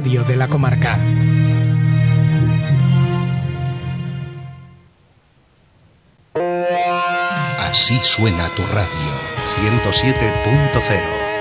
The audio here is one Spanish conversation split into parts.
Radio de la comarca. Así suena tu radio, 107.0.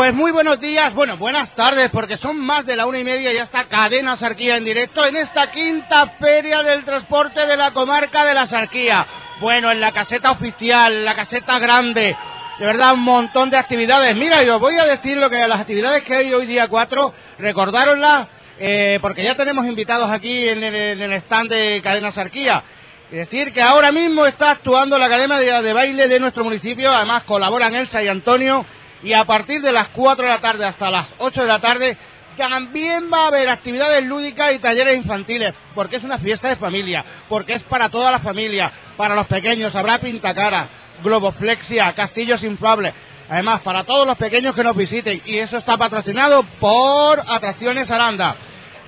Pues muy buenos días, bueno, buenas tardes, porque son más de la una y media y ya está Cadena Sarquía en directo en esta quinta feria del transporte de la comarca de la Sarquía. Bueno, en la caseta oficial, la caseta grande, de verdad un montón de actividades. Mira, yo voy a decir lo que las actividades que hay hoy día 4, recordaroslas, eh, porque ya tenemos invitados aquí en el, en el stand de Cadena Sarquía. Es decir, que ahora mismo está actuando la Academia de, de Baile de nuestro municipio, además colaboran Elsa y Antonio y a partir de las 4 de la tarde hasta las 8 de la tarde también va a haber actividades lúdicas y talleres infantiles, porque es una fiesta de familia, porque es para toda la familia, para los pequeños, habrá pintacara, globoflexia, castillos inflables, además para todos los pequeños que nos visiten, y eso está patrocinado por Atracciones Aranda.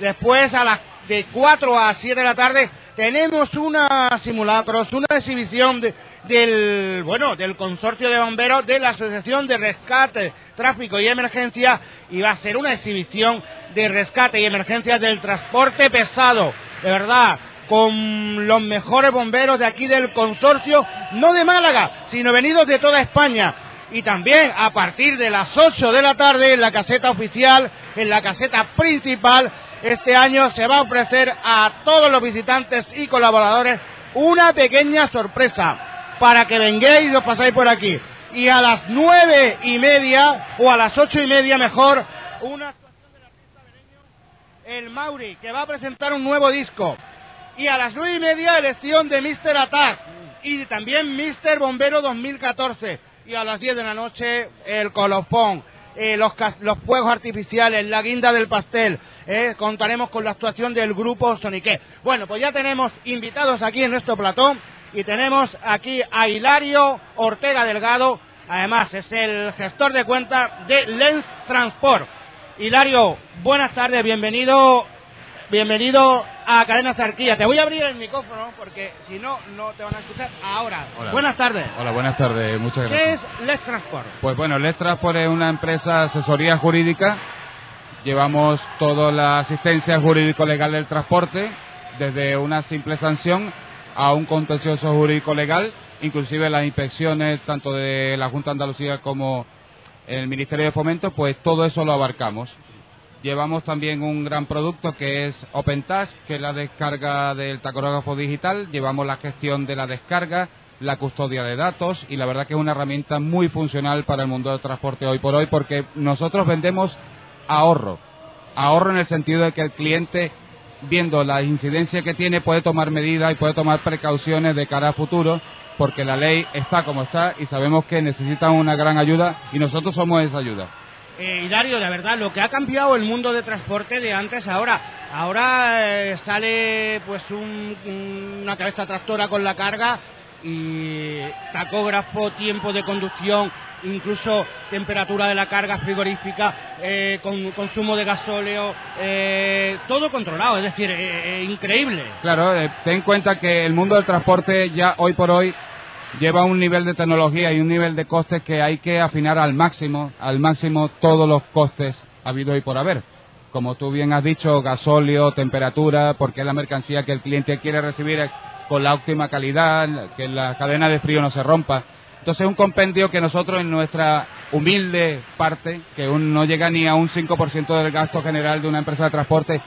Después a las de 4 a 7 de la tarde tenemos una simulacros, una exhibición de, del bueno del consorcio de bomberos de la asociación de rescate tráfico y emergencia y va a ser una exhibición de rescate y emergencia del transporte pesado. De verdad con los mejores bomberos de aquí del consorcio no de Málaga sino venidos de toda España. Y también a partir de las 8 de la tarde en la caseta oficial en la caseta principal este año se va a ofrecer a todos los visitantes y colaboradores una pequeña sorpresa para que vengáis y os pasáis por aquí. Y a las nueve y media, o a las ocho y media mejor, una actuación del artista el Mauri, que va a presentar un nuevo disco. Y a las nueve y media, elección de Mr. Attack. Y también Mr. Bombero 2014. Y a las diez de la noche, el colofón. Eh, los, los, fuegos artificiales, la guinda del pastel. Eh, contaremos con la actuación del grupo Sonique. Bueno, pues ya tenemos invitados aquí en nuestro platón y tenemos aquí a Hilario Ortega Delgado, además es el gestor de cuenta de Lens Transport. Hilario, buenas tardes, bienvenido, bienvenido a Cadena Sarquía. Te voy a abrir el micrófono porque si no, no te van a escuchar ahora. Buenas tardes. Hola, buenas tardes, muchas gracias. ¿Qué es Lens Transport? Pues bueno, Lens Transport es una empresa de asesoría jurídica. Llevamos toda la asistencia jurídico-legal del transporte, desde una simple sanción a un contencioso jurídico legal, inclusive las inspecciones tanto de la Junta de Andalucía como el Ministerio de Fomento, pues todo eso lo abarcamos. Llevamos también un gran producto que es OpenTask, que es la descarga del tacógrafo digital. Llevamos la gestión de la descarga, la custodia de datos y la verdad que es una herramienta muy funcional para el mundo del transporte hoy por hoy porque nosotros vendemos ahorro. Ahorro en el sentido de que el cliente viendo la incidencia que tiene, puede tomar medidas y puede tomar precauciones de cara a futuro, porque la ley está como está y sabemos que necesitan una gran ayuda y nosotros somos esa ayuda. Eh, la verdad, lo que ha cambiado el mundo de transporte de antes ahora. Ahora eh, sale pues una cabeza tractora con la carga y tacógrafo, tiempo de conducción, incluso temperatura de la carga frigorífica, eh, con consumo de gasóleo, eh, todo controlado, es decir, eh, increíble. Claro, ten en cuenta que el mundo del transporte ya hoy por hoy lleva un nivel de tecnología y un nivel de costes que hay que afinar al máximo, al máximo todos los costes habido y por haber. Como tú bien has dicho, gasóleo, temperatura, porque es la mercancía que el cliente quiere recibir con la óptima calidad, que la cadena de frío no se rompa. Entonces es un compendio que nosotros en nuestra humilde parte, que no llega ni a un 5% del gasto general de una empresa de transporte,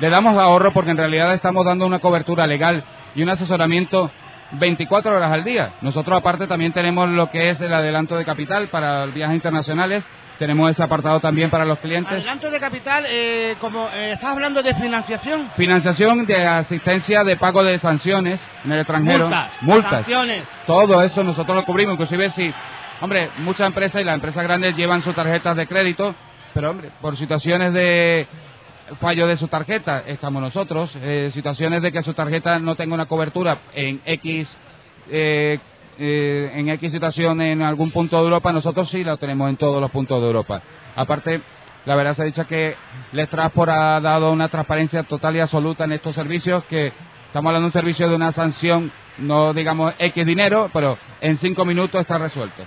le damos ahorro porque en realidad estamos dando una cobertura legal y un asesoramiento 24 horas al día. Nosotros aparte también tenemos lo que es el adelanto de capital para viajes internacionales tenemos ese apartado también para los clientes. Adelanto de capital, eh, como eh, estás hablando de financiación. Financiación de asistencia de pago de sanciones en el extranjero. Multas. Multas. Sanciones. Todo eso nosotros lo cubrimos, inclusive si, hombre, muchas empresas y las empresas grandes llevan sus tarjetas de crédito, pero hombre, por situaciones de fallo de su tarjeta estamos nosotros, eh, situaciones de que su tarjeta no tenga una cobertura en X eh, eh, en X situación en algún punto de Europa, nosotros sí la tenemos en todos los puntos de Europa. Aparte, La verdad se ha dicho que Les Transport ha dado una transparencia total y absoluta en estos servicios, que estamos hablando de un servicio de una sanción, no digamos X dinero, pero en cinco minutos está resuelto.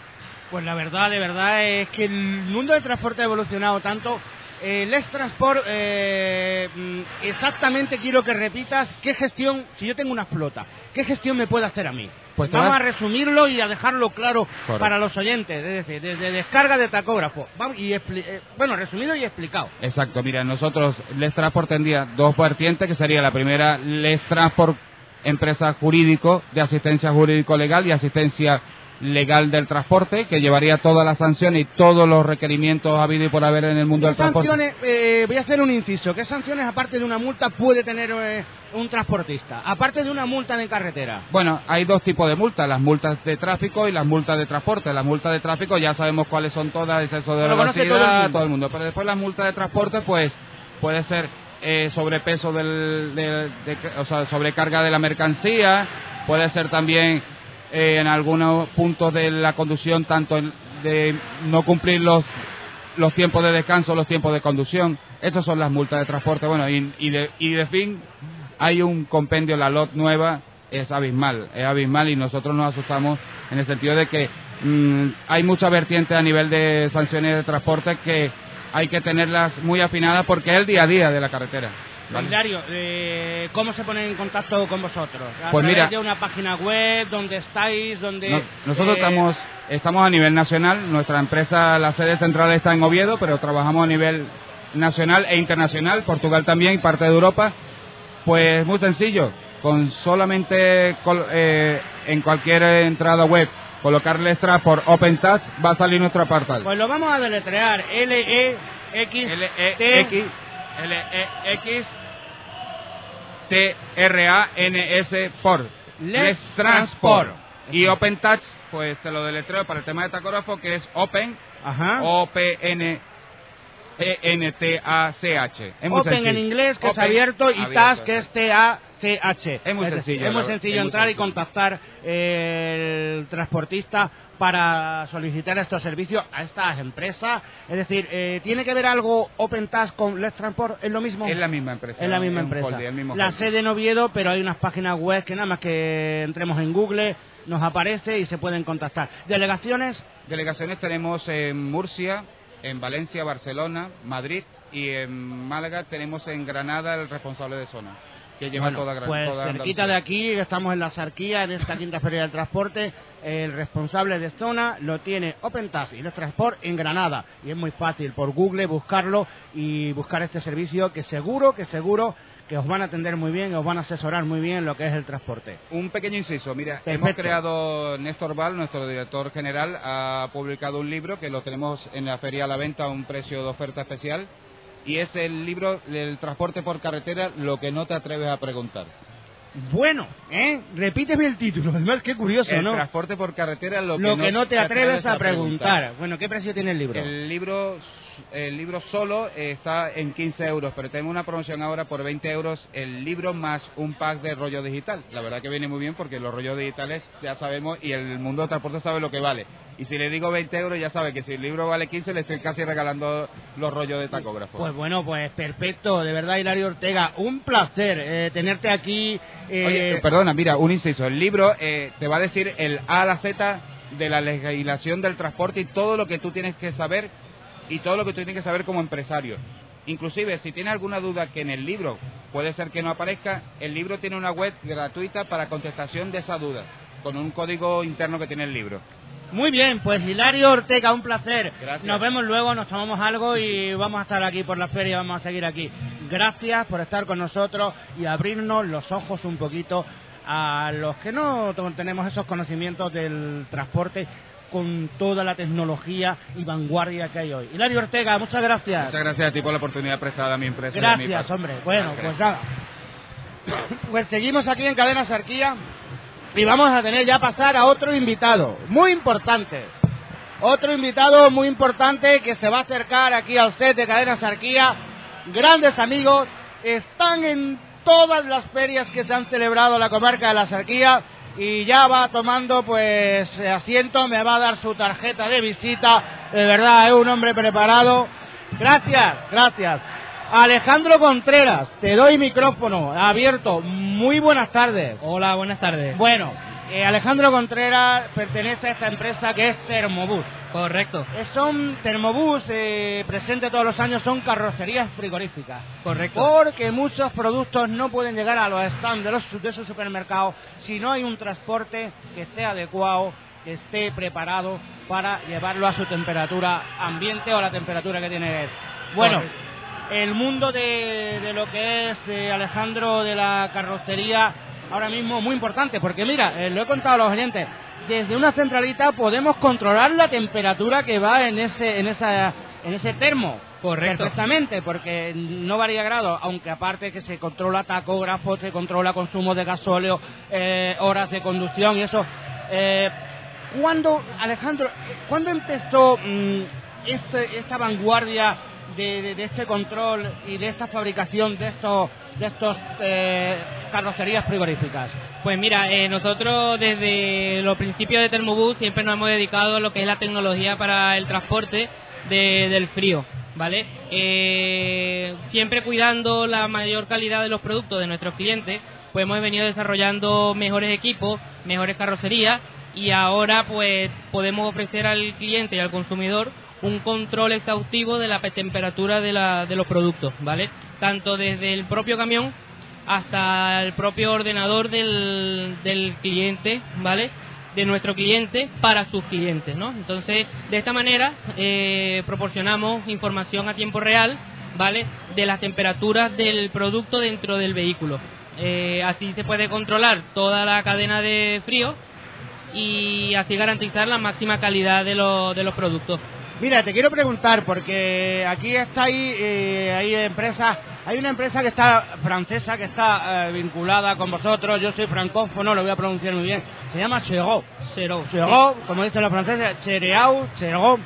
Pues la verdad, de verdad, es que el mundo del transporte ha evolucionado tanto. Eh, Les Transport, eh, mm, exactamente quiero que repitas qué gestión, si yo tengo una flota, qué gestión me puede hacer a mí. Pues Vamos a resumirlo y a dejarlo claro Correcto. para los oyentes, es decir, desde descarga de tacógrafo. Vamos, y expli- eh, bueno, resumido y explicado. Exacto, mira, nosotros Les Transport tendría dos vertientes, que sería la primera Les Transport, empresa jurídico de asistencia jurídico legal y asistencia legal del transporte, que llevaría todas las sanciones y todos los requerimientos habido y por haber en el mundo del ¿Qué transporte. sanciones, eh, voy a hacer un inciso, qué sanciones aparte de una multa puede tener eh, un transportista? Aparte de una multa en carretera. Bueno, hay dos tipos de multas, las multas de tráfico y las multas de transporte. Las multas de tráfico ya sabemos cuáles son todas, exceso de velocidad, todo el mundo. todo el mundo. Pero después las multas de transporte, pues, puede ser eh, sobrepeso del, del- de- o sea, sobrecarga de la mercancía, puede ser también eh, en algunos puntos de la conducción, tanto de no cumplir los los tiempos de descanso, los tiempos de conducción. Estas son las multas de transporte. Bueno, y, y de, y de fin, hay un compendio, la LOT nueva, es abismal, es abismal y nosotros nos asustamos en el sentido de que mm, hay mucha vertiente a nivel de sanciones de transporte que hay que tenerlas muy afinadas porque es el día a día de la carretera. eh, ¿cómo se ponen en contacto con vosotros? ¿A Pues mira- de una página web? ¿Dónde estáis? ¿Dónde, No- nosotros eh, estamos, estamos a nivel nacional, nuestra empresa, la sede central está en Oviedo, pero trabajamos a nivel nacional e internacional, Portugal también y parte de Europa. Pues muy sencillo, con solamente col- eh, en cualquier entrada web colocarle extra por OpenTouch va a salir nuestro apartado. Pues lo vamos a deletrear. L-E-X. L-E-X, L-E-X, T-R-A-N-S por Les Transport. Y OpenTouch, pues te lo deletreo para el tema de tacógrafo, que es Open, Ajá. O-P-N, E-N-T-A-C-H. Open en inglés, que Open, es abierto, y. TAS, que es T-A-C-H. Es muy decir, sencillo, Es muy sencillo es muy entrar y contactar eh, el transportista para solicitar estos servicios a estas empresas. Es decir, eh, ¿tiene que ver algo Open Task con Let's Transport? ¿Es lo mismo? Es la misma empresa. Es la misma es empresa. la sede en Oviedo, pero hay unas páginas web que nada más que entremos en Google nos aparece y se pueden contactar. Delegaciones, Delegaciones tenemos en Murcia, en Valencia, Barcelona, Madrid y en Málaga tenemos en Granada el responsable de zona, que lleva Bueno, toda Gran- pues toda cerquita de aquí, estamos en la Sarquía, en esta quinta feria del transporte. El responsable de zona lo tiene OpenTax y el Transport en Granada. Y es muy fácil por Google buscarlo y buscar este servicio que seguro, que seguro que os van a atender muy bien, y os van a asesorar muy bien en lo que es el transporte. Un pequeño inciso, mira, Perfecto. hemos creado, Néstor Val, nuestro director general, ha publicado un libro que lo tenemos en la feria a la venta a un precio de oferta especial y es el libro El transporte por carretera, lo que no te atreves a preguntar. Bueno, ¿eh? Repíteme el título, además qué curioso, el ¿no? transporte por carretera, lo, Lo que no te atreves a preguntar. Bueno, ¿qué precio tiene el libro? El libro, el libro solo eh, está en 15 euros, pero tenemos una promoción ahora por 20 euros el libro más un pack de rollo digital. La verdad que viene muy bien porque los rollos digitales ya sabemos y el mundo del transporte sabe lo que vale. Y si le digo 20 euros ya sabe que si el libro vale 15 le estoy casi regalando los rollos de tacógrafo. Pues bueno, pues perfecto, de verdad Hilario Ortega, un placer eh, tenerte aquí. eh, Oye, eh, perdona, mira, un inciso. El libro eh, te va a decir el A a la Z de la legislación del transporte y todo lo que tú tienes que saber y todo lo que tú tienes que saber como empresario. Inclusive, si tienes alguna duda que en el libro puede ser que no aparezca, el libro tiene una web gratuita para contestación de esa duda, con un código interno que tiene el libro. Muy bien, pues Hilario Ortega, un placer. Gracias. Nos vemos luego, nos tomamos algo y vamos a estar aquí por la feria, vamos a seguir aquí. Gracias por estar con nosotros y abrirnos los ojos un poquito a los que no tenemos esos conocimientos del transporte con toda la tecnología y vanguardia que hay hoy. Hilario Ortega, muchas gracias. Muchas gracias a ti por la oportunidad prestada a mi empresa. mi Gracias, parte. hombre. Bueno, Gracias. pues nada. Pues seguimos aquí en Cadena Sarquía y vamos a tener ya pasar a otro invitado, muy importante. Otro invitado muy importante que se va a acercar aquí al set de Cadena Sarquía. Grandes amigos, están en todas las ferias que se han celebrado en la comarca de la Sarquía y ya va tomando pues asiento, me va a dar su tarjeta de visita. De verdad, es un hombre preparado Gracias, gracias. Alejandro Contreras, te doy micrófono abierto. Muy buenas tardes. Hola, buenas tardes. Bueno, eh, Alejandro Contreras pertenece a esta empresa que es Termobús. Correcto. Eh, son Termobús, eh, presente todos los años, son carrocerías frigoríficas. Correcto. Porque muchos productos no pueden llegar a los stands de, los, de esos supermercados si no hay un transporte que esté adecuado, que esté preparado para llevarlo a su temperatura ambiente o a la temperatura que tiene él. Bueno, Correcto. el mundo de, de lo que es eh, Alejandro de la carrocería ahora mismo muy importante porque mira eh, lo he contado a los oyentes desde una centralita podemos controlar la temperatura que va en ese en esa en ese termo Correcto. perfectamente porque no varía grado aunque aparte que se controla tacógrafo se controla consumo de gasóleo eh, horas de conducción y eso eh, ¿Cuándo, Alejandro, cuándo empezó mm, este- esta vanguardia de, este control y de esta fabricación de estos, de estos eh, carrocerías frigoríficas? Pues mira, eh, nosotros desde los principios de Thermobus siempre nos hemos dedicado a lo que es la tecnología para el transporte de- del frío, ¿vale? Eh, siempre cuidando la mayor calidad de los productos de nuestros clientes, pues hemos venido desarrollando mejores equipos, mejores carrocerías y ahora pues podemos ofrecer al cliente y al consumidor un control exhaustivo de la pe- temperatura de, la- de los productos, ¿vale? Tanto desde el propio camión hasta el propio ordenador del, del cliente, ¿vale? De nuestro cliente para sus clientes, ¿no? Entonces, de esta manera eh, proporcionamos información a tiempo real, ¿vale? De las temperaturas del producto dentro del vehículo. Eh, así se puede controlar toda la cadena de frío y así garantizar la máxima calidad de, los de los productos. Mira, te quiero preguntar, porque aquí está ahí, eh, hay empresas, hay una empresa que está francesa, que está eh, vinculada con vosotros, yo soy francófono, lo voy a pronunciar muy bien, se llama Chego. Cero. Chego, como dicen los franceses, Chereau, Chego.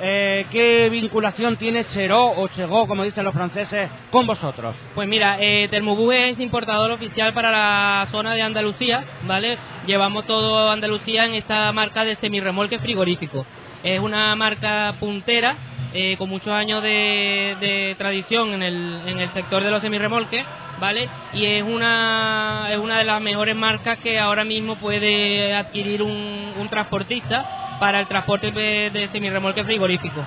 Eh, ¿Qué vinculación tiene Chero o Chego, como dicen los franceses, con vosotros? Pues mira, eh, es importador oficial para la zona de Andalucía, ¿vale? Llevamos todo Andalucía en esta marca de semirremolque frigorífico. Es una marca puntera, eh, con muchos años de, de tradición en el, en el sector de los semirremolques, ¿vale? Y es una, es una de las mejores marcas que ahora mismo puede adquirir un, un transportista para el transporte de, de semirremolque frigorífico.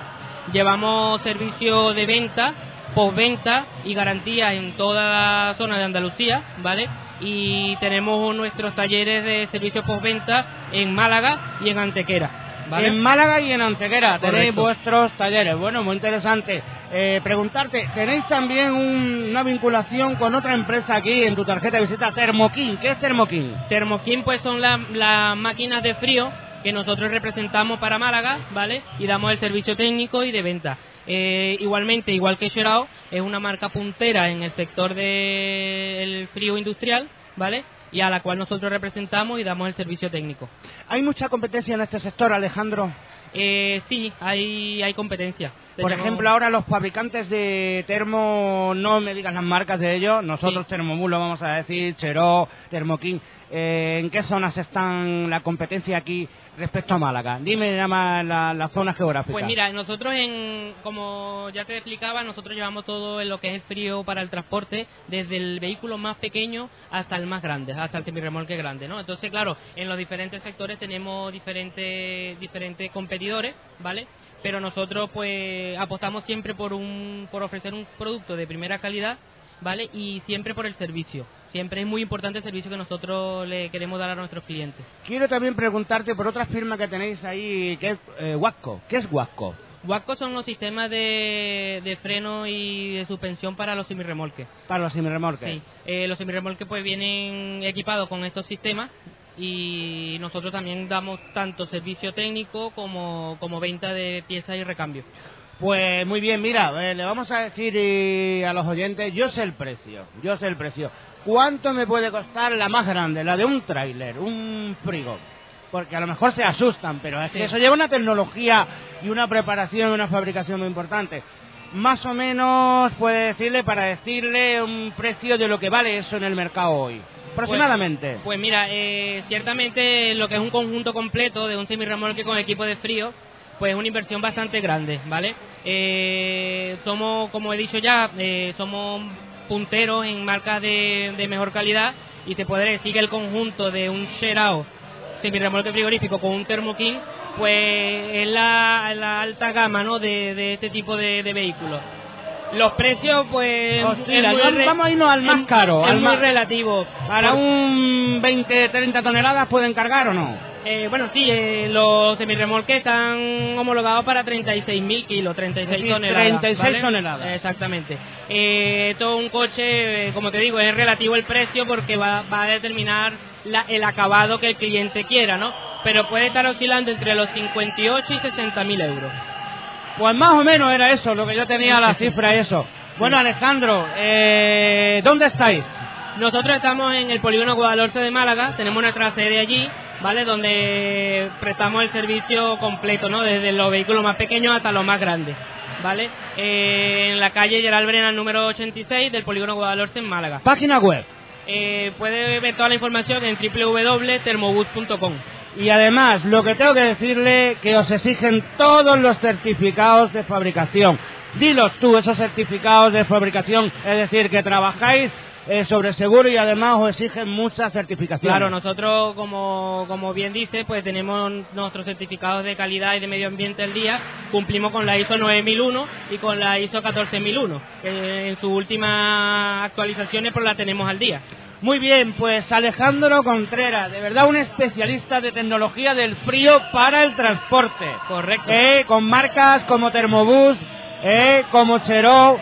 Llevamos servicio de venta, postventa y garantía en toda la zona de Andalucía, ¿vale? Y tenemos nuestros talleres de servicio postventa en Málaga y en Antequera, ¿vale? En Málaga y en Antequera tenéis vuestros talleres. Bueno, muy interesante. Eh, preguntarte, ¿tenéis también un- una vinculación con otra empresa aquí en tu tarjeta de visita, Thermokin? ¿Qué es Thermokin? Termoquín pues son la- las máquinas de frío que nosotros representamos para Málaga, ¿vale? Y damos el servicio técnico y de venta. Eh, igualmente, igual que Sherao, es una marca puntera en el sector del frío industrial, ¿vale? Y a la cual nosotros representamos y damos el servicio técnico. ¿Hay mucha competencia en este sector, Alejandro? Eh, sí, hay, hay competencia. Por Tenemos- ejemplo, ahora los fabricantes de termo, no me digas las marcas de ellos, nosotros Sí. Termobús lo vamos a decir, Cheró, Termokin. Eh, ¿En qué zonas están la competencia aquí respecto a Málaga? Dime nada más la, zona geográfica. Pues mira, nosotros en, como ya te explicaba, nosotros llevamos todo en lo que es el frío para el transporte, desde el vehículo más pequeño hasta el más grande, hasta el semirremolque grande, ¿no? Entonces, claro, en los diferentes sectores tenemos diferentes, diferentes competidores, ¿vale? Pero nosotros pues apostamos siempre por un, por ofrecer un producto de primera calidad, ¿vale? Y siempre por el servicio. Siempre es muy importante el servicio que nosotros le queremos dar a nuestros clientes. Quiero también preguntarte por otra firma que tenéis ahí, que es eh, Huasco. ¿Qué es Huasco? Wasco son los sistemas de, de freno y de suspensión para los semirremolques. Para los semirremolques. Sí, eh, los semirremolques pues vienen equipados con estos sistemas y nosotros también damos tanto servicio técnico como, como venta de piezas y recambio. Pues muy bien, mira, eh, le vamos a decir eh, a los oyentes, yo sé el precio, yo sé el precio. ¿Cuánto me puede costar la más grande, la de un tráiler, un frigo? Porque a lo mejor se asustan, pero es que Sí. eso lleva una tecnología y una preparación, una fabricación muy importante. Más o menos puede decirle para decirle un precio de lo que vale eso en el mercado hoy. Aproximadamente. Pues, pues mira, eh, ciertamente lo que es un conjunto completo de un semirremolque con equipo de frío, pues es una inversión bastante grande, ¿vale? Eh, somos, como he dicho ya, eh, somos punteros en marcas de, de mejor calidad y te podré decir que el conjunto de un Sherao semirremolque frigorífico con un Thermo King, pues es la, la alta gama ¿no? de, de este tipo de, de vehículos. Los precios, pues. Os- es mira, muy yo- re- vamos a irnos al más caro, Es al más- relativo. ¿Para un 20, 30 toneladas pueden cargar o no? Eh, bueno, sí, eh, los semirremolques están homologados para 36.000 kilos, 36 Es decir, toneladas. 36 ¿vale? toneladas. Exactamente. Eh, todo un coche, eh, como te digo, es relativo el precio porque va, va a determinar la- el acabado que el cliente quiera, ¿no? Pero puede estar oscilando entre los 58 y 60.000 euros. Pues más o menos era eso, lo que yo tenía la cifra y eso. Bueno, Alejandro, eh, ¿dónde estáis? Nosotros estamos en el polígono Guadalhorce de Málaga, tenemos nuestra sede allí, ¿vale? Donde prestamos el servicio completo, ¿no? Desde los vehículos más pequeños hasta los más grandes, ¿vale? Eh, en la calle Gerald Brennan número 86 del polígono Guadalhorce en Málaga. Página web. Eh, puede ver toda la información en www.termobus.com. Y además, lo que tengo que decirle, que os exigen todos los certificados de fabricación. Dilos tú, esos certificados de fabricación, es decir, que trabajáis eh, sobre seguro y además os exigen muchas certificaciones. Claro, nosotros, como, como bien dice, pues tenemos nuestros certificados de calidad y de medio ambiente al día. Cumplimos con la ISO 9001 y con la ISO 14001, que en sus últimas actualizaciones pues la tenemos al día. Muy bien, pues Alejandro Contreras, de verdad un especialista de tecnología del frío para el transporte. Correcto. Eh, con marcas como Thermobus, eh, como Cheró,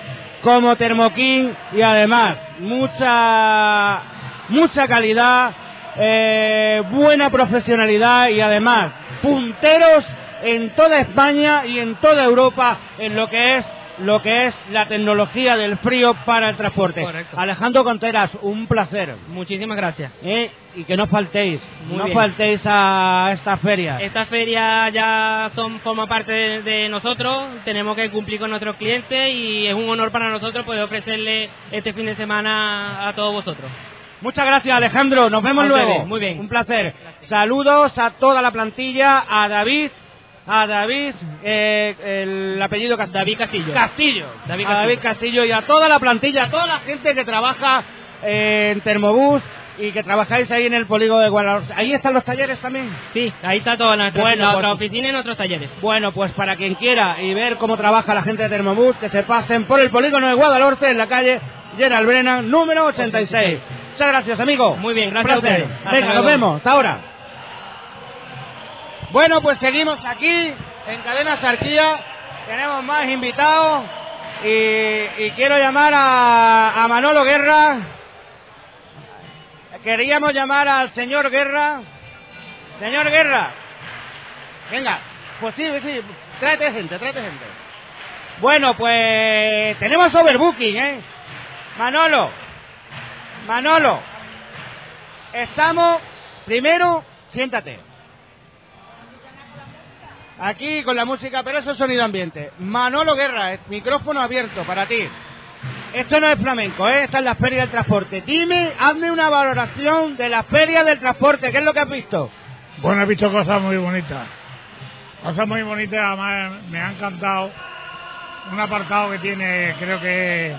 como Thermoking y además mucha mucha calidad, eh, buena profesionalidad y además punteros en toda España y en toda Europa en lo que es lo que es la tecnología del frío para el transporte. Correcto. Alejandro Contreras, un placer. Muchísimas gracias. Eh, y que no faltéis, Muy no bien. faltéis a esta feria. Esta feria ya son, forma parte de, de nosotros, tenemos que cumplir con nuestros clientes y es un honor para nosotros poder ofrecerle este fin de semana a todos vosotros. Muchas gracias Alejandro, nos vemos luego. muy bien. Un placer. Saludos a toda la plantilla, a David, a David, eh, el apellido David Castillo. Castillo, David a David Castillo y a toda la plantilla, a toda la gente que trabaja eh, en Termobús y que trabajáis ahí en el polígono de Guadalajara. Ahí están los talleres también. Sí, ahí está toda nuestra, Bueno, nuestra pues- oficina y nuestros talleres. Bueno, pues para quien quiera y ver cómo trabaja la gente de Termobús, que se pasen por el polígono de Guadalhorce en la calle Gerald Brennan, número 86. Muchas gracias, amigo. Muy bien, gracias placer. a Venga, nos vemos. Hasta ahora. Bueno, pues seguimos aquí en Cadena Sarquía. Tenemos más invitados y, y quiero llamar a, a Manolo Guerra. Queríamos llamar al señor Guerra. Señor Guerra. Venga, pues sí, sí, tráete gente, tráete gente. Bueno, pues tenemos overbooking, ¿eh? Manolo, Manolo, estamos, primero, siéntate. Aquí con la música, pero eso es sonido ambiente. Manolo Guerra, micrófono abierto para ti. Esto no es flamenco, ¿eh? Esta es la feria del transporte. Dime, hazme una valoración de la feria del transporte. ¿Qué es lo que has visto? Bueno, he visto cosas muy bonitas. Cosas muy bonitas, además me ha encantado un apartado que tiene, creo que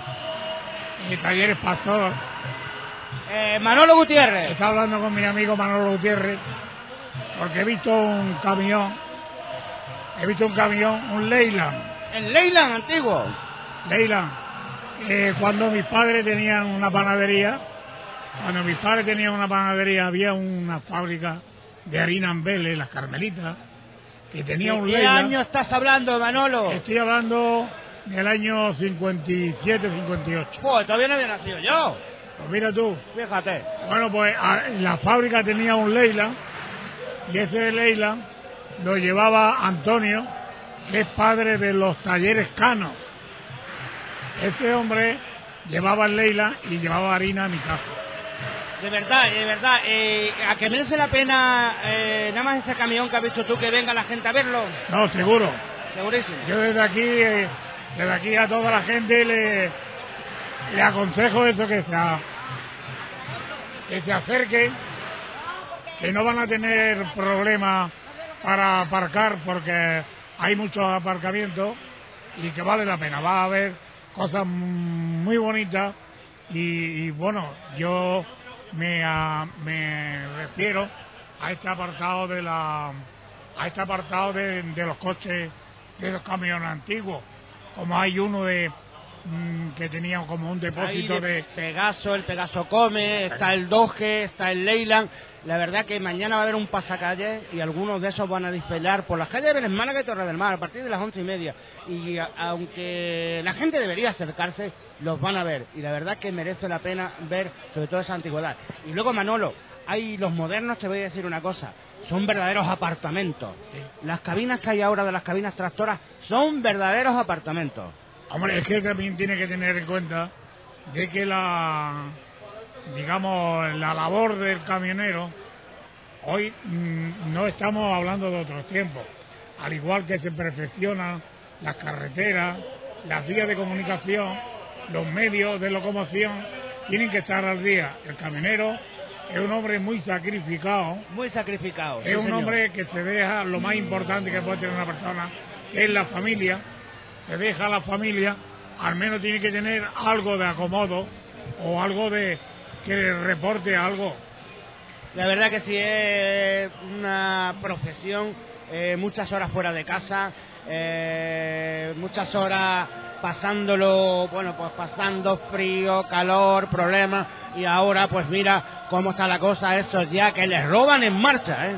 es Talleres Pastor. Eh, Manolo Gutiérrez. Está hablando con mi amigo Manolo Gutiérrez porque he visto un camión, he visto un camión, un Leyland, El Leyland antiguo. Leyland. Eh, cuando mis padres tenían una panadería, cuando mis padres tenían una panadería había una fábrica de harina en Vélez, las Carmelitas, que tenía ¿De un qué Leyland. año estás hablando, Manolo? Estoy hablando del año 57-58. Pues todavía no había nacido yo. Pues mira tú. Fíjate. Bueno, pues a- la fábrica tenía un Leyland y ese Leyland lo llevaba Antonio, que es padre de los talleres Cano. Ese hombre llevaba el Leyland y llevaba harina a mi casa. De verdad, de verdad. Eh, ¿A que merece la pena eh, nada más ese camión que has visto tú que venga la gente a verlo? No, seguro. Segurísimo. Yo desde aquí, eh, desde aquí a toda la gente le, le aconsejo eso que se, a- que se acerquen, que no van a tener problemas para aparcar porque hay muchos aparcamientos y que vale la pena. Va a haber cosas muy bonitas y, y bueno, yo me, a- me refiero a este apartado de la a este apartado de, de los coches de los camiones antiguos como hay uno de mm, que tenía como un depósito de Pegaso, el Pegaso Come, está el Doge, está el Leyland. La verdad que mañana va a haber un pasacalle y algunos de esos van a desfilar por las calles de Málaga y Torre del Mar a partir de las once y media. Y a- aunque la gente debería acercarse, los van a ver. Y la verdad que merece la pena ver sobre todo esa antigüedad. Y luego Manolo, hay los modernos, te voy a decir una cosa, son verdaderos apartamentos. Las cabinas que hay ahora de las cabinas tractoras son verdaderos apartamentos. Hombre, es que también tiene que tener en cuenta de que la, digamos, la labor del camionero, hoy mm, no estamos hablando de otros tiempos. Al igual que se perfeccionan las carreteras, las vías de comunicación, los medios de locomoción, tienen que estar al día. El camionero es un hombre muy sacrificado, Muy sacrificados. es un hombre que se deja lo más importante que puede tener una persona, que es la familia, se deja a la familia, al menos tiene que tener algo de acomodo o algo de que reporte algo. La verdad que sí es una profesión, eh, muchas horas fuera de casa, eh, muchas horas pasándolo, bueno, pues pasando frío, calor, problemas, y ahora pues mira cómo está la cosa, esos ya que les roban en marcha, ¿eh?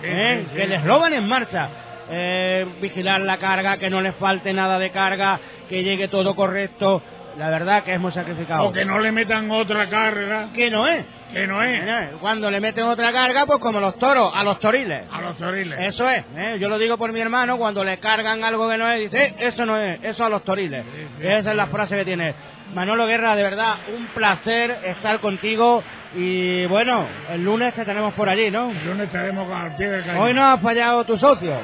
Sí, ¿Eh? sí, sí. que les roban en marcha. Eh, vigilar la carga, que no les falte nada de carga, que llegue todo correcto. La verdad que es muy sacrificado. O que no le metan otra carga, Que no es. que no es, Cuando le meten otra carga, pues como los toros, a los toriles. a los toriles. Eso es, ¿eh? yo lo digo por mi hermano, cuando le cargan algo que no es, dice, "Eh, eso no es, eso a los toriles. Sí, sí. Esa es la frase que tiene. Manolo Guerra, de verdad, un placer estar contigo y bueno, el lunes te tenemos por allí, ¿no? El lunes estaremos al pie del cañón. Hoy no ha fallado tu socio,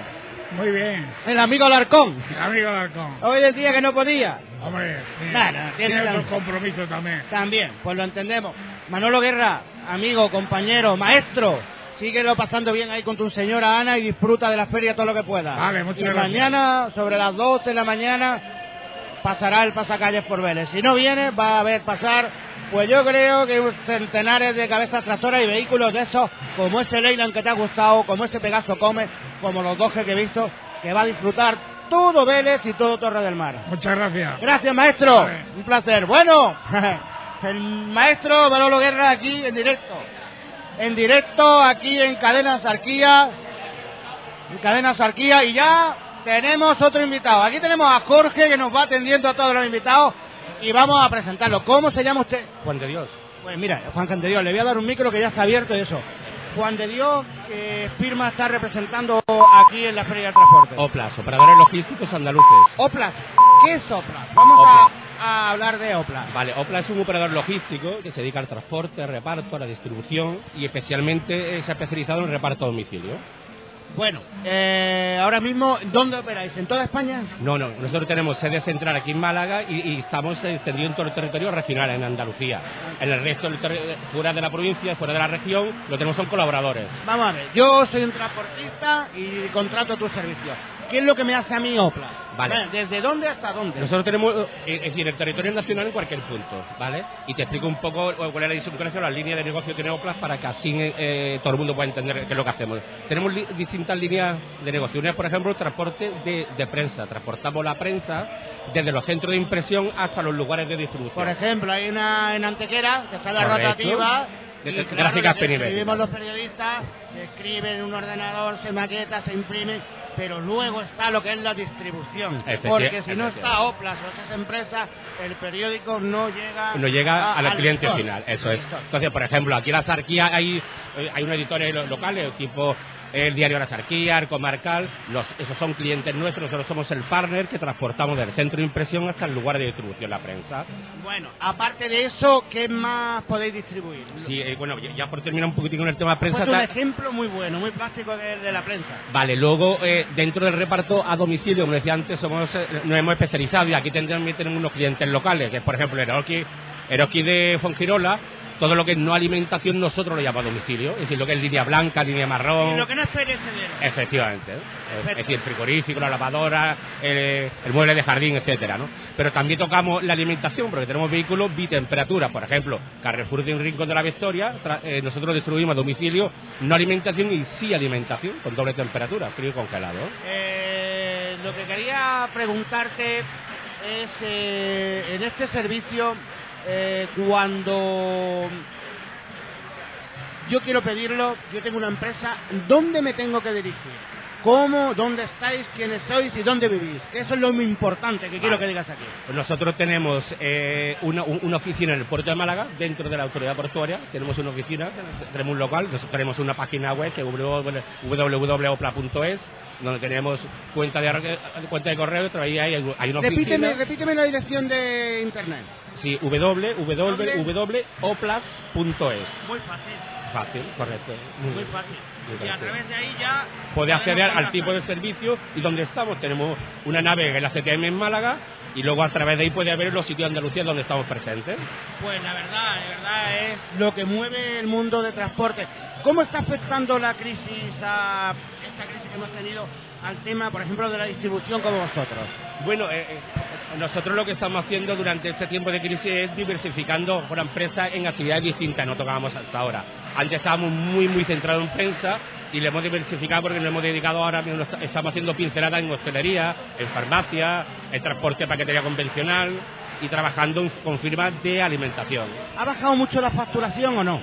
Muy bien, el amigo Alarcón. el amigo Alarcón. Hoy decía que no podía. Hombre, sí. Nah, nah, tiene tiene otros compromisos también. También, pues lo entendemos. Manolo Guerra, amigo, compañero, maestro, síguelo pasando bien ahí con tu señora Ana y disfruta de la feria todo lo que pueda. Vale, muchas y gracias. mañana, sobre las 12 de la mañana, pasará el pasacalles por Vélez. Si no viene, va a haber pasar, pues yo creo que centenares de cabezas tractoras y vehículos de esos, como ese Leyland que te ha gustado, como ese Pegaso Come, como los dos que he visto, que va a disfrutar todo Vélez y todo Torre del Mar. Muchas gracias. Gracias, maestro. Vale. Un placer. Bueno, el maestro Manolo Guerra aquí en directo. En directo aquí en Cadena Sarquía. En Cadena Sarquía y ya tenemos otro invitado. Aquí tenemos a Jorge que nos va atendiendo a todos los invitados y vamos a presentarlo. ¿Cómo se llama usted? Juan de Dios. Pues mira, Juan de Dios, le voy a dar un micro que ya está abierto y eso. Juan de Dios, ¿qué firma está representando aquí en la Feria del Transporte? Oplas, operadores logísticos andaluces. Oplas. ¿Qué es Oplas? Vamos Oplas. A, a hablar de Oplas. Vale, Oplas es un operador logístico que se dedica al transporte, reparto, a la distribución y especialmente se ha especializado en reparto a domicilio. Bueno, eh, ahora mismo, ¿dónde operáis? ¿En toda España? No, no, nosotros tenemos sede central aquí en Málaga y, y estamos extendidos en todo el territorio regional, en Andalucía. En el resto, del terri- fuera de la provincia, fuera de la región, lo tenemos son colaboradores. Vamos a ver, yo soy un transportista y contrato tus servicios. ¿Qué es lo que me hace a mí Oplas? Vale. Eh, ¿Desde dónde hasta dónde? Nosotros tenemos, eh, es decir, el territorio nacional en cualquier punto, ¿vale? Y te explico un poco eh, cuál es la distribución, las líneas de negocio que tiene Oplas para que así eh, todo el mundo pueda entender qué es lo que hacemos. Tenemos li- distintas líneas de negocio. Una es, por ejemplo, el transporte de, de prensa. Transportamos la prensa desde los centros de impresión hasta los lugares de distribución. Por ejemplo, hay una en Antequera que está la Correcto. rotativa. De- y claro, gráficas escribimos los periodistas, se escribe en un ordenador, se maqueta, se imprime, pero luego está lo que es la distribución. Porque si no está Oplas o esas empresas, el periódico no llega, no llega a- al cliente final, eso es. Entonces, por ejemplo, aquí en la Sarquía hay, eh, hay unos editores lo- locales, tipo el diario La Sarquía, el Comarcal, los, esos son clientes nuestros, nosotros somos el partner que transportamos del centro de impresión hasta el lugar de distribución, la prensa. Bueno, aparte de eso, ¿qué más podéis distribuir? Sí, eh, bueno, ya, ya por terminar un poquitín con el tema de prensa. Pues un ejemplo muy bueno, muy práctico de, de la prensa. Vale, luego eh, dentro del reparto a domicilio, como decía antes, somos, eh, nos hemos especializado y aquí tendremos, también tenemos unos clientes locales, que es por ejemplo Eroski, Eroski de Fongirola, todo lo que es no alimentación nosotros lo llamamos domicilio, es decir, lo que es línea blanca, línea marrón. Y lo que no es perecedero. Efectivamente, ¿eh? es decir, el frigorífico, la lavadora, el, el mueble de jardín, etcétera, ¿no? Pero también tocamos la alimentación, porque tenemos vehículos bitemperatura, por ejemplo, Carrefour de un Rincón de la Victoria, eh, nosotros distribuimos a domicilio no alimentación y sí alimentación, con doble temperatura, frío y congelado. Eh, lo que quería preguntarte es, eh, en este servicio, eh, cuando yo quiero pedirlo, yo tengo una empresa, ¿dónde me tengo que dirigir? ¿Cómo? ¿Dónde estáis? ¿Quiénes sois? ¿Y dónde vivís? Eso es lo muy importante que quiero que digas aquí. Pues nosotros tenemos eh, una, un- una oficina en el puerto de Málaga, dentro de la autoridad portuaria. Tenemos una oficina, tenemos un local, nosotros tenemos una página web que es www.opla.es, donde tenemos cuenta de, cuenta de correo, y ahí hay, hay una Repíteme, oficina. repíteme la dirección de internet. Sí, www.oplas.es. Muy fácil, Fácil, correcto. muy fácil. Y a través de ahí ya... Puede acceder al tipo de servicio y donde estamos. Tenemos una nave en la CTM en Málaga y luego a través de ahí puede ver los sitios de Andalucía donde estamos presentes. Pues la verdad, la verdad es lo que mueve el mundo de transporte. ¿Cómo está afectando la crisis a esta crisis que hemos tenido al tema, por ejemplo, de la distribución como vosotros? Bueno, eh, eh, nosotros lo que estamos haciendo durante este tiempo de crisis es diversificando la empresa en actividades distintas, no tocábamos hasta ahora. Antes estábamos muy, muy centrados en prensa y le hemos diversificado porque nos hemos dedicado ahora, mismo, estamos haciendo pinceladas en hostelería, en farmacia, en transporte de paquetería convencional y trabajando con firmas de alimentación. ¿Ha bajado mucho la facturación o no?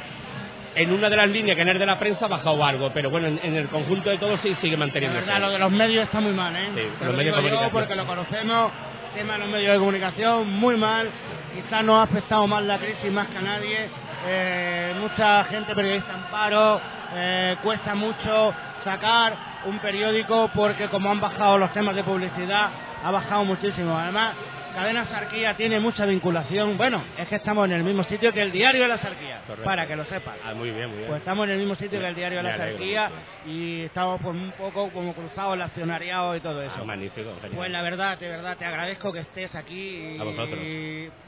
En una de las líneas que no es de la prensa ha bajado algo, pero bueno, en, en el conjunto de todo sí sigue La manteniéndose. verdad, lo de los medios está muy mal, ¿eh? Sí, Te los lo medios digo de yo comunicación. porque lo conocemos, el tema de los medios de comunicación, muy mal. Quizás nos ha afectado más la crisis más que a nadie. Eh, mucha gente periodista en paro, eh, cuesta mucho sacar un periódico porque como han bajado los temas de publicidad, ha bajado muchísimo. Además, Cadena Sarquía tiene mucha vinculación. Bueno, es que estamos en el mismo sitio que el diario de la Sarquía, Correcto. para que lo sepas. Ah, muy bien, muy bien. Pues estamos en el mismo sitio que el diario de la Sarquía y estamos pues un poco como cruzados el accionariado y todo eso. Ah, magnífico, genial. Pues la verdad, de verdad, te agradezco que estés aquí y A vosotros.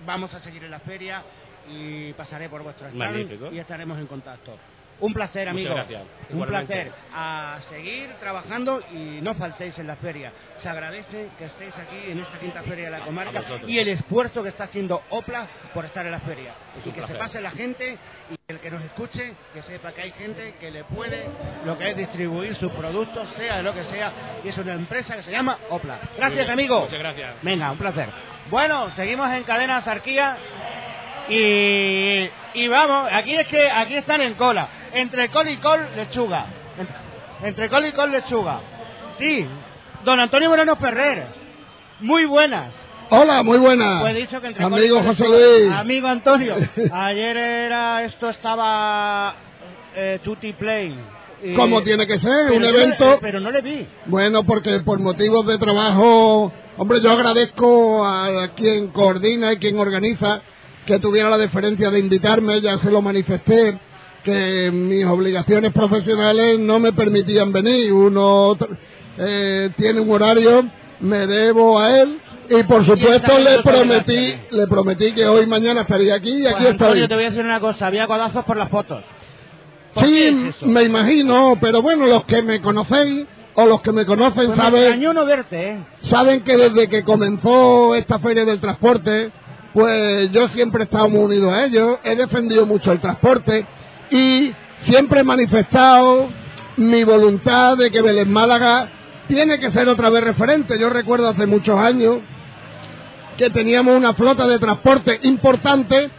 vamos a seguir en la feria y pasaré por vuestro stand Magnífico. y estaremos en contacto. Un placer, Muchas amigo. gracias. Un Igualmente. placer. A seguir trabajando y no faltéis en la feria. Se agradece que estéis aquí en esta quinta feria de la comarca y el esfuerzo que está haciendo Opla por estar en la feria. Es y que se pase la gente y el que nos escuche, que sepa que hay gente que le puede lo que es distribuir sus productos, sea de lo que sea, y es una empresa que se llama Opla. Gracias, amigo. Muchas gracias. Venga, un placer. Bueno, seguimos en cadena Sarquía y, y vamos, aquí es que aquí están en cola. Entre col y col, lechuga. En- Entre col y col, lechuga. Sí, don Antonio Moreno Ferrer. Muy buenas. Hola, muy buena. Pues dicho que entre col y Amigo col, José lechuga. Luis. Amigo Antonio. Ayer era, esto estaba eh, Tutti Play. Como tiene que ser, un le- evento. pero no le vi. Bueno, porque por motivos de trabajo, hombre, yo agradezco a quien coordina y quien organiza que tuviera la deferencia de invitarme, ya se lo manifesté, que mis obligaciones profesionales no me permitían venir. Uno eh, tiene un horario, me debo a él y por supuesto le prometí, le prometí que hoy mañana estaría aquí y aquí Pues, Antonio, estoy. te voy a decir una cosa. Había codazos por las fotos. ¿Por Sí, es me imagino, pero bueno, los que me conocen o los que me conocen Pues saben, extrañó no verte, ¿eh? saben que desde que comenzó esta feria del transporte, pues yo siempre he estado muy unido a ellos, he defendido mucho el transporte y siempre he manifestado mi voluntad de que Belén Málaga tiene que ser otra vez referente. Yo recuerdo hace muchos años que teníamos una flota de transporte importante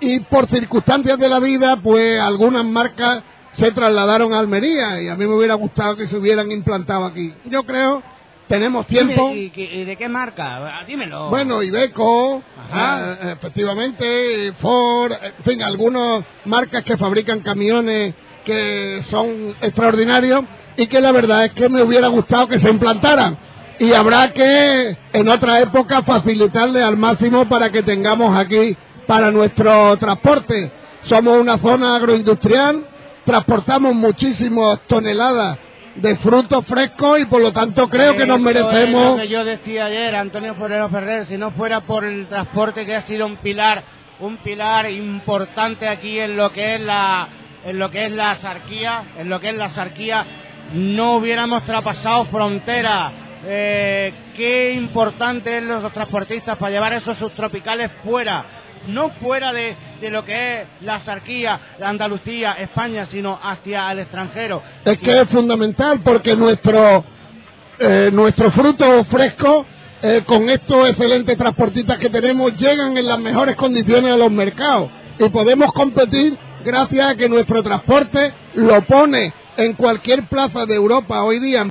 y por circunstancias de la vida, pues algunas marcas se trasladaron a Almería y a mí me hubiera gustado que se hubieran implantado aquí. Yo creo, tenemos tiempo. ¿Y, y- y de qué marca? Ah, Dímelo. Bueno, Ibeco, Ajá. eh, efectivamente, Ford, en fin, algunas marcas que fabrican camiones que son extraordinarios y que la verdad es que me hubiera gustado que se implantaran. Y habrá que, en otra época, facilitarle al máximo para que tengamos aquí para nuestro transporte. Somos una zona agroindustrial, transportamos muchísimas toneladas de frutos frescos y por lo tanto creo que nos merecemos lo que yo decía ayer, Antonio Forero Ferrer, si no fuera por el transporte que ha sido un pilar un pilar importante aquí en lo que es la en lo que es la sarquía, en lo que es la sarquía, no hubiéramos traspasado frontera. Eh, qué importante es los transportistas para llevar esos subtropicales fuera, no fuera de, de lo que es la sarquía, la Andalucía, España, sino hacia el extranjero. Es que es fundamental porque nuestro, eh, nuestro fruto fresco, eh, con estos excelentes transportistas que tenemos, llegan en las mejores condiciones a los mercados y podemos competir gracias a que nuestro transporte lo pone en cualquier plaza de Europa hoy día.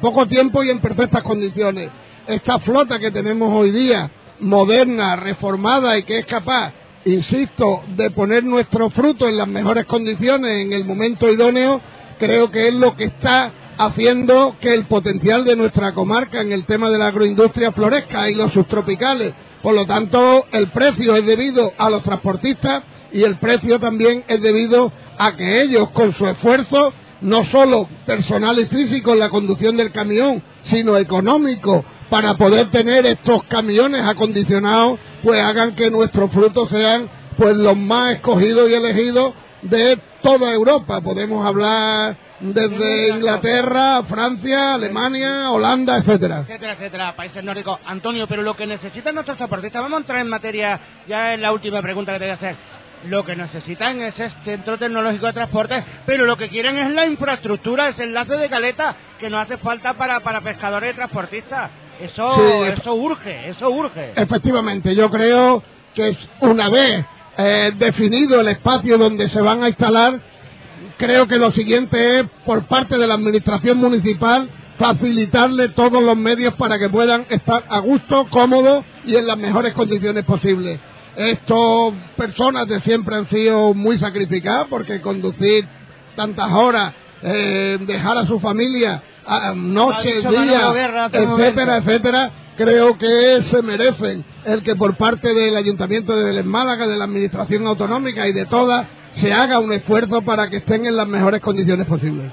Poco tiempo y en perfectas condiciones. Esta flota que tenemos hoy día, moderna, reformada y que es capaz, insisto, de poner nuestro fruto en las mejores condiciones en el momento idóneo, creo que es lo que está haciendo que el potencial de nuestra comarca en el tema de la agroindustria florezca y los subtropicales. Por lo tanto, el precio es debido a los transportistas y el precio también es debido a que ellos, con su esfuerzo, no solo personal y físico en la conducción del camión, sino económico, para poder tener estos camiones acondicionados, pues hagan que nuestros frutos sean pues los más escogidos y elegidos de toda Europa. Podemos hablar desde Inglaterra, Francia, Alemania, Holanda, etcétera. etcétera, etcétera, países nórdicos. Antonio, pero lo que necesitan nuestros transportistas, vamos a entrar en materia, ya es la última pregunta que te voy a hacer. Lo que necesitan es este centro tecnológico de transporte, pero lo que quieren es la infraestructura, ese enlace de caleta que nos hace falta para, para pescadores y transportistas. Eso, Sí. eso urge, eso urge. Efectivamente, yo creo que es una vez eh, definido el espacio donde se van a instalar, creo que lo siguiente es, por parte de la Administración Municipal, facilitarle todos los medios para que puedan estar a gusto, cómodos y en las mejores condiciones posibles. Estas personas de siempre han sido muy sacrificadas porque conducir tantas horas, eh, dejar a su familia a, Guerra hace un etcétera, etcétera, creo que se merecen el que por parte del Ayuntamiento de Vélez Málaga, de la Administración Autonómica y de todas, se haga un esfuerzo para que estén en las mejores condiciones posibles.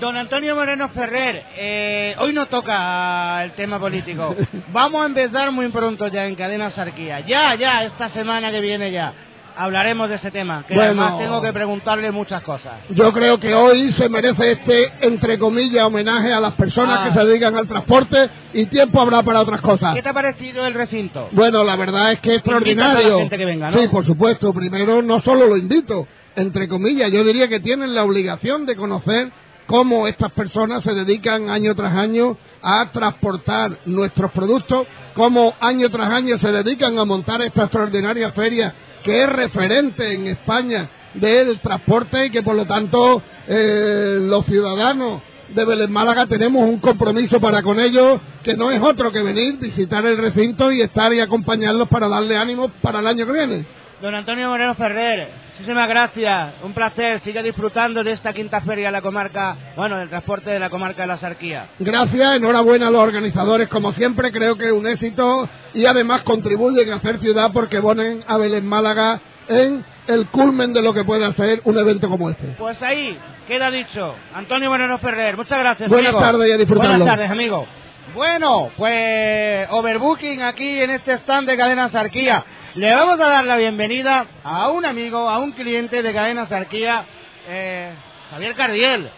Don Antonio Moreno Ferrer, eh, hoy no toca el tema político. Vamos a empezar muy pronto ya en Cadena Sarquía. Ya, ya, esta semana que viene ya. Hablaremos de ese tema, que Bueno. además tengo que preguntarle muchas cosas. Yo creo que hoy se merece este, entre comillas, homenaje a las personas Ah. que se dedican al transporte y tiempo habrá para otras cosas. ¿Qué te ha parecido el recinto? Bueno, la verdad es que es Invitas a la extraordinario. gente que venga, ¿no? Sí, por supuesto. Primero, no solo lo invito, entre comillas, yo diría que tienen la obligación de conocer cómo estas personas se dedican año tras año a transportar nuestros productos, cómo año tras año se dedican a montar esta extraordinaria feria que es referente en España del transporte y que por lo tanto eh, los ciudadanos de Vélez Málaga tenemos un compromiso para con ellos que no es otro que venir, visitar el recinto y estar y acompañarlos para darle ánimo para el año que viene. Don Antonio Moreno Ferrer, muchísimas gracias, un placer, siga disfrutando de esta quinta feria de la comarca, bueno, del transporte de la comarca de la Sarquía. Gracias, enhorabuena a los organizadores, como siempre, creo que es un éxito y además contribuyen a hacer ciudad porque ponen a Vélez Málaga en el culmen de lo que puede hacer un evento como este. Pues ahí, queda dicho. Antonio Moreno Ferrer, muchas gracias. Buenas amigo. tardes y a disfrutarlo. Buenas tardes, amigo. Bueno, pues overbooking aquí en este stand de Cadena Sarquía. Le vamos a dar la bienvenida a un amigo, a un cliente de Cadena Sarquía, eh, Javier Cardiel.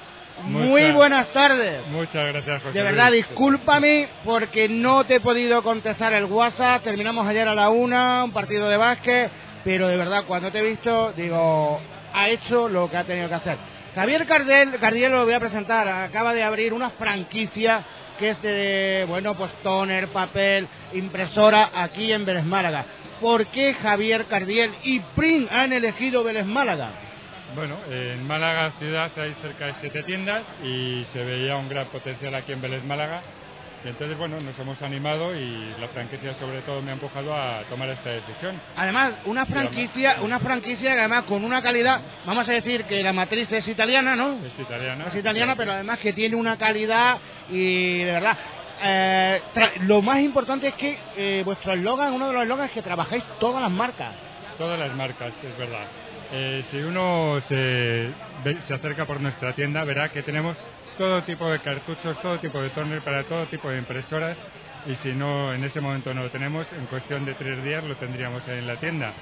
Muy buenas tardes. Muchas gracias, José De verdad, Luis. discúlpame porque no te he podido contestar el WhatsApp. Terminamos ayer a la una, un partido de básquet, pero de verdad, cuando te he visto, digo, ha hecho lo que ha tenido que hacer. Javier Cardel, Cardiel lo voy a presentar, acaba de abrir una franquicia que es de, bueno, pues toner, papel, impresora aquí en Vélez Málaga. ¿Por qué Javier Cardiel y Prim han elegido Vélez Málaga? Bueno, en Málaga ciudad hay cerca de siete tiendas y se veía un gran potencial aquí en Vélez Málaga. Y entonces, bueno, nos hemos animado y la franquicia sobre todo me ha empujado a tomar esta decisión. Además, una franquicia, una franquicia que además con una calidad, vamos a decir que la matriz es italiana, ¿no? Es italiana. Es italiana, pero además que tiene una calidad y de verdad. eh, lo más importante es que eh, vuestro eslogan, uno de los eslogans es que trabajáis todas las marcas. Todas las marcas, es verdad. Eh, si uno se, se acerca por nuestra tienda, verá que tenemos todo tipo de cartuchos, todo tipo de toner para todo tipo de impresoras y si no, en ese momento no lo tenemos, en cuestión de tres días lo tendríamos ahí en la tienda.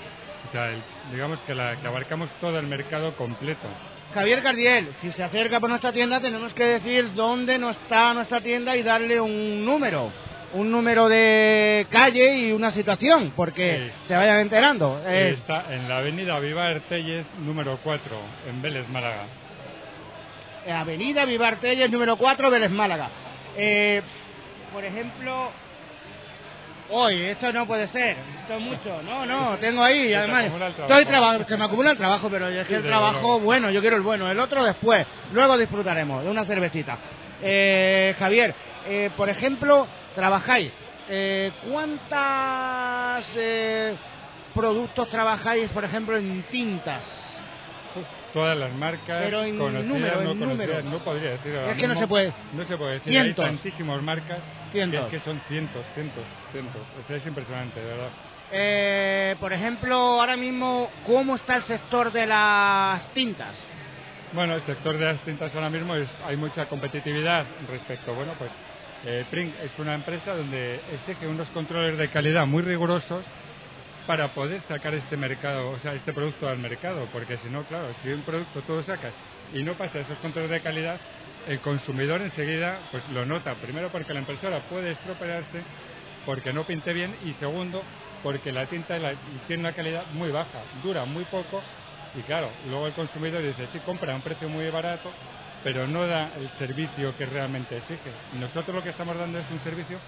O sea, el- digamos que, la, que abarcamos todo el mercado completo. Javier Cardiel, si se acerca por nuestra tienda tenemos que decir dónde no está nuestra tienda y darle un número. Un número de calle y una situación, porque Sí. se vayan enterando. Eh, Está en la avenida Vivar Telles, número 4, en Vélez, Málaga. Avenida Vivar Telles, número 4, Vélez Málaga. Eh, por ejemplo, hoy, esto no puede ser, esto es mucho, no, no, tengo ahí, además, trabajo. estoy trabajando, se me acumula el trabajo, pero es que el trabajo bueno, yo quiero el bueno, el otro después, luego disfrutaremos de una cervecita. Eh, Javier, eh, por ejemplo, trabajáis, eh, ¿cuántas eh, productos trabajáis, por ejemplo, en tintas? Todas las marcas Pero en conocidas, número, no en conocidas, número. no podría decir ahora Es que no se puede. No se puede decir, Cientos. hay tantísimas marcas Cientos. que es que son cientos, cientos, cientos. O sea, es impresionante, de verdad. Eh, por ejemplo, ahora mismo, ¿cómo está el sector de las tintas? Bueno, el sector de las tintas ahora mismo es, hay mucha competitividad respecto, bueno, pues eh, Pring es una empresa donde exige unos controles de calidad muy rigurosos para poder sacar este mercado, o sea, este producto al mercado, porque si no, claro, si un producto tú lo sacas y no pasa esos controles de calidad, el consumidor enseguida pues lo nota, primero porque la impresora puede estropearse, porque no pinte bien y segundo porque la tinta tiene una calidad muy baja, dura muy poco y claro, luego el consumidor dice, sí, compra a un precio muy barato, pero no da el servicio que realmente exige. Nosotros lo que estamos dando es un servicio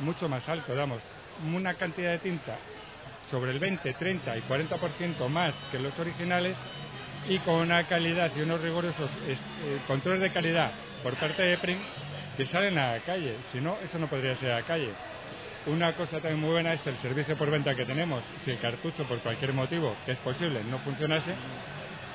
mucho más alto, damos una cantidad de tinta sobre el 20, 30 y 40% más que los originales y con una calidad y unos rigurosos es- eh, controles de calidad por parte de Prim que salen a la calle. Si no, eso no podría ser a la calle. Una cosa también muy buena es el servicio por venta que tenemos. Si el cartucho, por cualquier motivo, que es posible, no funcionase,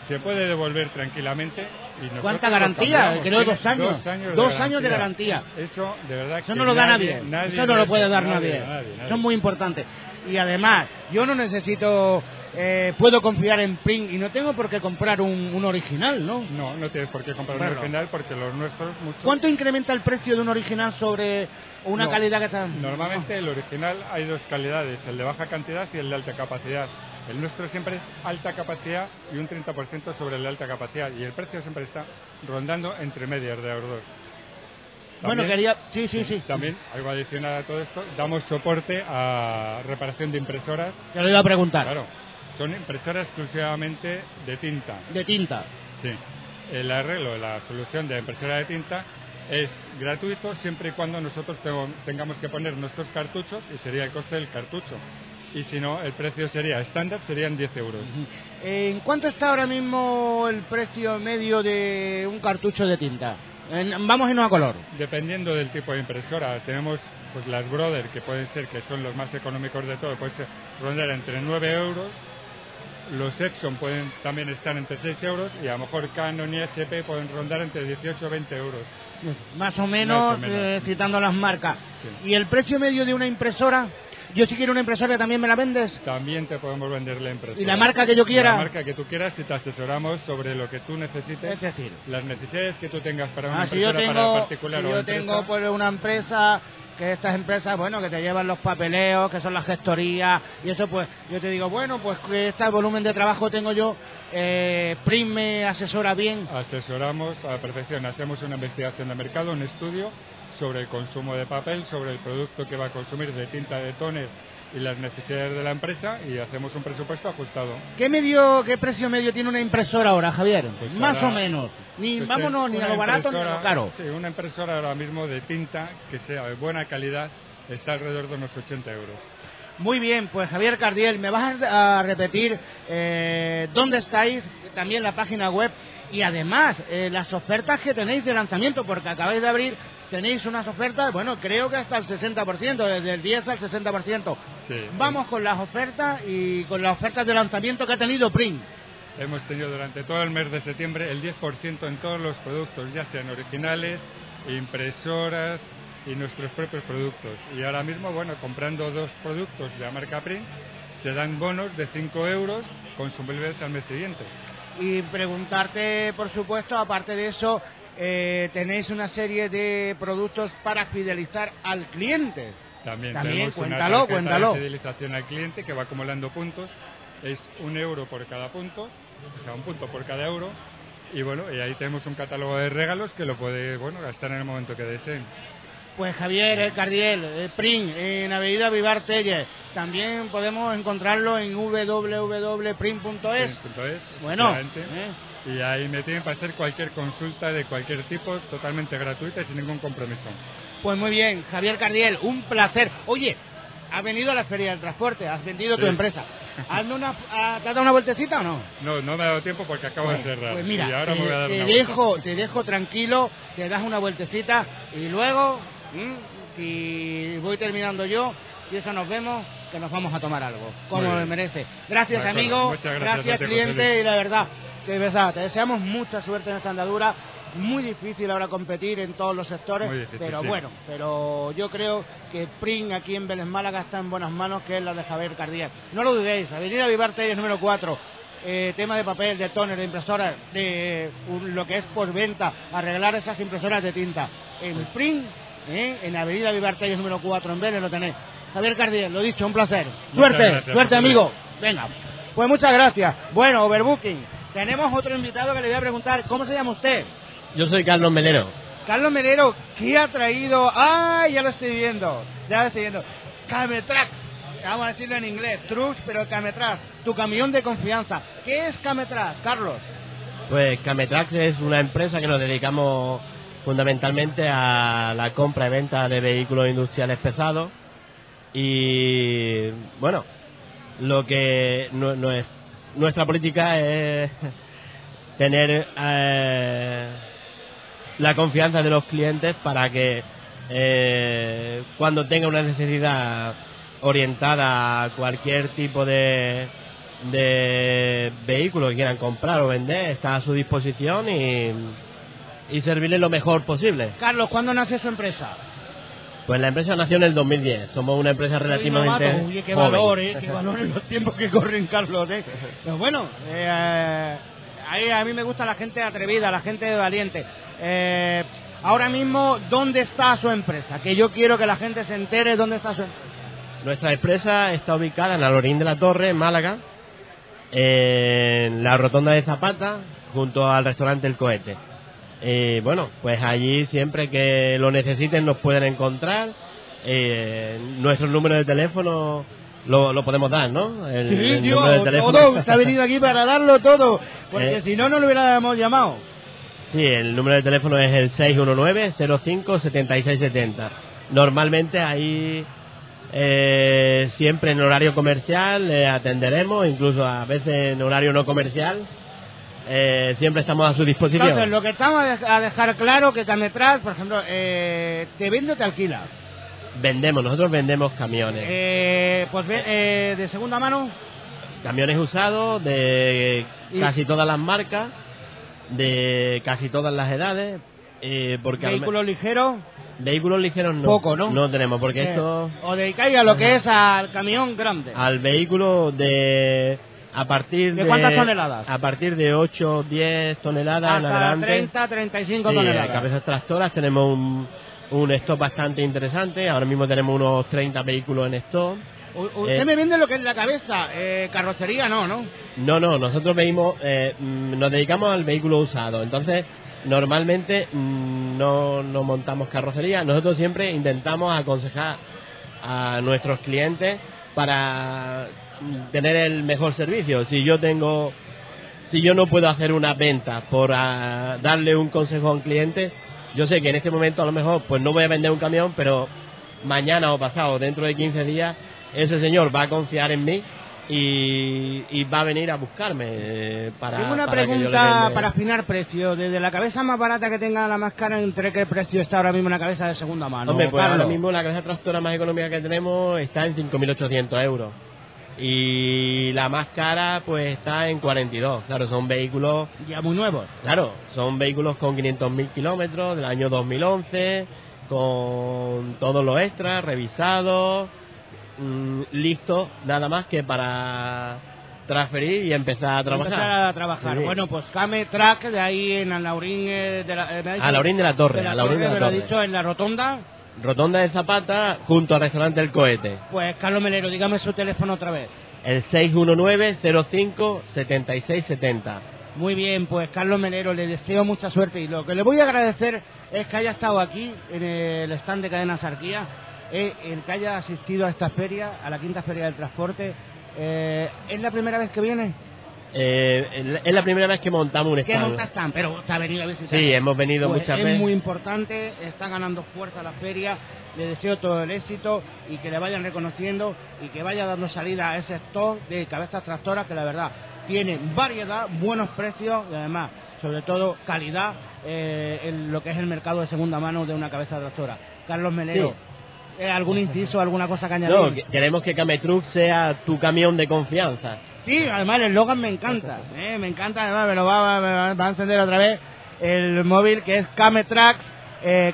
se puede devolver tranquilamente. Y ¿Cuánta garantía? Creo dos años. Dos años, Dos años de garantía. Eso, de verdad, Eso que no lo da nadie- Eso no lo puede dar nadie, nadie. nadie, nadie. Eso es muy importante. Y además, yo no necesito, eh, puedo confiar en Pring y no tengo por qué comprar un, un original, ¿no? No, no tienes por qué comprar un Bueno. original porque los nuestros muchos... ¿Cuánto incrementa el precio de un original sobre una No, calidad que está...? Normalmente el original hay dos calidades, el de baja cantidad y el de alta capacidad. El nuestro siempre es alta capacidad y un 30% sobre el de alta capacidad y el precio siempre está rondando entre medias de euros. Bueno, También- quería... Sí, sí, sí. También, algo adicional a todo esto, damos soporte a reparación de impresoras. Te lo iba a preguntar. Claro, son impresoras exclusivamente de tinta. De tinta. Sí. El arreglo, la solución de impresora de tinta es gratuito siempre y cuando nosotros tengamos que poner nuestros cartuchos y sería el coste del cartucho. Y si no, el precio sería estándar, serían 10 euros. ¿En cuánto está ahora mismo el precio medio de un cartucho de tinta? En- vamos en una color. Dependiendo del tipo de impresora, tenemos pues las Brother, que pueden ser, que son los más económicos de todo, pueden ser, rondar entre 9 euros. Los Epson pueden también estar entre 6 euros y a lo mejor Canon y HP pueden rondar entre 18 o 20 euros. Más o menos, Más o menos. eh, citando las marcas. Sí. ¿Y el precio medio de una impresora? Yo si quiero una impresora también me la vendes. También te podemos vender la impresora. ¿Y la marca que yo quiera? La marca que tú quieras y te asesoramos sobre lo que tú necesites. Es decir, las necesidades que tú tengas para una ah, si yo impresora tengo, para particular si o yo empresa. tengo pues, una empresa que estas empresas, bueno, que te llevan los papeleos, que son las gestorías, y eso pues, yo te digo, bueno, pues que este volumen de trabajo tengo yo, eh, Prim asesora bien. Asesoramos a la perfección, hacemos una investigación de mercado, un estudio sobre el consumo de papel, sobre el producto que va a consumir de tinta de toner y las necesidades de la empresa y hacemos un presupuesto ajustado. ¿Qué medio, qué precio medio tiene una impresora ahora, Javier? Pues Más ahora, o menos. Ni, Pues, vámonos, ni a lo barato ni a lo caro. Sí, una impresora ahora mismo de tinta que sea de buena calidad está alrededor de unos 80 euros. Muy bien, pues Javier Cardiel, me vas a a repetir eh, dónde estáis, también la página web y además eh, las ofertas que tenéis de lanzamiento, porque acabáis de abrir, tenéis unas ofertas, bueno, creo que hasta el 60%, desde el 10 al 60%. Sí, Vamos con las ofertas y con las ofertas de lanzamiento que ha tenido Prim. Hemos tenido durante todo el mes de septiembre el 10% en todos los productos, ya sean originales, impresoras y nuestros propios productos. Y ahora mismo, bueno, comprando dos productos de la marca Print, te dan bonos de 5 euros consumibles al mes siguiente. Y preguntarte, por supuesto, aparte de eso, eh, tenéis una serie de productos para fidelizar al cliente. También, También, una cuéntalo, tarjeta cuéntalo. de fidelización al cliente que va acumulando puntos. Es un euro por cada punto, o sea, un punto por cada euro. Y bueno, y ahí tenemos un catálogo de regalos que lo puede bueno, gastar en el momento que deseen. Pues Javier el Cardiel, eh, Prin, en Avenida Vivar Telles. También podemos encontrarlo en www.prin.es. Bueno, eh. Y ahí me tienen para hacer cualquier consulta de cualquier tipo, totalmente gratuita y sin ningún compromiso. Pues muy bien, Javier Cardiel, un placer. Oye, has venido a la Feria del Transporte, has vendido tu empresa. ¿Hazme una, ¿Te has dado una vueltecita o no? No, no me ha dado tiempo porque acabo de cerrar. Pues mira, y ahora te, me voy a dar te una vuelta. dejo, te dejo tranquilo, te das una vueltecita y luego, ¿m? si voy terminando yo, si eso nos vemos, que nos vamos a tomar algo, como me merece. Gracias amigo, gracias cliente y la verdad, de verdad, te deseamos mucha suerte en esta andadura. Muy difícil ahora competir en todos los sectores, difícil, pero sí. bueno, pero yo creo que Pring aquí en Vélez Málaga está en buenas manos, que es la de Javier Cardiel. No lo dudéis, Avenida Vivar Telles número 4, eh, tema de papel, de toner, de impresoras, de un- lo que es por venta, arreglar esas impresoras de tinta. En Pring, eh, en Avenida Vivar Telles número 4, en Vélez lo tenéis. Javier Cardiel, lo dicho, un placer. Suerte, gracias, suerte José amigo. Venga, pues muchas gracias. Bueno, Overbooking, tenemos otro invitado que le voy a preguntar, ¿cómo se llama usted? Yo soy Carlos Melero. Carlos Menero, ¿qué ha traído? ¡Ay, ya lo estoy viendo! Ya lo estoy viendo. Cametrax. Vamos a decirlo en inglés. Trucks, pero Cametrax. Tu camión de confianza. ¿Qué es Cametrax, Carlos? Pues Cametrax es una empresa que nos dedicamos fundamentalmente a la compra y venta de vehículos industriales pesados. Y bueno, lo que no, es nuestra política es tener eh, la confianza de los clientes para que eh, cuando tenga una necesidad orientada a cualquier tipo de, de vehículo que quieran comprar o vender, está a su disposición y, y servirle lo mejor posible. Carlos, ¿cuándo nace su empresa? Pues la empresa nació en el 2010, somos una empresa relativamente qué joven. valor, ¿eh? Qué valor en los tiempos que corren, Carlos, ¿eh? Pero bueno, eh, ahí a mí me gusta la gente atrevida, la gente valiente. Eh, ahora mismo, ¿dónde está su empresa? Que yo quiero que la gente se entere dónde está su empresa. Nuestra empresa está ubicada en Alorín de la Torre, en Málaga, en la rotonda de Zapata, junto al restaurante El Cohete. Y bueno, pues allí siempre que lo necesiten nos pueden encontrar. Eh, nuestro número de teléfono lo, lo podemos dar, ¿no? El, Sí, el tío, número de teléfono. todo. Ha venido aquí para darlo todo. Porque Eh. si no, no lo hubiéramos llamado. Sí, el número de teléfono es el 619-05-7670. Normalmente ahí eh, siempre en horario comercial le atenderemos, incluso a veces en horario no comercial. Eh, siempre estamos a su disposición. Entonces, lo que estamos a dej- a dejar claro que Cametras, por ejemplo, eh, te vende o te alquila. Vendemos, nosotros vendemos camiones. Eh, pues eh, de segunda mano, Camiones usados de casi todas las marcas, de casi todas las edades. eh, porque vehículos ligeros, vehículos ligeros no. Poco, ¿no? No tenemos, porque esto... o dedicáis a lo que es al camión grande. al vehículo de a partir ¿De de, cuántas toneladas? a partir de 8 10 toneladas en Hasta adelante 30, 35 Sí, en toneladas. cabezas tractoras tenemos un, un stock bastante interesante ahora mismo tenemos unos 30 vehículos en stock U- Usted Eh. me vende lo que es la cabeza, eh, carrocería no, ¿no? no no nosotros veimos eh, mm, nos dedicamos al vehículo usado entonces normalmente mm, no, no montamos carrocería nosotros siempre intentamos aconsejar a nuestros clientes para tener el mejor servicio. Si yo tengo, si yo no puedo hacer una venta por ah, darle un consejo a un cliente, yo sé que en este momento a lo mejor pues no voy a vender un camión, pero mañana o pasado, dentro de 15 días, ese señor va a confiar en mí y, y va a venir a buscarme eh, para Tengo una para pregunta para afinar precio. Desde la cabeza más barata que tenga la más cara, ¿entre qué precio está ahora mismo una cabeza de segunda mano? Hombre, pues Carlos? ahora mismo la cabeza tractora más económica que tenemos está en 5.800 euros. Y la más cara, pues está en 42. Claro, son vehículos. Ya muy nuevos. Claro, son vehículos con 500.000 kilómetros del año 2011, con todos los extras revisados, mm, listos nada más que para transferir y empezar a trabajar. Empezar a trabajar. Sí. Bueno, pues Came Track de ahí en Alaurín eh, de la, eh, dicho- Alaurín de la Torre, de la Alaurín de la Torre. dicho en la rotonda. Rotonda de Zapata, junto al restaurante El Cohete. Pues Carlos Melero, dígame su teléfono otra vez. El 619-05-7670. Muy bien, pues Carlos Melero, le deseo mucha suerte y lo que le voy a agradecer es que haya estado aquí en el stand de Cadena Sarquía, eh, el que haya asistido a esta feria, a la quinta feria del transporte. Eh, ¿Es la primera vez que viene? Eh, es la primera vez que montamos un Que stand. monta stand, pero ha venido a visitar. Sí, hemos venido Pues muchas es veces. muy importante, está ganando fuerza la feria, le deseo todo el éxito y que le vayan reconociendo y que vaya dando salida a ese stock de cabezas tractoras que la verdad tiene variedad, buenos precios y además, sobre todo, calidad eh, en lo que es el mercado de segunda mano de una cabeza tractora. Carlos Melero, eh, ¿algún inciso, alguna cosa que añadir? No, que- queremos que Cametruc sea tu camión de confianza. Sí, además el eslogan me encanta, ¿eh? me encanta, además me lo va, me va- va a encender otra vez el móvil que es Cametrax, eh,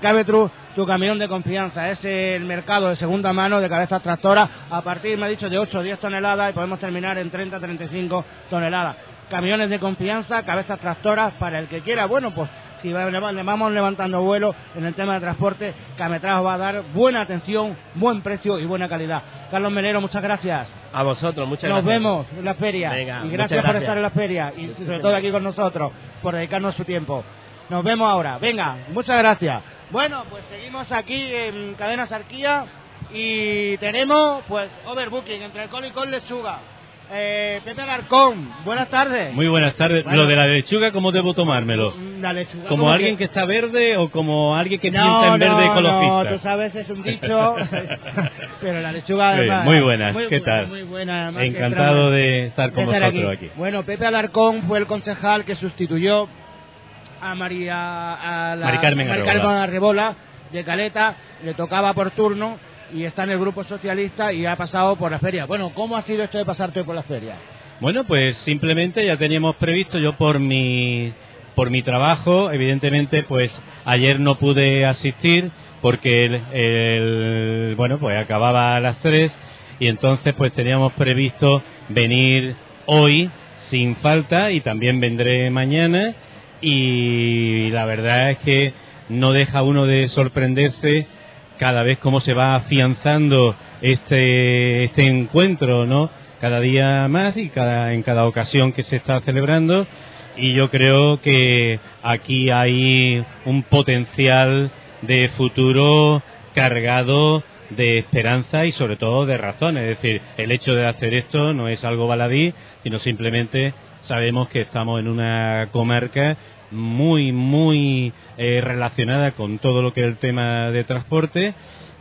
tu camión de confianza, es el mercado de segunda mano de cabezas tractoras a partir, me ha dicho, de 8 o 10 toneladas y podemos terminar en 30 35 toneladas. Camiones de confianza, cabezas tractoras, para el que quiera, bueno, pues si vamos levantando vuelo en el tema de transporte, Cametrax va a dar buena atención, buen precio y buena calidad. Carlos Melero, muchas gracias. A vosotros, muchas Nos gracias. vemos en la feria. Venga, y gracias por estar en la feria y sobre todo aquí con nosotros, por dedicarnos su tiempo. Nos vemos ahora. Venga, muchas gracias. Bueno, pues seguimos aquí en Cadena Sarquía y tenemos pues overbooking entre alcohol y con lechuga. Eh, Pepe Alarcón, buenas tardes. Muy buenas tardes. Bueno. Lo de la lechuga, ¿cómo debo tomármelo? La lechuga. ¿Como ¿cómo alguien que está verde o como alguien que no, piensa en verde no, ecologista? No, tú sabes, es un dicho. pero la lechuga además, muy buenas, muy ¿qué tal? Muy buena, además, que Encantado de estar con de estar vosotros aquí. Bueno, Pepe Alarcón fue el concejal que sustituyó a María a la, Mari Carmen Arrebola. Carmen Arrebola de Caleta, le tocaba por turno y está en el grupo socialista y ha pasado por la feria. Bueno, ¿cómo ha sido esto de pasarte por la feria? Bueno, pues simplemente ya teníamos previsto, yo por mi, por mi trabajo, evidentemente, pues ayer no pude asistir porque el, el- bueno, pues acababa a las 3 y entonces pues teníamos previsto venir hoy sin falta y también vendré mañana y la verdad es que no deja uno de sorprenderse cada vez cómo se va afianzando este, este encuentro, ¿no? Cada día más y cada, en cada ocasión que se está celebrando. Y yo creo que aquí hay un potencial de futuro cargado de esperanza y sobre todo de razón. Es decir, el hecho de hacer esto no es algo baladí, sino simplemente sabemos que estamos en una comarca muy, muy eh, relacionada con todo lo que es el tema de transporte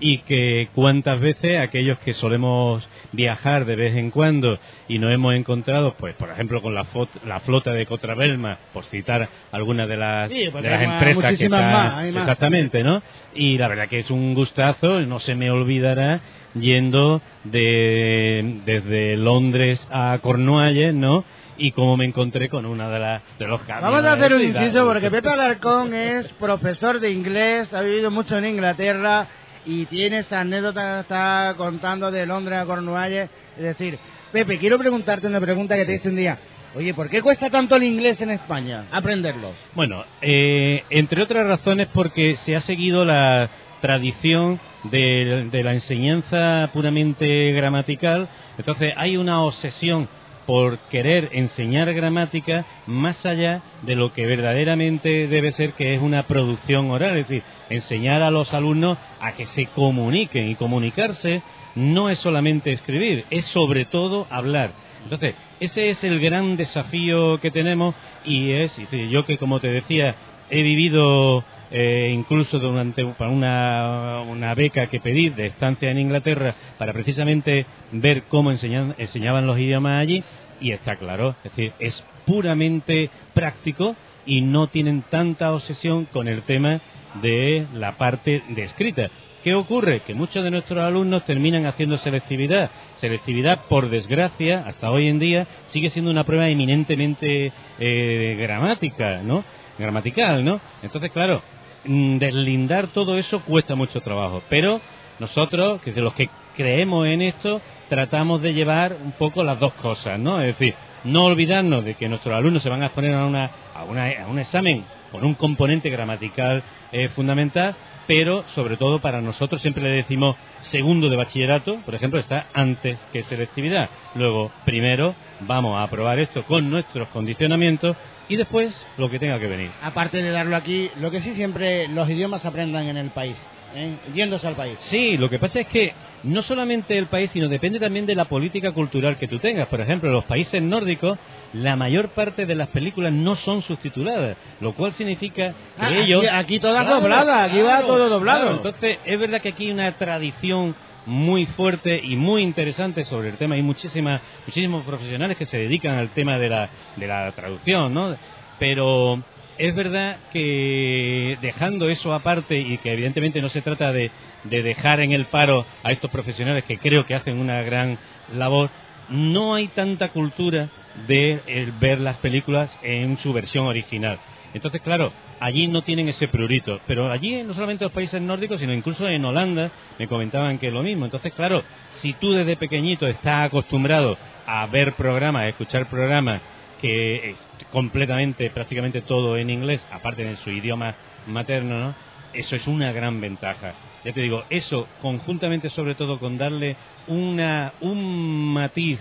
y que cuántas veces aquellos que solemos viajar de vez en cuando y nos hemos encontrado, pues por ejemplo con la, la flota de Cotrabelma, por citar algunas de las, Sí, pues de las empresas que están, exactamente, ¿no? Y la verdad que es un gustazo, no se me olvidará yendo de desde Londres a Cornualles, ¿no? Y cómo me encontré con una de las de los camiones. Vamos a hacer un inciso porque Pepe Alarcón es profesor de inglés, ha vivido mucho en Inglaterra y tiene esta anécdota que está contando de Londres a Cornualles. Es decir, Pepe, quiero preguntarte una pregunta que te hice un día. Oye, ¿por qué cuesta tanto el inglés en España? Aprenderlo. Bueno, eh, entre otras razones porque se ha seguido la tradición de, de la enseñanza puramente gramatical, entonces hay una obsesión por querer enseñar gramática más allá de lo que verdaderamente debe ser que es una producción oral, es decir, enseñar a los alumnos a que se comuniquen y comunicarse no es solamente escribir, es sobre todo hablar. Entonces, ese es el gran desafío que tenemos y es, yo que como te decía, he vivido eh, incluso durante para una, una beca que pedí de estancia en Inglaterra para precisamente ver cómo enseñan- enseñaban los idiomas allí y está claro, es decir, es puramente práctico y no tienen tanta obsesión con el tema de la parte de escrita. ¿Qué ocurre? Que muchos de nuestros alumnos terminan haciendo selectividad. Selectividad, por desgracia, hasta hoy en día, sigue siendo una prueba eminentemente eh, gramática, ¿no? Gramatical, ¿no? Entonces, claro, mm, deslindar todo eso cuesta mucho trabajo. Pero nosotros, que de los que creemos en esto, tratamos de llevar un poco las dos cosas, ¿no? Es decir, no olvidarnos de que nuestros alumnos se van a exponer a, una, a, una- a un examen con un componente gramatical eh, fundamental, pero sobre todo para nosotros siempre le decimos segundo de bachillerato, por ejemplo, está antes que selectividad. Luego, primero, vamos a aprobar esto con nuestros condicionamientos y después lo que tenga que venir. Aparte de darlo aquí, lo que sí siempre los idiomas aprendan en el país, ¿eh? yéndose al país. Sí, lo que pasa es que no solamente el país, sino depende también de la política cultural que tú tengas. Por ejemplo, en los países nórdicos, la mayor parte de las películas no son subtituladas, lo cual significa que Ah, aquí- ellos... aquí todas dobladas, aquí va todo doblado. claro. Entonces, es verdad que aquí hay una tradición muy fuerte y muy interesante sobre el tema. Hay muchísimas, muchísimos profesionales que se dedican al tema de la, de la traducción, ¿no? Pero es verdad que dejando eso aparte y que evidentemente no se trata de, de dejar en el paro a estos profesionales que creo que hacen una gran labor, no hay tanta cultura de el ver las películas en su versión original. Entonces, claro, allí no tienen ese prurito, pero allí no solamente los países nórdicos, sino incluso en Holanda me comentaban que es lo mismo. Entonces, claro, si tú desde pequeñito estás acostumbrado a ver programas, a escuchar programas que es completamente, prácticamente todo en inglés, aparte de su idioma materno, ¿no? Eso es una gran ventaja. Ya te digo, eso conjuntamente sobre todo con darle una, un matiz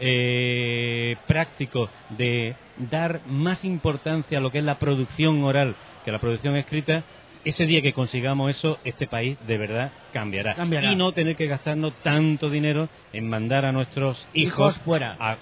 eh, práctico de dar más importancia a lo que es la producción oral que la producción escrita, ese día que consigamos eso, este país de verdad cambiará. Cambiará. Y no tener que gastarnos tanto dinero en mandar a nuestros hijos, Hijos fuera. a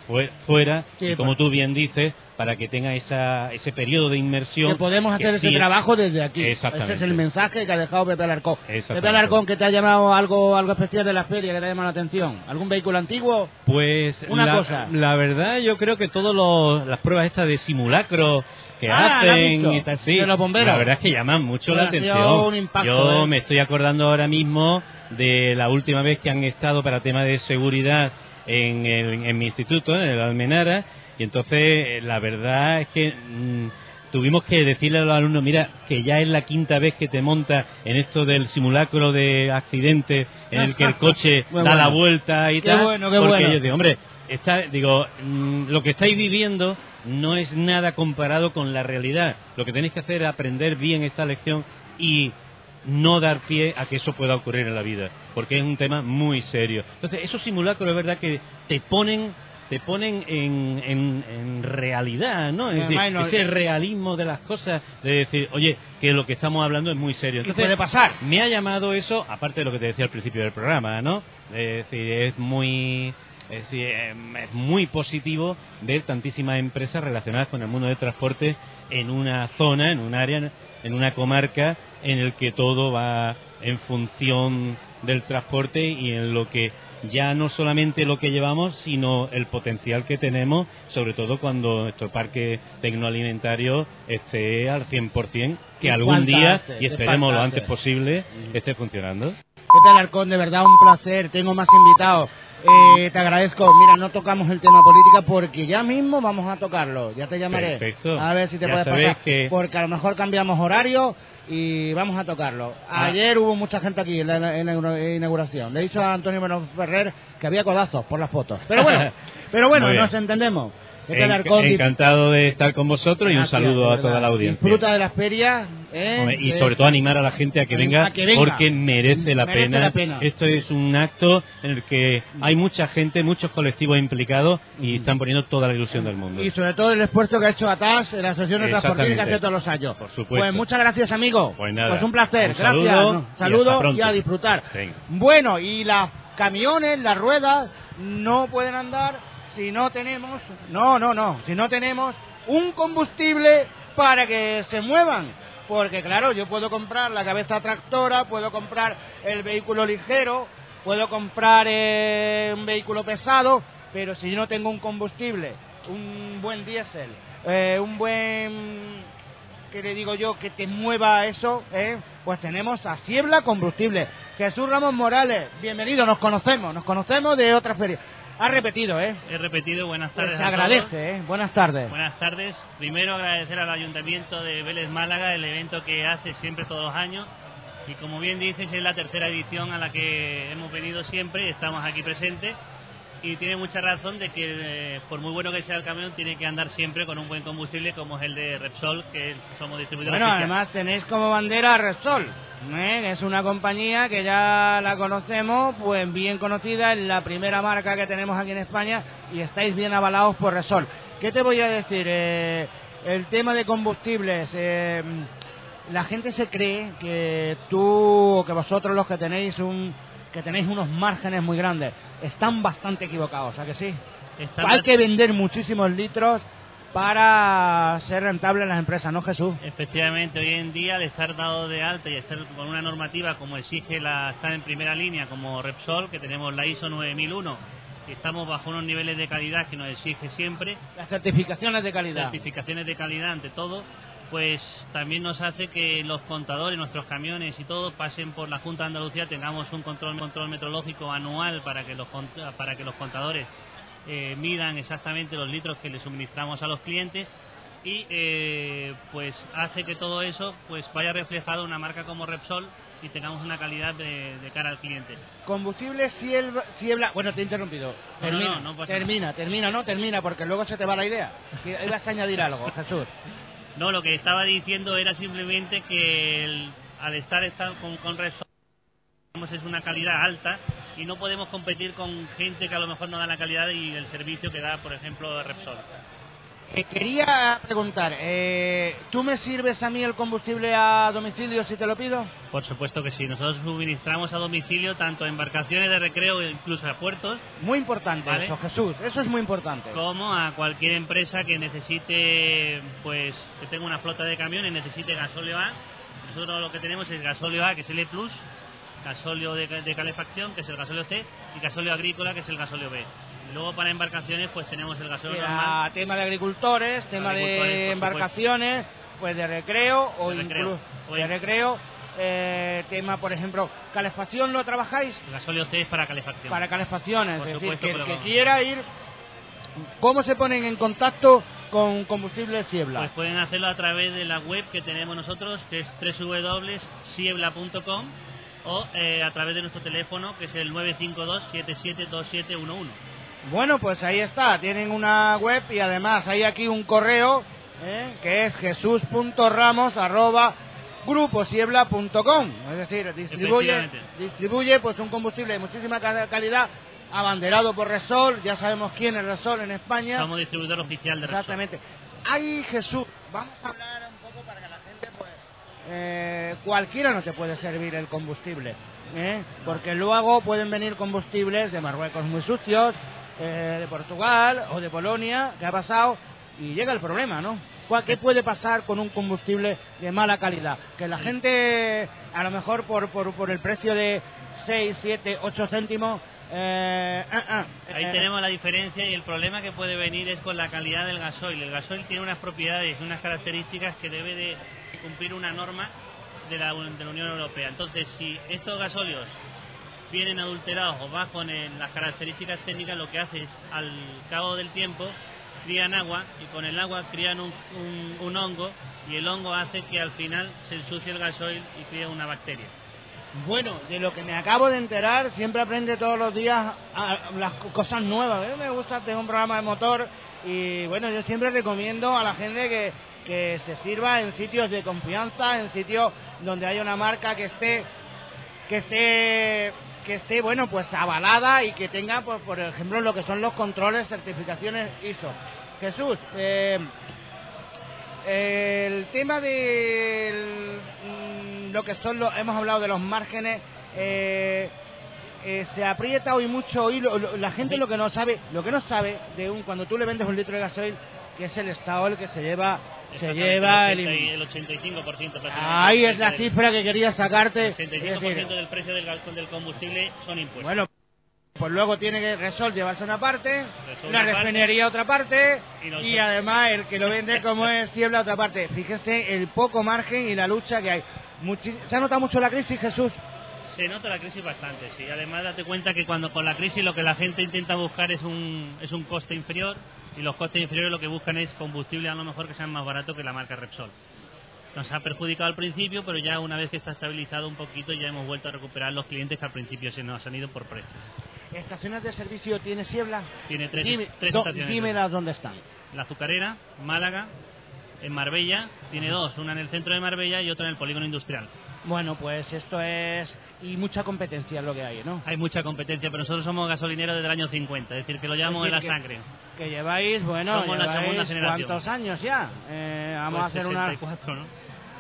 fuera, Sí, y como pues. tú bien dices, para que tenga esa, ese periodo de inmersión. Que podemos hacer ese sí- trabajo desde aquí. Exactamente. Ese es el mensaje que ha dejado Pepe Alarcón. Pepe Alarcón, que te ha llamado algo algo especial de la feria, que te ha llamado la atención. ¿Algún vehículo antiguo? Pues Una la, cosa. la verdad yo creo que todas las pruebas estas de simulacro que Ah, ¿la has hacen y tal, sí, De los bomberos. la verdad es que llaman mucho la atención. impacto, yo ¿eh? me estoy acordando ahora mismo de la última vez que han estado para tema de seguridad en, el- en mi instituto, en el Almenara, y entonces eh, la verdad es que mm, tuvimos que decirle a los alumnos, mira, que ya es la quinta vez que te montas en esto del simulacro de accidente en el que el coche da la vuelta y Qué tal, bueno, qué porque bueno. ellos digo, hombre, está, digo, mm, lo que estáis viviendo no es nada comparado con la realidad. Lo que tenéis que hacer es aprender bien esta lección y no dar pie a que eso pueda ocurrir en la vida, porque es un tema muy serio. Entonces, esos simulacros es verdad que te ponen te ponen en, en, en realidad, ¿no? Es decir, no- ese realismo de las cosas, de decir, oye, que lo que estamos hablando es muy serio. ¿Qué puede pasar? Me ha llamado eso, aparte de lo que te decía al principio del programa, ¿no? Es decir, es muy es, decir, em, es muy positivo ver tantísimas empresas relacionadas con el mundo del transporte en una zona, en un área, en una comarca en el que todo va en función del transporte y en lo que ya no solamente lo que llevamos, sino el potencial que tenemos, sobre todo cuando nuestro parque tecnoalimentario esté al 100%, que algún día, hace, y esperemos lo antes posible, esté funcionando. Pepe Alarcón, de verdad un placer. Tengo más invitados. Eh, te agradezco. Mira, no tocamos el tema política porque ya mismo vamos a tocarlo. Ya te llamaré. Perfecto. A ver si te Ya puedes pasar. que- Porque a lo mejor cambiamos horario y vamos a tocarlo. Ah. Ayer hubo mucha gente aquí en la, en la inaugura- inauguración. Le dicho a Antonio Bueno Ferrer que había codazos por las fotos. Pero bueno, pero bueno, nos entendemos. Alarcón, encantado de estar con vosotros y un Gracias, saludo a toda la audiencia. Disfruta de las ferias. ¿eh? Y sobre todo animar a la gente a que, a venga, que venga. porque merece la, Merece pena. la pena. Esto es un acto en el que hay mucha gente, muchos colectivos implicados y están poniendo toda la ilusión del mundo. Y sobre todo el esfuerzo que ha hecho ATAS en la asociación de transportistas que hace todos los años. Por supuesto. Pues muchas gracias, amigo. Pues nada. Pues un placer. Un gracias. saludo ¿no? y Saludo hasta pronto. y a disfrutar. Venga. Bueno, y las camiones, las ruedas, no pueden andar si no tenemos, no, no, no, si no tenemos un combustible para que se muevan. Porque claro, yo puedo comprar la cabeza tractora, puedo comprar el vehículo ligero, puedo comprar eh, un vehículo pesado, pero si yo no tengo un combustible, un buen diésel, eh, un buen que le digo yo que te mueva eso, ¿eh? pues tenemos a Siebla Combustible. Jesús Ramos Morales, bienvenido, nos conocemos, nos conocemos de otras ferias. Ha repetido, ¿eh? He repetido, buenas tardes. se agradece. ¿eh? Buenas tardes. Buenas tardes. Primero agradecer al Ayuntamiento de Vélez Málaga el evento que hace siempre todos los años. Y como bien dices, es la tercera edición a la que hemos venido siempre y estamos aquí presentes. Y tiene mucha razón de que, eh, por muy bueno que sea el camión, tiene que andar siempre con un buen combustible como es el de Repsol, que somos distribuidores Bueno, oficiales. además tenéis como bandera Repsol. ¿Eh? Es una compañía que ya la conocemos, pues bien conocida, es la primera marca que tenemos aquí en España y estáis bien avalados por Resol. ¿Qué te voy a decir? Eh, el tema de combustibles, eh, la gente se cree que tú o que vosotros los que tenéis un que tenéis unos márgenes muy grandes, están bastante equivocados, ¿a que sí? Están Hay que vender muchísimos litros para ser rentable en las empresas, ¿no, Jesús? Efectivamente, hoy en día al estar dado de alta y estar con una normativa como exige la estar en primera línea como Repsol, que tenemos la ISO 9001 y estamos bajo unos niveles de calidad que nos exige siempre, Las certificaciones de calidad. certificaciones de calidad ante todo, pues también nos hace que los contadores, nuestros camiones y todo pasen por la Junta de Andalucía, tengamos un control, control metrológico anual para que los, para que los contadores eh, midan exactamente los litros que le suministramos a los clientes y eh, pues hace que todo eso pues vaya reflejado en una marca como Repsol y tengamos una calidad de, de cara al cliente. Combustible Siebla, Siebla- Bueno, te he interrumpido. No, no, Termina, no, no pasa termina, termina, no, termina, porque luego se te va la idea. Ibas a añadir algo, Jesús. No, lo que estaba diciendo era simplemente que el- al estar, estar con, con Repsol es una calidad alta y no podemos competir con gente que a lo mejor no da la calidad y el servicio que da, por ejemplo, Repsol. Eh, quería preguntar, eh, ¿tú me sirves a mí el combustible a domicilio si te lo pido? Por supuesto que sí, nosotros suministramos a domicilio tanto embarcaciones de recreo e incluso a puertos Muy importante Vale. eso, Jesús, eso es muy importante. como a cualquier empresa que necesite, pues, que tenga una flota de camiones, necesite gasóleo A. Nosotros lo que tenemos es gasóleo A, que es E+, gasóleo de, de calefacción, que es el gasóleo C, y gasóleo agrícola, que es el gasóleo B. Luego para embarcaciones, pues tenemos el gasóleo normal. tema de agricultores, tema Agricultores, de por supuesto. embarcaciones, pues de recreo o De recreo. Oye. de recreo, eh, tema, por ejemplo, calefacción, ¿lo trabajáis? El gasóleo C es para calefacción. Para calefacciones, Por es decir, supuesto que, que que quiera ir, ¿cómo se ponen en contacto con combustible Siebla? Pues pueden hacerlo a través de la web que tenemos nosotros, que es www.siebla.com o eh, a través de nuestro teléfono, que es el 952-772711. Bueno, pues ahí está, tienen una web y además hay aquí un correo ¿eh? que es jesús.ramos arroba gruposiebla.com, es decir, distribuye, distribuye pues un combustible de muchísima ca- calidad abanderado por Resol, ya sabemos quién es Resol en España. Somos distribuidor oficial de Repsol. Exactamente. Ay, Jesús, vamos a hablar un poco para que la gente, pues, eh, cualquiera no te puede servir el combustible, ¿eh? porque luego pueden venir combustibles de Marruecos muy sucios, eh, de Portugal o de Polonia, que ha pasado, y llega el problema, ¿no? ¿Cuál- ¿Qué puede pasar con un combustible de mala calidad? Que la gente, a lo mejor por, por, por el precio de 6, 7, 8 céntimos, eh, ah, Ahí eh, tenemos la diferencia y el problema que puede venir es con la calidad del gasoil. El gasoil tiene unas propiedades unas características que debe de cumplir una norma de la, de la Unión Europea. Entonces, si estos gasóleos vienen adulterados o bajo en las características técnicas, lo que hace es, al cabo del tiempo, crían agua y con el agua crían un, un- un hongo y el hongo hace que al final se ensucie el gasoil y cría una bacteria. Bueno, de lo que me acabo de enterar, siempre aprende todos los días a- las co- cosas nuevas. A mí me gusta, tengo un programa de motor y bueno, yo siempre recomiendo a la gente que, que se sirva en sitios de confianza, en sitios donde haya una marca que esté, que esté, que esté, bueno, pues avalada y que tenga, pues, por ejemplo, lo que son los controles, certificaciones ISO. Jesús, eh, el tema de lo que son los, hemos hablado de los márgenes, eh, eh, se aprieta hoy mucho y la gente lo que no sabe, lo que no sabe de un cuando tú le vendes un litro de gasoil, que es el estado el que se lleva, se lleva el, el, 80 el 85% prácticamente. ahí es la cifra que quería sacarte. El 85% Es decir, del precio del, del combustible son impuestos. Bueno, pues luego tiene que Resol llevarse una parte, Resol la refinería otra parte Y además el que lo vende como es Siebla otra parte. Fíjese el poco margen y la lucha que hay. ¿Se ha notado mucho la crisis, Jesús? Se nota la crisis bastante, sí. Además, date cuenta que cuando con la crisis lo que la gente intenta buscar es un, es un coste inferior y los costes inferiores lo que buscan es combustible a lo mejor que sean más barato que la marca Repsol. Nos ha perjudicado al principio, pero ya una vez que está estabilizado un poquito ya hemos vuelto a recuperar los clientes que al principio se nos han ido por precio. ¿Estaciones de servicio tiene Siebla? Tiene tres, Dime, tres do- estaciones. dímelas dónde están. La Azucarera, Málaga, en Marbella, tiene dos, una en el centro de Marbella y otra en el polígono industrial. Bueno, pues esto es... Y mucha competencia es lo que hay, ¿no? Hay mucha competencia, pero nosotros somos gasolineros desde el año 50, es decir, que lo llevamos en la que- sangre. Que lleváis, bueno, Somos la lleváis generación. ¿cuántos años ya? Eh, vamos Pues a hacer una... 64, ¿no?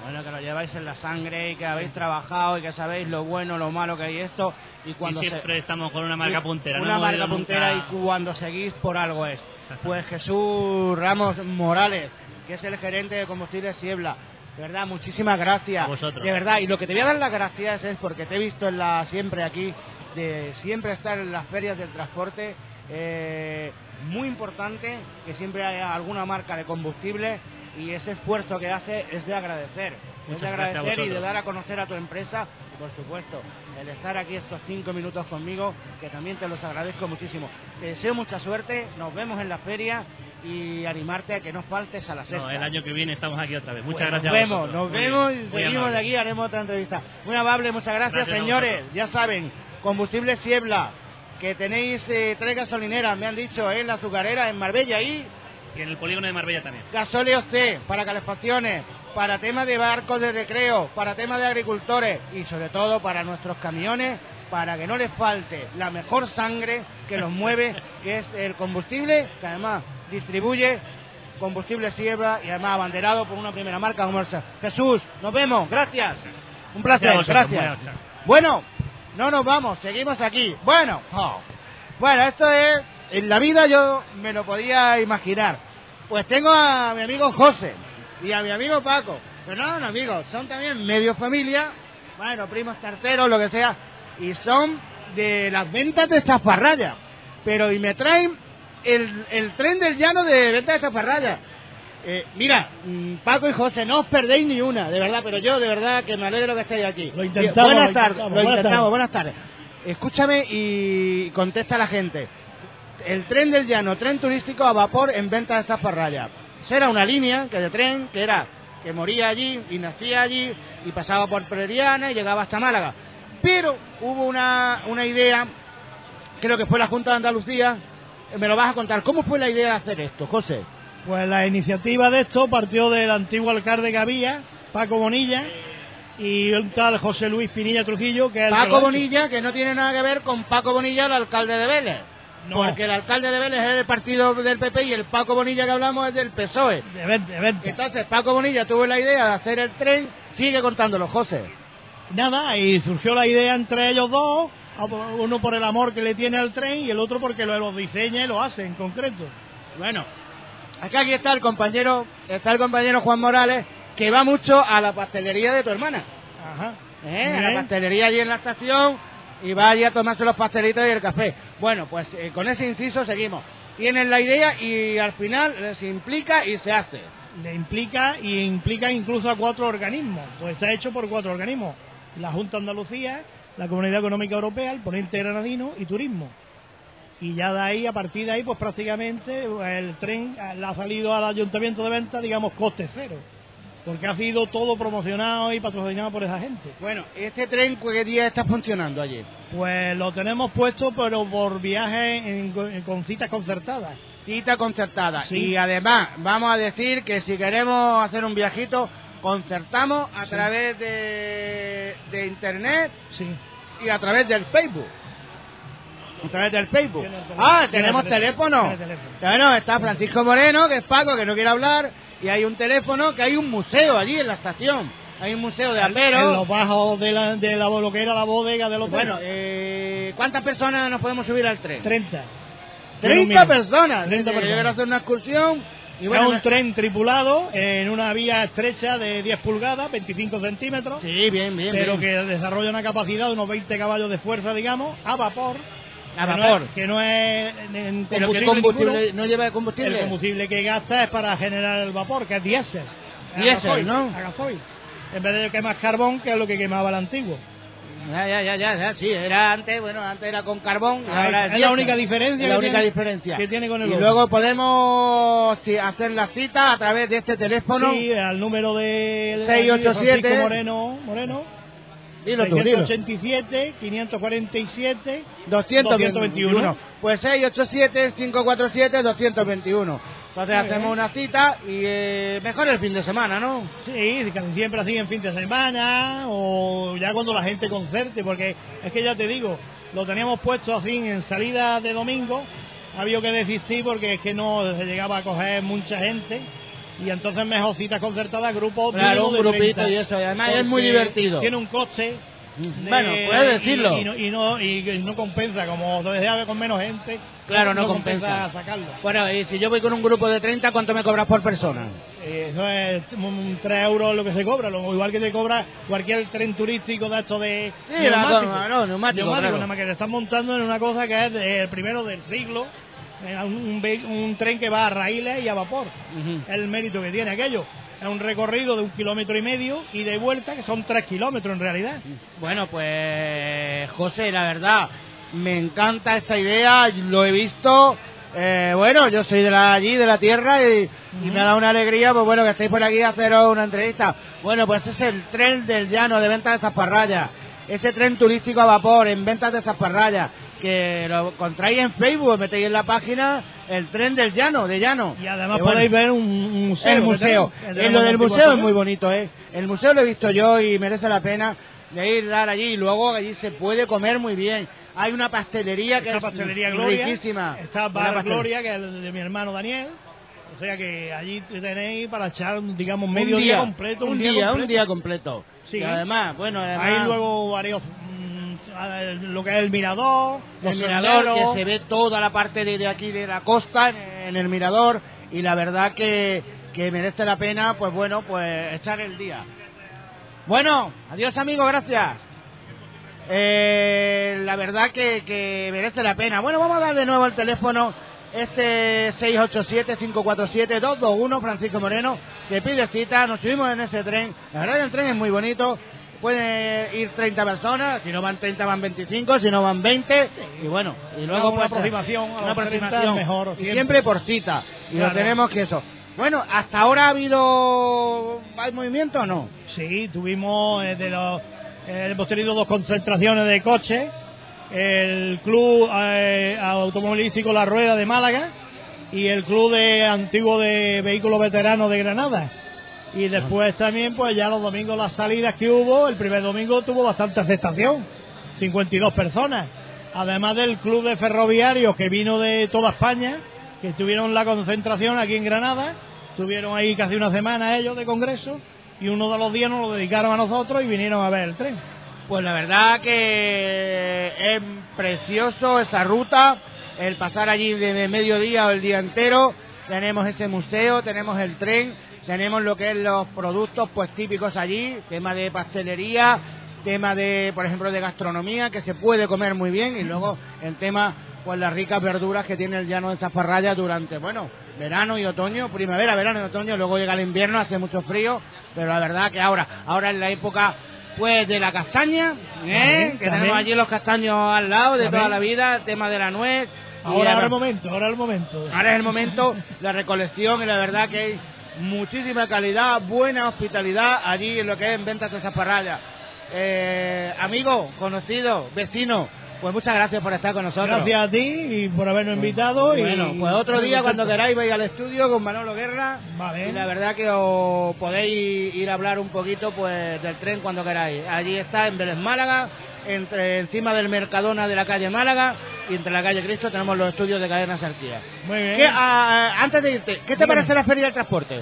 Bueno, que lo lleváis en la sangre y que habéis trabajado y que sabéis lo bueno, lo malo que hay esto. Y cuando y se- siempre estamos con una marca puntera. Una marca nunca- puntera y cuando seguís por algo es. Pues Jesús Ramos Morales, que es el gerente de combustibles Siebla. De verdad, muchísimas gracias. A vosotros. De verdad, y lo que te voy a dar las gracias es porque te he visto en la siempre aquí, de siempre estar en las ferias del transporte. eh, muy importante que siempre haya alguna marca de combustible y ese esfuerzo que hace es de agradecer. es de agradecer y de dar a conocer a tu empresa y por supuesto el estar aquí estos cinco minutos conmigo que también te los agradezco muchísimo te deseo mucha suerte nos vemos en la feria y animarte a que no faltes a la sexta. No, el año que viene estamos aquí otra vez. Muchas Pues gracias nos vemos nos vemos bien, y seguimos de aquí haremos otra entrevista. Muy amable muchas gracias, señores. ya saben combustible Siebla que tenéis eh, tres gasolineras me han dicho en la azucarera en Marbella y Y en el polígono de Marbella también. Gasóleo C para calefacciones, para temas de barcos de recreo, para temas de agricultores y sobre todo para nuestros camiones, para que no les falte la mejor sangre que los mueve, que es el combustible, que además distribuye combustible Siebra y además abanderado por una primera marca como. Jesús, nos vemos, gracias. Un placer, Gracias. Bueno, no nos vamos, seguimos aquí. Bueno, oh. bueno, esto es, en la vida yo me lo podía imaginar. Pues tengo a mi amigo José y a mi amigo Paco. Pero no son amigos, son también medio familia, bueno, primos carteros, lo que sea, y son de las ventas de estas parrayas. Pero y me traen el, el tren del llano de ventas de estas parrayas. Eh, mira, mm, Paco y José, no os perdéis ni una, de verdad, pero yo de verdad que me alegro que estéis aquí. Lo intentamos, Buenas lo tardes, intentamos. lo Buenas intentamos, tardes. buenas tardes. Escúchame y contesta a la gente. El tren del llano, tren turístico a vapor en venta de. Esa era una línea que de tren que era que moría allí y nacía allí y pasaba por Preriana y llegaba hasta Málaga. Pero hubo una, una idea, creo que fue la Junta de Andalucía, me lo vas a contar. ¿Cómo fue la idea de hacer esto, José? Pues la iniciativa de esto partió del antiguo alcalde que había, Paco Bonilla, y un tal José Luis Pinilla Trujillo, que es el lo ha Paco. Bonilla, que no tiene nada que ver con Paco Bonilla, el alcalde de Vélez. No. Porque el alcalde de Vélez es del partido del PP y el Paco Bonilla que hablamos es del PSOE. De de. Entonces Paco Bonilla tuvo la idea de hacer el tren, sigue contándolo, José. Nada, y surgió la idea entre ellos dos, uno por el amor que le tiene al tren y el otro porque lo, lo diseña y lo hace en concreto. Bueno, acá aquí está el compañero, está el compañero Juan Morales, que va mucho a la pastelería de tu hermana. Ajá. ¿eh? A la pastelería allí en la estación y va allí a tomarse los pastelitos y el café. Bueno, pues eh, con ese inciso seguimos. Tienen la idea y al final se implica y se hace. Le implica y implica incluso a cuatro organismos, pues está hecho por cuatro organismos. La Junta Andalucía, la Comunidad Económica Europea, el Ponente Granadino y Turismo. Y ya de ahí, a partir de ahí, pues prácticamente el tren ha salido al Ayuntamiento de Venta, digamos, coste cero. Porque ha sido todo promocionado y patrocinado por esa gente. Bueno, ¿este tren qué día está funcionando allí? Pues lo tenemos puesto, pero por viaje en- con citas concertadas. Cita concertada. Sí. Y además, vamos a decir que si queremos hacer un viajito, concertamos a través de, de internet Sí. y a través del Facebook. A través del Facebook. Ah, tenemos teléfono. Bueno, está Francisco Moreno, que es Paco, que no quiere hablar, y hay un teléfono, que hay un museo allí en la estación. Hay un museo de En alberos. los bajos de, la, de la, lo que era la bodega del hotel. Bueno, eh, ¿cuántas personas nos podemos subir al tren? 30. 30 personas. 30 Dice que Llegar a personas. hacer una excursión. Y es bueno, un tren tripulado en una vía estrecha de 10 pulgadas, 25 centímetros, Sí, bien, bien. pero bien. que desarrolla una capacidad de unos 20 caballos de fuerza, digamos, a vapor. A que no vapor. es- Que no es en combustible. ¿qué combustible ninguno. no lleva combustible? El combustible que gasta es para generar el vapor, que es diésel. Diésel, ¿no? A gasoil. En vez de quemar carbón, que es lo que quemaba el antiguo. Ya, ya, ya, ya, ya, sí, era antes, bueno, antes era con carbón, Ah, ahora es la diésel. única diferencia Es la que única tiene- diferencia. que tiene con el Y otro. luego podemos hacer la cita a través de este teléfono. Sí, al número de 687. Francisco Moreno, Moreno Dilo tú, dilo. 687, 547, 221. Pues 687-547-221. Entonces Muy hacemos bien. una cita y eh, mejor el fin de semana, ¿no? Sí, casi siempre así en fin de semana o ya cuando la gente concerte, porque es que ya te digo, lo teníamos puesto así en salida de domingo, ha habido que desistir porque es que no se llegaba a coger mucha gente y entonces mejor citas concertadas, grupos Claro, un de grupito 30, y eso, y además es muy divertido. Tiene un coste. de- Bueno, puedes y- decirlo. Y, no, y, no, y no compensa, como se haga con menos gente. Claro, no compensa. sacarlo. Bueno, y si yo voy con un grupo de 30, ¿cuánto me cobras por persona? Eh, Eso es un 3 euros lo que se cobra, lo igual que te cobra cualquier tren turístico de estos de Sí, la goma, no, neumático, claro. nada más que te están montando en una cosa que es de- el primero del siglo, un, un un tren que va a raíles y a vapor. Es el mérito que tiene aquello. Es un recorrido de un kilómetro y medio y de vuelta que son tres kilómetros en realidad. Bueno, pues José, la verdad, me encanta esta idea, lo he visto. eh, bueno, yo soy de la, allí, de la tierra, y, y me dado una alegría, pues bueno, que estéis por aquí a haceros una entrevista. Bueno, pues ese es el tren del llano de ventas de Zasparraya. Ese tren turístico a vapor en ventas de Zasparraya, que lo encontráis en Facebook, metéis en la página el tren del llano, de llano. Y además Que bueno, podéis ver un, un museo. el museo. tenemos lo del museo es muy bonito, ¿eh? El museo lo he visto yo y merece la pena de ir dar allí. Y luego allí se puede comer muy bien. Hay una pastelería que es Pastelería Gloria, riquísima. Está Bar Gloria, que es el de mi hermano Daniel. O sea que allí tenéis para echar, digamos, Un medio día, día, completo. un día, un día completo. Sí. Y además, bueno, además, Hay luego varios, lo que es el mirador, el mirador, que se ve toda la parte de, de aquí de la costa en, en el mirador. Y la verdad que, que merece la pena, pues bueno, pues echar el día. Bueno, adiós amigos, gracias. Eh, la verdad que, que merece la pena. Bueno, vamos a dar de nuevo el teléfono. Este 687-547-221, Francisco Moreno, se pide cita, nos subimos en ese tren. La verdad que el tren es muy bonito, puede ir 30 personas, si no van 30 van 25, si no van 20, y bueno, y luego Una pues, aproximación, una los 30 aproximación, mejor, y siempre. siempre por cita, y Claro. lo tenemos que eso. Bueno, ¿hasta ahora ha habido ¿hay movimiento o no? Sí, tuvimos eh, de los, eh, hemos tenido dos concentraciones de coches. El club eh, automovilístico La Rueda de Málaga y el club de antiguo de vehículos veteranos de Granada. Y después también, pues ya los domingos las salidas que hubo, el primer domingo tuvo bastante aceptación, 52 personas. Además del club de ferroviarios que vino de toda España, que tuvieron la concentración aquí en Granada, tuvieron ahí casi una semana ellos de congreso y uno de los días nos lo dedicaron a nosotros y vinieron a ver el tren. Pues la verdad que es precioso esa ruta, el pasar allí de mediodía o el día entero. Tenemos ese museo, tenemos el tren, tenemos lo que es los productos pues típicos allí, tema de pastelería, tema de, por ejemplo, de gastronomía, que se puede comer muy bien, y luego el tema pues las ricas verduras que tiene el llano de Zafarraya durante, bueno, verano y otoño, primavera, verano y otoño, luego llega el invierno, hace mucho frío, pero la verdad que ahora, ahora es la época pues de la castaña, ¿eh? También, que también. tenemos allí los castaños al lado de También. toda la vida, el tema de la nuez. Ahora, ahora ahora- el momento, ahora el momento. Ahora es el momento, la recolección y la verdad que muchísima calidad, buena hospitalidad allí en lo que es en ventas de Zaparraya. Eh, amigo, conocido, vecino, pues muchas gracias por estar con nosotros. Gracias a ti y por habernos invitado. y- Bueno, pues otro día cuando queráis vais al estudio con Manolo Guerra Vale. y la verdad que os podéis ir a hablar un poquito pues del tren cuando queráis. Allí está en Vélez Málaga, entre encima del Mercadona de la calle Málaga y entre la calle Cristo tenemos los estudios de Cadena Sarquía. Muy bien. ¿Qué, ah, ah, antes de irte, ¿qué te Dígame. parece la feria del transporte?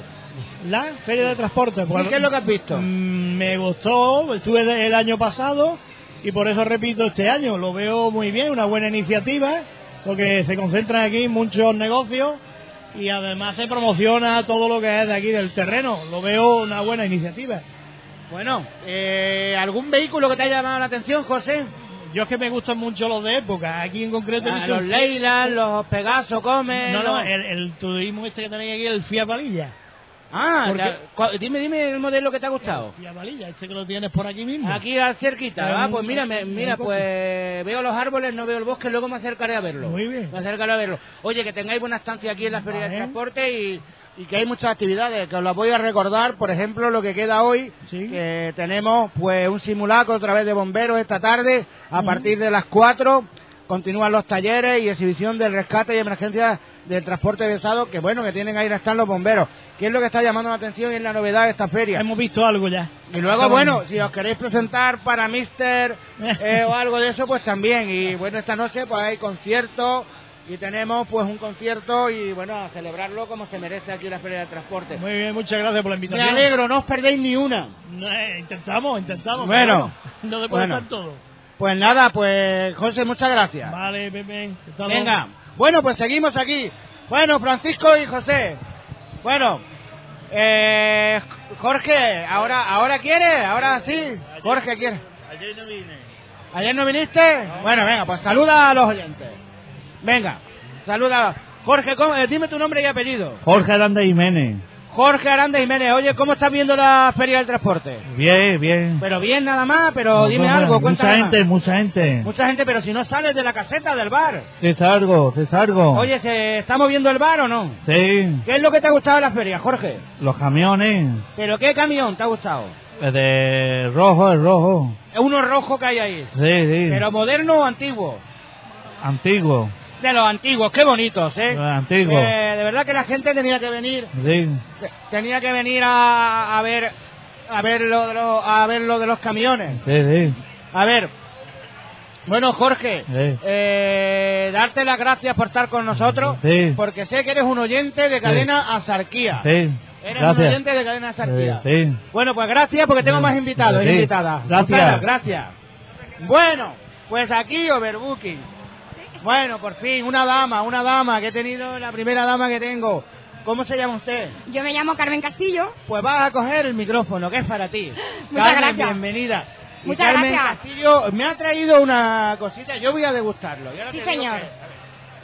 La feria de transporte. pues, ¿qué es lo que has visto? mm, Me gustó, estuve el año pasado y por eso repito este año. Lo veo muy bien, una buena iniciativa, porque se concentran aquí muchos negocios y además se promociona todo lo que es de aquí del terreno. Lo veo una buena iniciativa. Bueno, eh, ¿algún vehículo que te haya llamado la atención, José? Yo es que me gustan mucho los de época. Aquí en concreto Ah, los Leyland, los Pegaso, Come. No, no, el, el turismo este que tenéis aquí, el Fiat Valilla. Ah, ¿Por la- dime, dime el modelo que te ha gustado. Fiat Valilla, este que lo tienes por aquí mismo. Aquí cerquita, ah, pues mira, me- mira, pues veo los árboles, no veo el bosque, luego me acercaré a verlo. Muy bien. Me acercaré a verlo. Oye, que tengáis buena estancia aquí en la Feria del. Transporte y, y que hay muchas actividades, que os las voy a recordar, por ejemplo, lo que queda hoy, que tenemos pues un simulacro a través de bomberos esta tarde, a partir de las 4 continúan los talleres y exhibición del rescate y emergencia del transporte pesado, que bueno, que tienen ahí están los bomberos. ¿Qué es lo que está llamando la atención y es la novedad de esta feria? Hemos visto algo ya. Y luego, bueno, si os queréis presentar para Mister eh, o algo de eso, pues también. Y bueno, esta noche pues hay conciertos y tenemos pues un concierto y bueno, a celebrarlo como se merece aquí en la Feria del Transporte. Muy bien, muchas gracias por la Me invitación. alegro, no os perdéis ni una. Eh, intentamos, intentamos. Bueno, pero no se puede bueno. estar todo. Pues nada, pues José, muchas gracias. Vale, ven, ven. hasta luego. Venga, bueno, pues seguimos aquí. Bueno, Francisco y José. Bueno, eh, Jorge, ahora, ahora quiere, ahora sí. Jorge quiere. Ayer no vine. ¿Ayer no viniste? Bueno, venga, pues saluda a los oyentes. Venga, saluda. Jorge, ¿cómo- eh, dime tu nombre y apellido. Jorge Aranda Jiménez. Jorge Aranda Jiménez, oye, ¿cómo estás viendo la Feria del Transporte? Bien, bien. Pero bien nada más, pero dime algo, cuéntame Mucha más. gente, mucha gente. Mucha gente, pero si no sales de la caseta del bar. Te salgo, te salgo. Oye, ¿se está moviendo el bar o no? Sí, ¿Qué es lo que te ha gustado de la feria, Jorge? los camiones. ¿Pero qué camión te ha gustado? El de rojo, el rojo. Uno rojo que hay ahí. Sí, sí. ¿Pero moderno o antiguo? Antiguo. De los antiguos, qué bonitos, ¿eh? Los antiguos. Eh, de verdad que la gente tenía que venir, Sí. tenía que venir a, a ver, a ver lo de los, a ver lo de los camiones. Sí, sí. A ver, bueno Jorge, Sí. eh, darte las gracias por estar con nosotros, Sí. porque sé que eres un oyente de Cadena Azarquía. Sí. Eres un oyente de Cadena Azarquía. Sí. Bueno, pues gracias porque tengo más invitados y invitadas. Gracias. Gracias. Bueno, pues aquí overbooking. Bueno, por fin, una dama, una dama que he tenido, la primera dama que tengo. ¿Cómo se llama usted? Yo me llamo Carmen Castillo. Pues vas a coger el micrófono, que es para ti. Muchas Carmen, gracias. bienvenida. Y Muchas Carmen gracias. Castillo me ha traído una cosita, yo voy a degustarlo. Y ahora Sí, señor.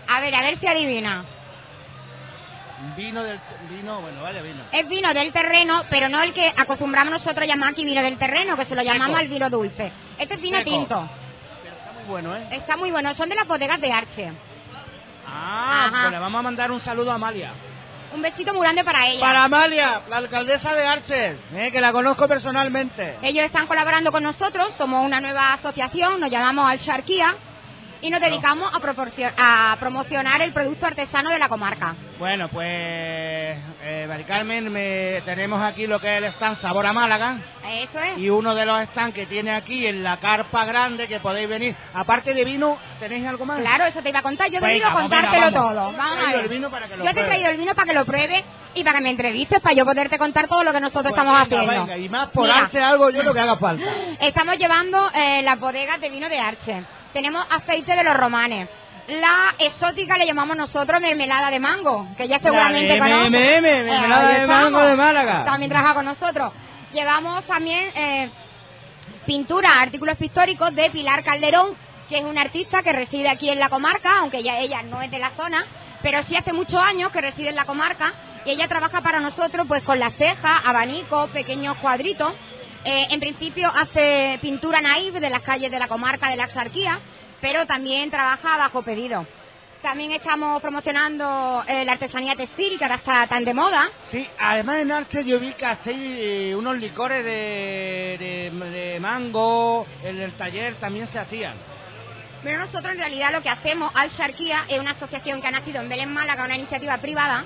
A ver, a ver si adivina. Vino del... Vino, bueno, vale, vino. Es vino del terreno, pero no el que acostumbramos nosotros llamar aquí vino del terreno, que se lo llamamos Seco. el vino dulce. Este es vino Seco. tinto. Está muy bueno, ¿eh? Está muy bueno. Son de las bodegas de Arche. Ah, Ajá. pues le vamos a mandar un saludo a Amalia. Un besito muy grande para ella. Para Amalia, la alcaldesa de Arches, eh, que la conozco personalmente. Ellos están colaborando con nosotros, somos una nueva asociación, nos llamamos Alcharquía y nos dedicamos a, a promocionar el producto artesano de la comarca. Bueno, pues, eh, Mari Carmen, me- tenemos aquí lo que es el stand Sabor a Málaga. Eso es. Y uno de los stands que tiene aquí en la carpa grande que podéis venir. Aparte de vino, ¿tenéis algo más? Claro, eso te iba a contar. Yo he venido a venga, contártelo vamos. todo. Vamos a ver. el vino para que lo Yo te he traído el vino para que lo pruebes y para que me entrevistes, para yo poderte contar todo lo que nosotros Pues estamos venga, haciendo. venga, y más por Mira, Arce algo yo lo que haga falta. Estamos llevando eh, las bodegas de vino de Arche. Tenemos aceite de los romanes. La exótica le llamamos nosotros mermelada de mango, que ya seguramente. MMM, mermelada de mango de Málaga. También trabaja con nosotros. Llevamos también eh, pintura, artículos pictóricos de Pilar Calderón, que es una artista que reside aquí en la comarca, aunque ya ella no es de la zona, pero sí hace muchos años que reside en la comarca y ella trabaja para nosotros pues con las cejas, abanicos, pequeños cuadritos. Eh, en principio hace pintura naif de las calles de la comarca de la Axarquía, pero también trabaja bajo pedido. También estamos promocionando eh, la artesanía textil, que ahora está tan de moda. Sí, además en Arce yo vi que hacéis eh, unos licores de, de, de mango, en el taller también se hacían. Pero nosotros en realidad lo que hacemos, Al Sharquía, es una asociación que ha nacido en Belén Málaga, una iniciativa privada.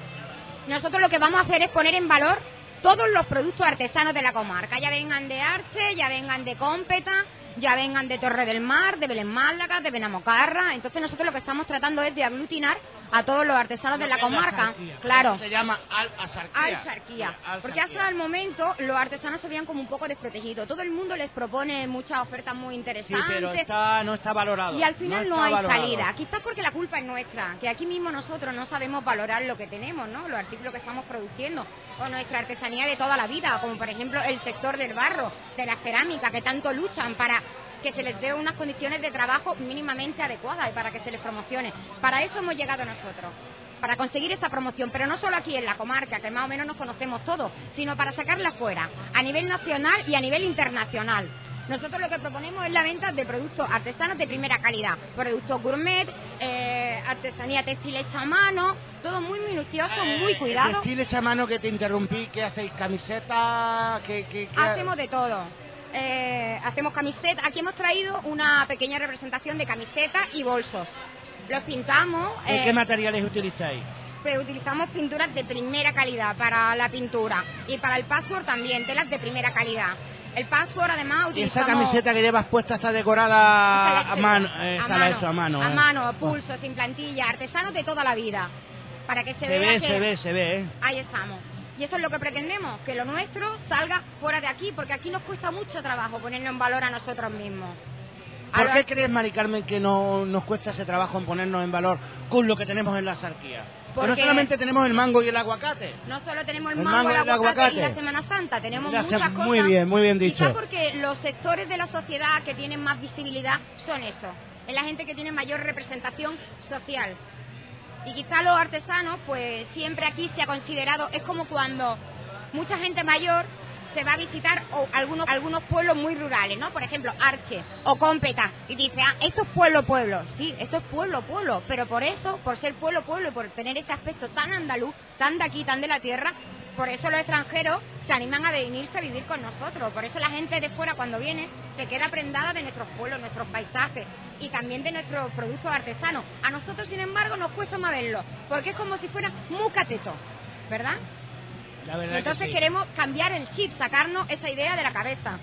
Nosotros lo que vamos a hacer es poner en valor todos los productos artesanos de la comarca, ya vengan de Arce, ya vengan de Cómpeta, ya vengan de Torre del Mar, de Belén Málaga, de Benamocarra. Entonces nosotros lo que estamos tratando es de aglutinar a todos los artesanos de la comarca. Claro. Se llama al. Alcharquía. Porque hasta el momento los artesanos se veían como un poco desprotegidos. Todo el mundo les propone muchas ofertas muy Sí, interesantes. pero está, no está valorado. Y al final no, hay valorado. salida. Quizás porque la culpa es nuestra, que aquí mismo nosotros no sabemos valorar lo que tenemos, ¿no? Los artículos que estamos produciendo o nuestra artesanía de toda la vida, como por ejemplo el sector del barro, de la cerámica, que tanto luchan para que se les dé unas condiciones de trabajo mínimamente adecuadas y para que se les promocione. Para eso hemos llegado nosotros. Para conseguir esta promoción, pero no solo aquí en la comarca, que más o menos nos conocemos todos, sino para sacarla fuera, a nivel nacional y a nivel internacional. Nosotros lo que proponemos es la venta de productos artesanos de primera calidad, productos gourmet, eh, artesanía textil hecha a mano, todo muy minucioso, Eh, muy cuidado. Desfiles a mano que te interrumpí, que hacéis camisetas, que, que, que- Hacemos de todo. Eh, hacemos camisetas. Aquí hemos traído una pequeña representación de camisetas y bolsos. Los pintamos. ¿Qué, eh, qué materiales utilizáis? pues utilizamos pinturas de primera calidad para la pintura y para el password también telas de primera calidad. El password además ¿Y utilizamos esa camiseta que llevas puesta está decorada Está a mano? eh, a está mano, a mano. a eh. mano, a pulso, sin plantilla, artesanos de toda la vida, para que se, Se vea ve, que se ve, se ve. eh. ahí estamos. Y eso es lo que pretendemos, que lo nuestro salga fuera de aquí, porque aquí nos cuesta mucho trabajo ponerlo en valor a nosotros mismos. ¿Por qué crees, Mari Carmen, que no nos cuesta ese trabajo en ponernos en valor con lo que tenemos en la sarquía? Porque no solamente tenemos el mango y el aguacate. No solo tenemos el, El mango, mango el y el aguacate, aguacate. y la Semana Santa, tenemos muchas cosas. muy bien, muy bien Quizá dicho. porque los sectores de la sociedad que tienen más visibilidad son esos. Es la gente que tiene mayor representación social. Y quizá los artesanos, pues siempre aquí se ha considerado, es como cuando mucha gente mayor se va a visitar o algunos, algunos pueblos muy rurales, ¿no? Por ejemplo, Arche o Cómpeta. Y dice, ah, esto es pueblo, pueblo. Sí, esto es pueblo, pueblo. Pero por eso, por ser pueblo, pueblo por tener ese aspecto tan andaluz, tan de aquí, tan de la tierra, por eso los extranjeros se animan a venirse a vivir con nosotros. Por eso la gente de fuera cuando viene se queda prendada de nuestros pueblos, nuestros paisajes y también de nuestros productos artesanos. A nosotros, sin embargo, nos cuesta más verlo, porque es como si fuera muy cateto, ¿verdad? La verdad entonces que sí. queremos cambiar el chip, sacarnos esa idea de la cabeza.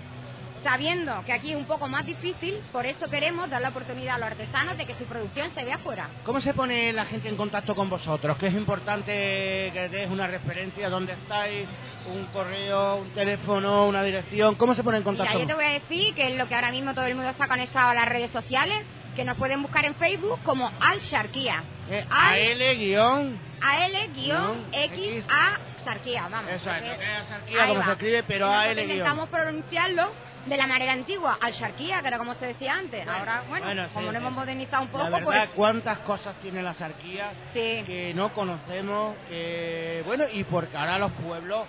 Sabiendo que aquí es un poco más difícil, por eso queremos dar la oportunidad a los artesanos de que su producción se vea afuera. ¿Cómo se pone la gente en contacto con vosotros? Que es importante que des una referencia, dónde estáis, un correo, un teléfono, una dirección. ¿Cómo se pone en Mira, contacto? yo te voy a decir que es lo que ahora mismo todo el mundo está conectado a las redes sociales, que nos pueden buscar en Facebook como Al Sharkia. Eh, Al- AL guion. AL-X A Sharkia, vamos. Eso es, porque- lo que es ahí como va. se escribe, pero AL guion. intentamos pronunciarlo de la manera antigua, Al Sharkia, que era como se decía antes. Ahora, bueno, bueno, sí, como sí. nos hemos modernizado un poco, La verdad, pues cuántas cosas tiene la sarquía que no conocemos, que bueno, y porque ahora los pueblos,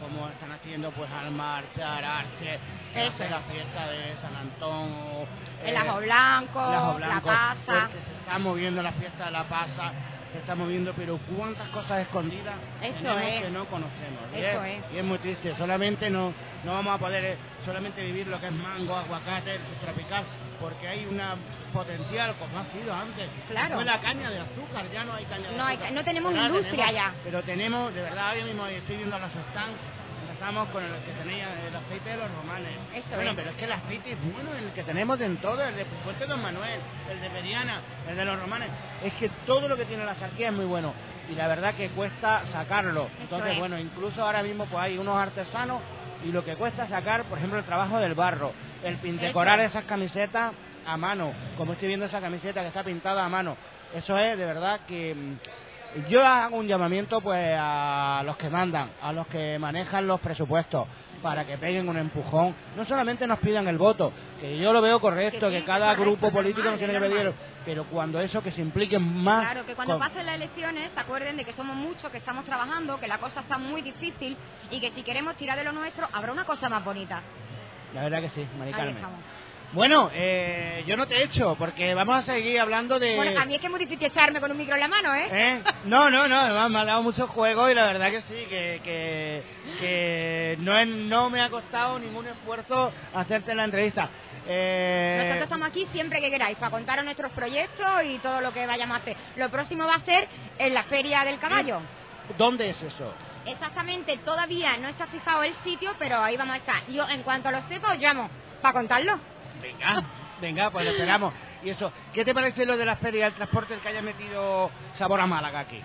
como están haciendo pues al marchar, Arche, hace la fiesta de San Antón, o, el eh, ajo blanco, el ajo la blanco, pasa. porque se está moviendo la fiesta de la pasa, se está moviendo, pero cuántas cosas escondidas Eso es. que no conocemos. Y Eso es, es. y es muy triste, solamente no, no vamos a poder eh, solamente vivir lo que es mango, aguacate, el tropical, porque hay una potencial como ha sido antes. Claro. Fue la caña de azúcar, ya no hay caña de No hay- azúcar. no tenemos Pero industria tenemos- ya. Pero tenemos, de verdad, ahora mismo estoy viendo los stands, empezamos con el que tenía el aceite de los romanes. Eso bueno, es. pero es que el aceite es bueno, el que tenemos en todo, el de Fuerte Don Manuel, el de Periana, el de los romanes. Es que todo lo que tiene la sarquía es muy bueno. Y la verdad que cuesta sacarlo. Entonces, es. bueno, incluso ahora mismo pues hay unos artesanos y lo que cuesta sacar, por ejemplo, el trabajo del barro, el pin- Eso. decorar esas camisetas a mano, como estoy viendo esa camiseta que está pintada a mano. Eso es de verdad que mm, yo hago un llamamiento pues a los que mandan, a los que manejan los presupuestos para que peguen un empujón. No solamente nos pidan el voto, que yo lo veo correcto, Que cada correcto, grupo político normal, nos tiene que pedir, pero cuando eso que se impliquen más Claro, que cuando con- pasen las elecciones se acuerden de que somos muchos, que estamos trabajando, que la cosa está muy difícil y que si queremos tirar de lo nuestro habrá una cosa más bonita. La verdad que sí, Mari Ahí Carmen. estamos. Bueno, eh, yo no te he hecho, porque vamos a seguir hablando de... Bueno, a mí es que es muy difícil echarme con un micro en la mano, ¿eh? ¿Eh? No, no, no, me ha dado mucho juego y la verdad que sí, que, que, que no, es- no me ha costado ningún esfuerzo hacerte la entrevista. Eh, Nosotros estamos aquí siempre que queráis para contaros nuestros proyectos y todo lo que vayamos a hacer. Lo próximo va a ser en la Feria del Caballo. ¿Dónde es eso? Exactamente, todavía no está fijado el sitio, pero ahí vamos a estar. Yo, en cuanto lo sepa, os llamo para contarlo. Venga, venga, pues esperamos. Y eso, ¿qué te parece lo de la feria del transporte el que haya metido sabor a Málaga aquí?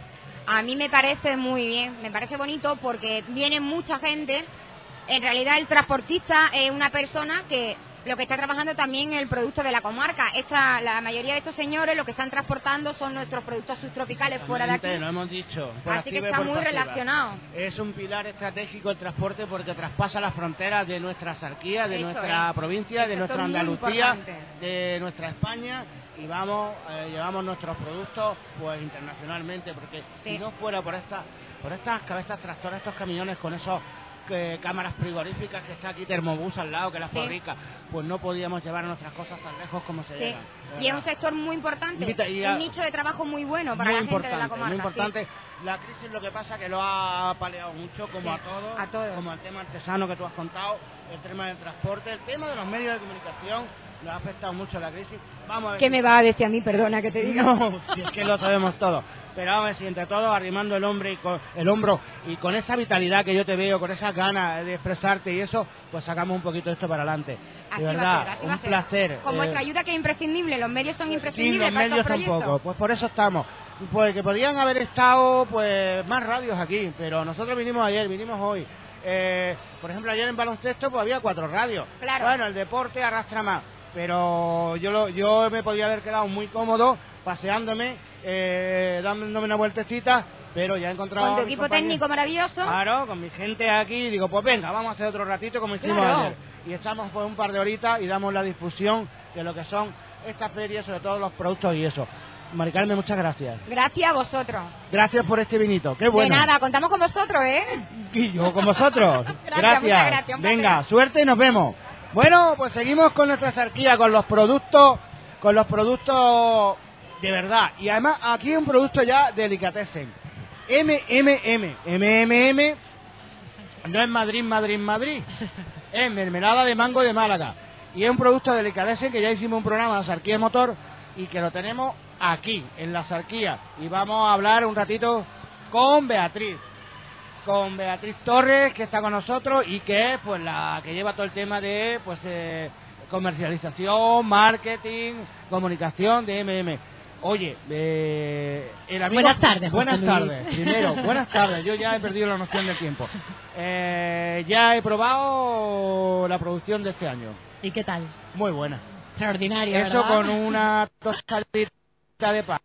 A mí me parece muy bien, me parece bonito porque viene mucha gente. En realidad el transportista es una persona que lo que está trabajando también el producto de la comarca. Esta, la mayoría de estos señores lo que están transportando son nuestros productos subtropicales fuera de aquí. Lo hemos dicho. Así que está muy pasiva. relacionado. Es un pilar estratégico el transporte porque traspasa las fronteras de nuestra sarquía, de Eso nuestra es. provincia, de nuestra Andalucía, de nuestra España y vamos, eh, llevamos nuestros productos pues internacionalmente porque si no fuera por estas por estas cabezas tractoras, estos camiones con esos que cámaras frigoríficas, que está aquí Termobús al lado, que la Sí. fabrica, pues no podíamos llevar nuestras cosas tan lejos como se Sí. llegan. de Y es un sector muy importante, a- un nicho de trabajo muy bueno para muy la gente de la comarca. muy sí. importante. La crisis lo que pasa que lo ha paleado mucho, como a todos, a todos. como el tema artesano que tú has contado, el tema del transporte, el tema de los medios de comunicación, lo ha afectado mucho la crisis. Vamos a ver ¿Qué me va a decir a mí? Perdona que te diga. No, si es que lo sabemos todo. Pero vamos a ver si entre todos arrimando el hombre y con el hombro y con esa vitalidad que yo te veo, con esas ganas de expresarte y eso, pues sacamos un poquito esto para adelante. Así de va a verdad, ser, un a ser. placer. Con eh, vuestra ayuda que es imprescindible, los medios son Sí, imprescindibles los para medios tampoco, pues por eso estamos. Pues que podrían haber estado pues más radios aquí, pero nosotros vinimos ayer, vinimos hoy. Eh, por ejemplo, ayer en baloncesto pues había cuatro radios. Claro. Bueno, el deporte arrastra más, pero yo lo, yo me podía haber quedado muy cómodo paseándome, eh, dándome una vueltecita, pero ya he encontrado Con tu equipo compañeros- técnico maravilloso. Claro, con mi gente aquí, digo, pues venga, vamos a hacer otro ratito como hicimos Claro. ayer. Y estamos pues un par de horitas y damos la difusión de lo que son estas ferias, sobre todo los productos y eso. Maricarme, muchas gracias. Gracias a vosotros. Gracias por este vinito, qué bueno. De nada, contamos con vosotros, ¿eh? Y yo con vosotros. Gracias, muchas gracias, Venga, suerte y nos vemos. Bueno, pues seguimos con nuestra zarquía, con los productos, con los productos de verdad. Y además aquí un producto ya delicatessen. MMM. MMM no es Madrid, Madrid, Madrid. Es mermelada de mango de Málaga. Y es un producto delicatessen que ya hicimos un programa de zarquía de motor y que lo tenemos aquí, en la zarquía. Y vamos a hablar un ratito con Beatriz con Beatriz Torres que está con nosotros y que es pues la que lleva todo el tema de pues eh, comercialización, marketing, comunicación de MM. Oye, eh, el amigo... Buenas tardes, José Buenas Luis. tardes. Primero, buenas tardes. Yo ya he perdido la noción del tiempo. Eh, ya he probado la producción de este año. ¿Y qué tal? Muy buena. Extraordinario, Eso ¿verdad? con una tostadita de pan.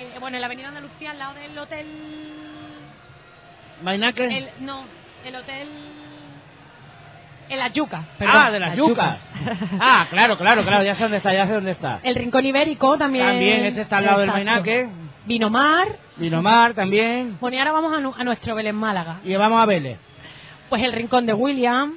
Eh, bueno, en la Avenida Andalucía, al lado del hotel... ¿Mainaque? El, no, el hotel... En las yucas. ah, de las yucas. ah, claro, claro, claro, ya sé dónde está, ya sé dónde está. El Rincón Ibérico también. También, este está al lado del. Mainaque. Vinomar. Vinomar también. Bueno, y ahora vamos a, nu- a nuestro Belén Málaga. Y vamos a Vélez. Pues el Rincón de William.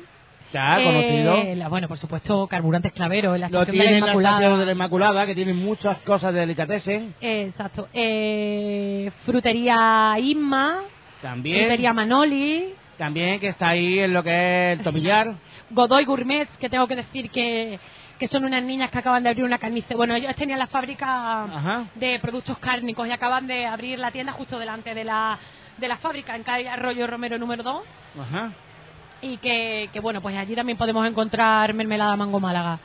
Ya, Eh, conocido. la- bueno, por supuesto, Carburantes Clavero, en la Lo estación de la tiene en la Inmaculada. de la Inmaculada, que tiene muchas cosas de delicatessen. Eh, exacto. Eh, frutería Inma. También. Frutería Manoli. También que está ahí en lo que es el tomillar. Godoy Gourmet, que tengo que decir que, que son unas niñas que acaban de abrir una carnicería. Bueno, ellos tenían la fábrica Ajá. de productos cárnicos y acaban de abrir la tienda justo delante de la, de la fábrica, en calle Arroyo Romero número 2. Ajá. Y que, que, bueno, pues allí también podemos encontrar mermelada mango Málaga.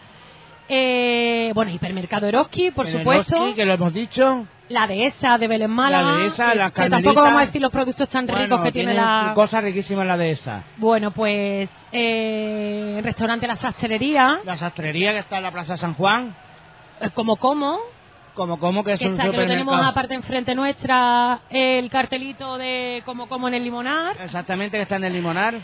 Eh, bueno, hipermercado Eroski, por En supuesto. Oski, que lo hemos dicho. La dehesa de Belén Málaga. La dehesa, las que tampoco vamos a decir los productos tan ricos Bueno, que tiene, tiene la... cosas riquísimas la de esa. Bueno, pues eh, restaurante La Sastrería. La sastrería que está en la Plaza San Juan. Eh, Como como. Como como que es Que, un está, que lo tenemos aparte enfrente nuestra, el cartelito de como como en el limonar. Exactamente, que está en el limonar.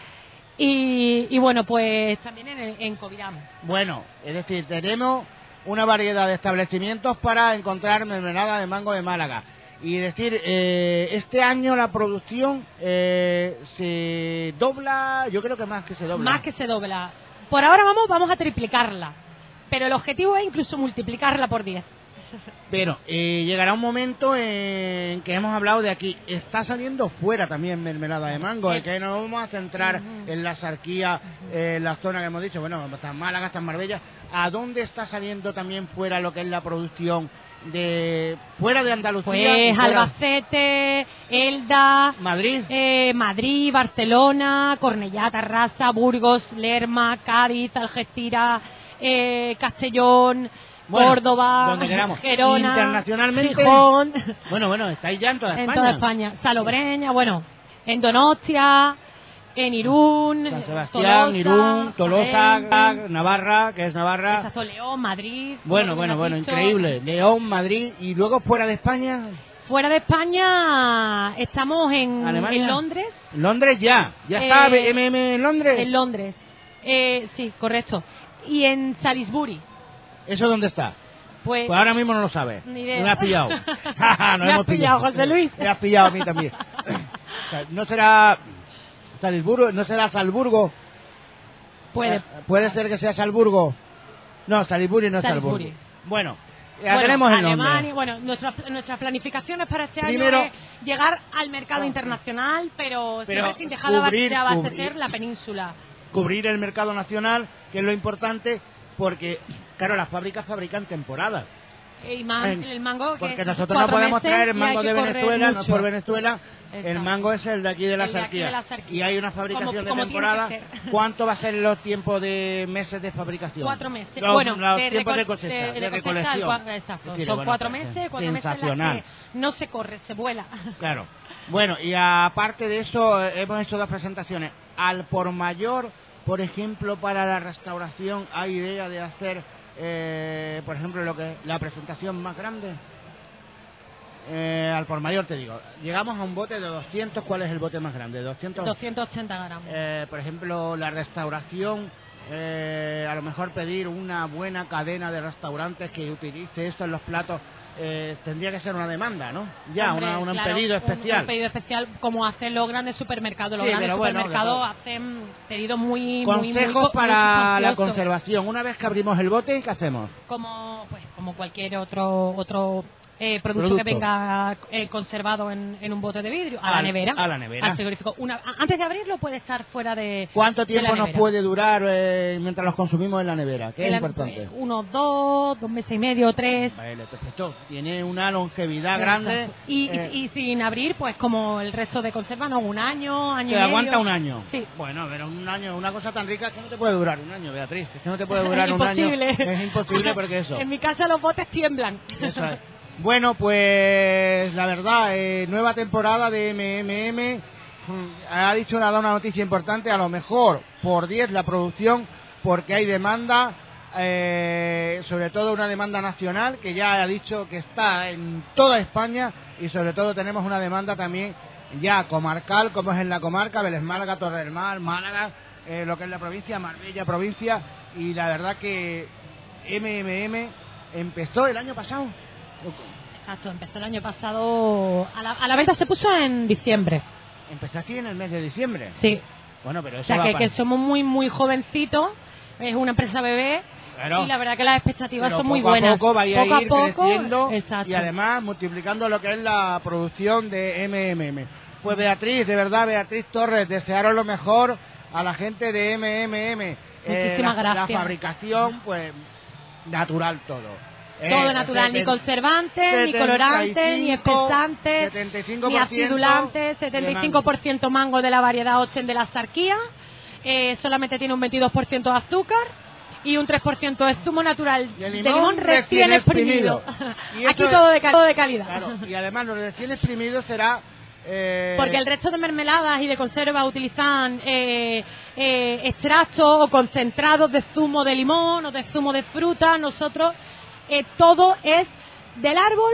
Y, y bueno, pues también en, en Covirán. Bueno, es decir, tenemos una variedad de establecimientos para encontrar mermelada de mango de Málaga. Y decir, eh, este año la producción eh, se dobla, yo creo que más que se dobla. Más que se dobla. Por ahora vamos, vamos a triplicarla. Pero el objetivo es incluso multiplicarla por 10. Pero eh, llegará un momento en que hemos hablado de aquí. Está saliendo fuera también mermelada de mango. Es que nos vamos a centrar en la sarquía, eh, en la zona que hemos dicho. Bueno, en Málaga, en Marbella. ¿A dónde está saliendo también fuera lo que es la producción de fuera de Andalucía? Pues fuera- Albacete, Elda, Madrid, eh, Madrid, Barcelona, Cornellá, Tarrasa, Burgos, Lerma, Cádiz, Algeciras, eh, Castellón, Bueno, Córdoba, donde queramos. Gerona, Internacionalmente. Gijón, Bueno, bueno, estáis ya en toda en España. toda España, Salobreña, bueno, en Donostia, en Irún, San Sebastián, Tolosa, Irún, Tolosa, Jaén, Navarra, que es Navarra. Exacto, León, Madrid. Bueno, bueno, bueno, dicho. increíble. León, Madrid y luego fuera de España, Fuera de España estamos en, en Londres. Londres ya. Ya Eh, está MM en Londres. En Londres. Eh, sí, correcto. Y en Salisbury. ¿Eso dónde está? Pues, Pues ahora mismo no lo sabes. Ni idea. Me has pillado. Nos Me has hemos pillado, José Luis. Me has pillado a mí también. O sea, no será Salisburgo, no será Salzburgo. Puede. Eh, puede ser que sea Salzburgo. No, Salisbury no es. Salzburgo. Bueno, ya bueno, tenemos el nombre. Alemania, bueno, nuestras nuestras planificaciones para este Primero- año es llegar al mercado internacional, pero, Pero siempre sin dejar de abaste- cubrir- de abastecer cubrir- la península. Cubrir el mercado nacional, que es lo importante, porque, claro, las fábricas fabrican temporadas. Y más En- el mango que Porque nosotros no podemos traer el mango de Venezuela, no es por Venezuela. El mango es el de aquí de la sarquía. Y hay una fabricación Como- de como temporada. ¿Cuánto va a ser los tiempos de meses de fabricación? Cuatro meses. Los, bueno, los de, tiempos de cosecha, de- de, de cosecha, recolección. cua- exacto. Decir, Son bueno, cuatro meses, cuatro meses en las sensacional. que no se corre, se vuela. Claro. Bueno, y aparte de eso, eh, hemos hecho dos presentaciones. Al por mayor, por ejemplo, para la restauración, ¿hay idea de hacer, eh, por ejemplo, lo que la presentación más grande? Eh, al por mayor te digo, llegamos a un bote de 200, ¿cuál es el bote más grande? 200. 280 gramos. Eh, por ejemplo, la restauración, eh, a lo mejor pedir una buena cadena de restaurantes que utilice esto en los platos, eh, tendría que ser una demanda, ¿no? Ya, Hombre, una, un claro, pedido especial. Un, pedido especial como hacen los grandes supermercados. Los Sí, grandes bueno, supermercados hacen pedidos muy, muy, muy, Consejos co- muy para la conservación. Una vez que abrimos el bote, ¿qué hacemos? Como, pues, como cualquier otro otro eh, producto, Producto. que venga eh, conservado en, en un bote de vidrio. A la nevera. a la nevera. Al frigorífico. Una, antes de abrirlo puede estar fuera de. ¿Cuánto de tiempo nos puede durar eh, mientras los consumimos en la nevera? ¿Qué es importante? Unos dos, dos meses y medio, tres. Vale, perfecto. Tiene una longevidad grande. Y, y- eh, y sin abrir, pues como el resto de conserva, no, un año, año y medio. aguanta un año. Sí. Bueno, pero un año, una cosa tan rica que no te puede durar un año, Beatriz. Es que no te puede durar un imposible. año. Es imposible porque eso. En mi casa los botes tiemblan. Eso es. Bueno, pues la verdad, eh, nueva temporada de MMM. Mm, Ha dicho nada una noticia importante, a lo mejor por 10 la producción, porque hay demanda. eh, sobre todo una demanda nacional que ya ha dicho que está en toda España y sobre todo tenemos una demanda también ya comarcal, como es en la comarca, Málaga, Torre del Mar, Málaga, eh, lo que es la provincia, Marbella provincia y la verdad que MMM empezó el año pasado. Exacto, empezó el año pasado. A la, a la venta se puso en diciembre. Empezó aquí en el mes de diciembre. Sí. Bueno, pero O eso sea, va que, somos muy, muy jovencitos. Es una empresa bebé. Claro. Y la verdad que las expectativas Pero son muy poco buenas. A poco poco a ir poco. creciendo Exacto. y además multiplicando lo que es la producción de MMM. Pues Beatriz, de verdad, Beatriz Torres, desearos lo mejor a la gente de MMM. Eh, Muchísimas la, gracias. La fabricación, pues, natural todo. Eh, Todo natural, ni conservantes, ni colorantes, ni 75, espesantes, 75% ni acidulantes, de 75% mango de la variedad Ochen de la Sarquía, eh, solamente tiene un 22% de azúcar y un 3% de zumo natural de limón recién recién exprimido. exprimido. Y Aquí todo de, todo de calidad. Claro, y además lo recién exprimido será... eh, Porque el resto de mermeladas y de conservas utilizan eh, eh, extractos o concentrados de zumo de limón o de zumo de fruta. Nosotros eh, todo es del árbol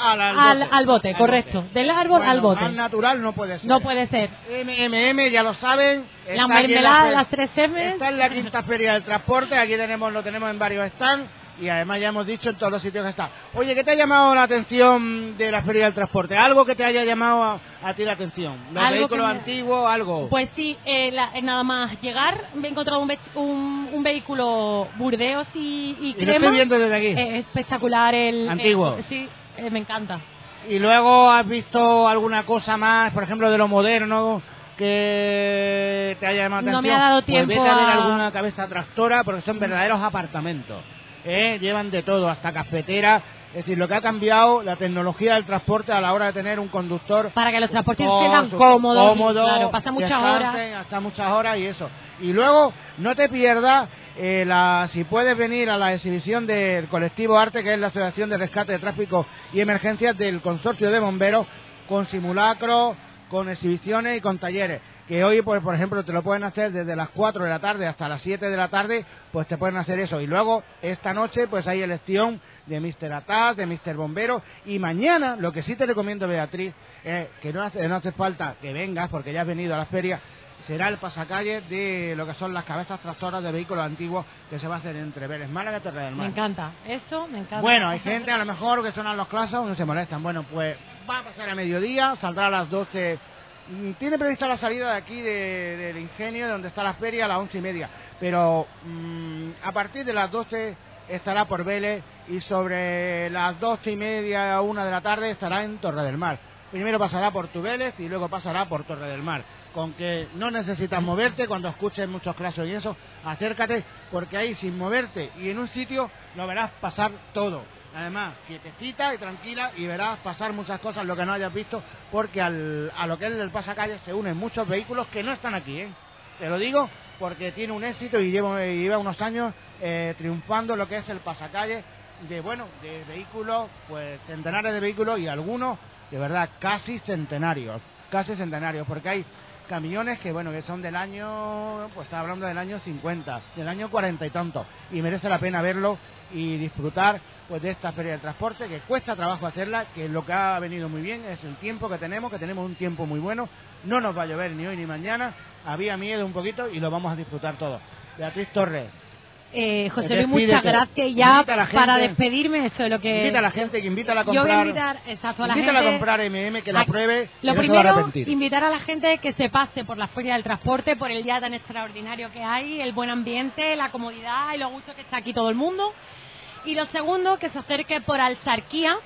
al, al al, bote. al bote, Al correcto. Del árbol Bueno, al bote. Natural no puede ser. No puede ser. MMM, ya lo saben. La mermelada fe- las tres M. Está en la quinta feria del transporte, aquí tenemos, lo tenemos en varios stands y además ya hemos dicho en todos los sitios que está. Oye, ¿qué te ha llamado la atención de la feria del transporte? ¿Algo que te haya llamado a, a ti la atención? ¿Los Algo vehículos me- antiguos? ¿Algo? Pues sí, eh, la- eh, nada más llegar, me he encontrado un, un, un vehículo Burdeos y, y Y lo crema. estoy viendo desde aquí. Eh, espectacular el... Antiguo. eh, sí, eh, me encanta. Y luego has visto alguna cosa más, por ejemplo, de lo moderno que te haya llamado la No atención. me ha dado Pues tiempo vete a ver a- alguna cabeza tractora porque son verdaderos apartamentos. ¿eh? Llevan de todo, hasta cafeteras. Es decir, lo que ha cambiado la tecnología del transporte a la hora de tener un conductor. Para que los transportistas con sientan cómodos, cómodo, claro, pasan muchas horas. Hasta muchas horas y eso. Y luego, no te pierdas, eh, la, si puedes venir a la exhibición del colectivo Arte, que es la Asociación de Rescate de Tráfico y Emergencias del Consorcio de Bomberos, con simulacros, con exhibiciones y con talleres. Que hoy, pues, por ejemplo, te lo pueden hacer desde las 4 de la tarde hasta las 7 de la tarde, pues te pueden hacer eso. Y luego, esta noche, pues hay elección de Mr. Ataz, de Mr. Bombero. Y mañana, lo que sí te recomiendo, Beatriz, es que no hace, no hace falta que vengas, porque ya has venido a la feria, será el pasacalle de lo que son las cabezas tractoras de vehículos antiguos que se va a hacer entre Vélez Málaga y Torre del Me Mar. encanta. Eso me encanta. Bueno, hay gente a lo mejor que suenan los clasos no se molestan. Bueno, pues va a pasar a mediodía, saldrá a las 12. Mm, Tiene prevista la salida de aquí de- del ingenio, donde está la feria, a las once y media. Pero mm, a partir de las 12 estará por Vélez y sobre las doce y media a una de la tarde estará en Torre del Mar. Primero pasará por Tubeles y luego pasará por Torre del Mar. Con que no necesitas moverte cuando escuches muchos clases y eso, acércate porque ahí sin moverte y en un sitio lo verás pasar todo. Además, quietecita y tranquila y verás pasar muchas cosas lo que no hayas visto porque al, a lo que es el pasacalle se unen muchos vehículos que no están aquí, ¿eh? Te lo digo porque tiene un éxito y lleva, lleva unos años eh, triunfando lo que es el pasacalle de, bueno, de vehículos, pues centenares de vehículos y algunos, de verdad, casi centenarios, casi centenarios, porque hay camiones que, bueno, que son del año, pues está hablando del año 50, del año 40 y tanto, y merece la pena verlo y disfrutar pues de esta feria del transporte que cuesta trabajo hacerla, que lo que ha venido muy bien es el tiempo que tenemos, que tenemos un tiempo muy bueno, no nos va a llover ni hoy ni mañana, había miedo un poquito y lo vamos a disfrutar todo. Beatriz Torres, Eh, José. Luis, muchas gracias. Y ya gente. para despedirme, eso es lo que. invita a la gente que invita a la Yo voy a comprar, invitar, exacto, a la gente. a comprar MM, que la pruebe Lo primero, invitar a la gente que se pase por la Feria del Transporte, por el día tan extraordinario que hay, el buen ambiente, la comodidad y lo gusto que está aquí todo el mundo. Y lo segundo, que se acerque por Alzarquía,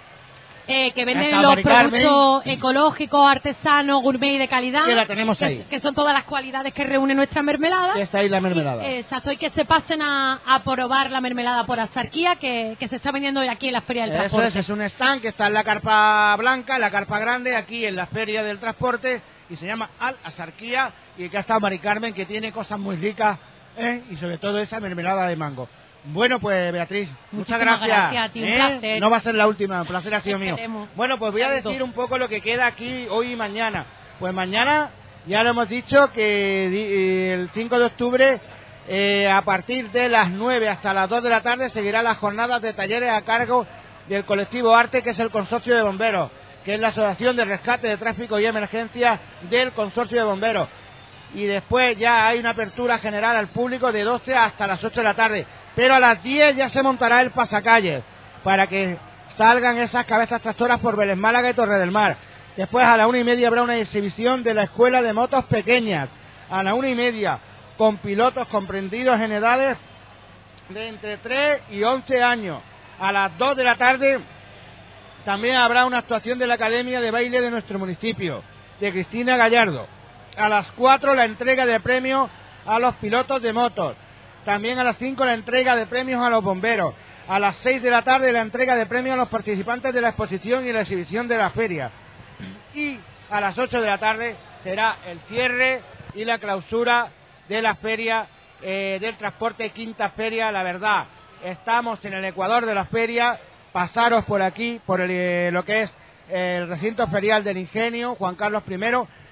eh, que venden está los productos ecológicos, artesanos, gourmet y de calidad. Que la tenemos ahí. Que son todas las cualidades que reúne nuestra mermelada. Esta es la mermelada. Y, exacto, y que se pasen a, a probar la mermelada por Alzarquía, que, que se está vendiendo hoy aquí en la Feria del Eso Transporte. es, es un stand que está en la carpa blanca, la carpa grande, aquí en la feria del transporte, y se llama Al Azarquía, y que ha estado Mari Carmen, que tiene cosas muy ricas, ¿eh? y sobre todo esa mermelada de mango. Bueno, pues Beatriz, muchas gracias. gracias a ti, un ¿eh? placer. No va a ser la última, un placer ha sido mío. Bueno, pues voy a decir un poco lo que queda aquí hoy y mañana. Pues mañana, ya lo hemos dicho, que di- el 5 de octubre Eh, a partir de las 9 hasta las 2 de la tarde seguirán las jornadas de talleres a cargo del colectivo Arte, que es el consorcio de bomberos, que es la Asociación de Rescate de Tráfico y Emergencia del consorcio de bomberos. Y después ya hay una apertura general al público de 12 hasta las 8 de la tarde. Pero a las 10 ya se montará el pasacalle para que salgan esas cabezas tractoras por Vélez Málaga y Torre del Mar. Después a la una y media habrá una exhibición de la Escuela de Motos Pequeñas. A la una y media, con pilotos comprendidos en edades de entre 3 y 11 años. A las 2 de la tarde también habrá una actuación de la Academia de Baile de nuestro municipio, de Cristina Gallardo. A las 4 la entrega de premios a los pilotos de motos. También a las 5 la entrega de premios a los bomberos. A las 6 de la tarde la entrega de premios a los participantes de la exposición y la exhibición de la feria. Y a las 8 de la tarde será el cierre y la clausura de la feria eh, del transporte Quinta Feria. La verdad, estamos en el Ecuador de la feria. Pasaros por aquí, por el, eh, lo que es el recinto ferial del Ingenio, Juan Carlos I,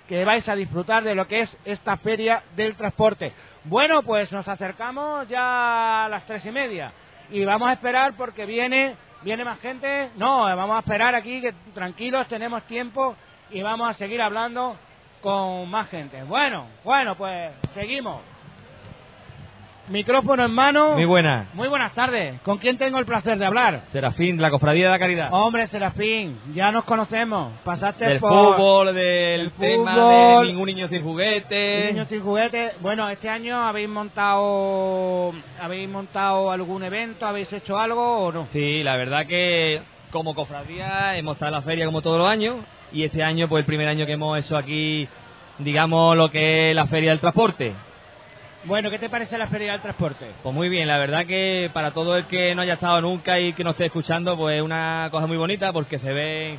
que vais a disfrutar de lo que es esta feria del transporte. Bueno, pues nos acercamos ya a las tres y media y vamos a esperar porque viene viene más gente. No, vamos a esperar aquí que tranquilos tenemos tiempo y vamos a seguir hablando con más gente. Bueno, bueno, pues seguimos. Micrófono en mano. Muy buenas. Muy buenas tardes. ¿Con quién tengo el placer de hablar? Serafín, de la Cofradía de la Caridad. Hombre, Serafín, ya nos conocemos. Pasaste del por fútbol, del tema fútbol. de ningún niño sin juguete. Niños sin juguete. Bueno, este año habéis montado habéis montado algún evento, habéis hecho algo o no? Sí, la verdad que como cofradía hemos estado en la feria como todos los años y este año pues el primer año que hemos hecho aquí, digamos lo que es la feria del transporte. Bueno, ¿qué te parece la feria del transporte? Pues muy bien, la verdad que para todo el que no haya estado nunca y que no esté escuchando, pues es una cosa muy bonita porque se ve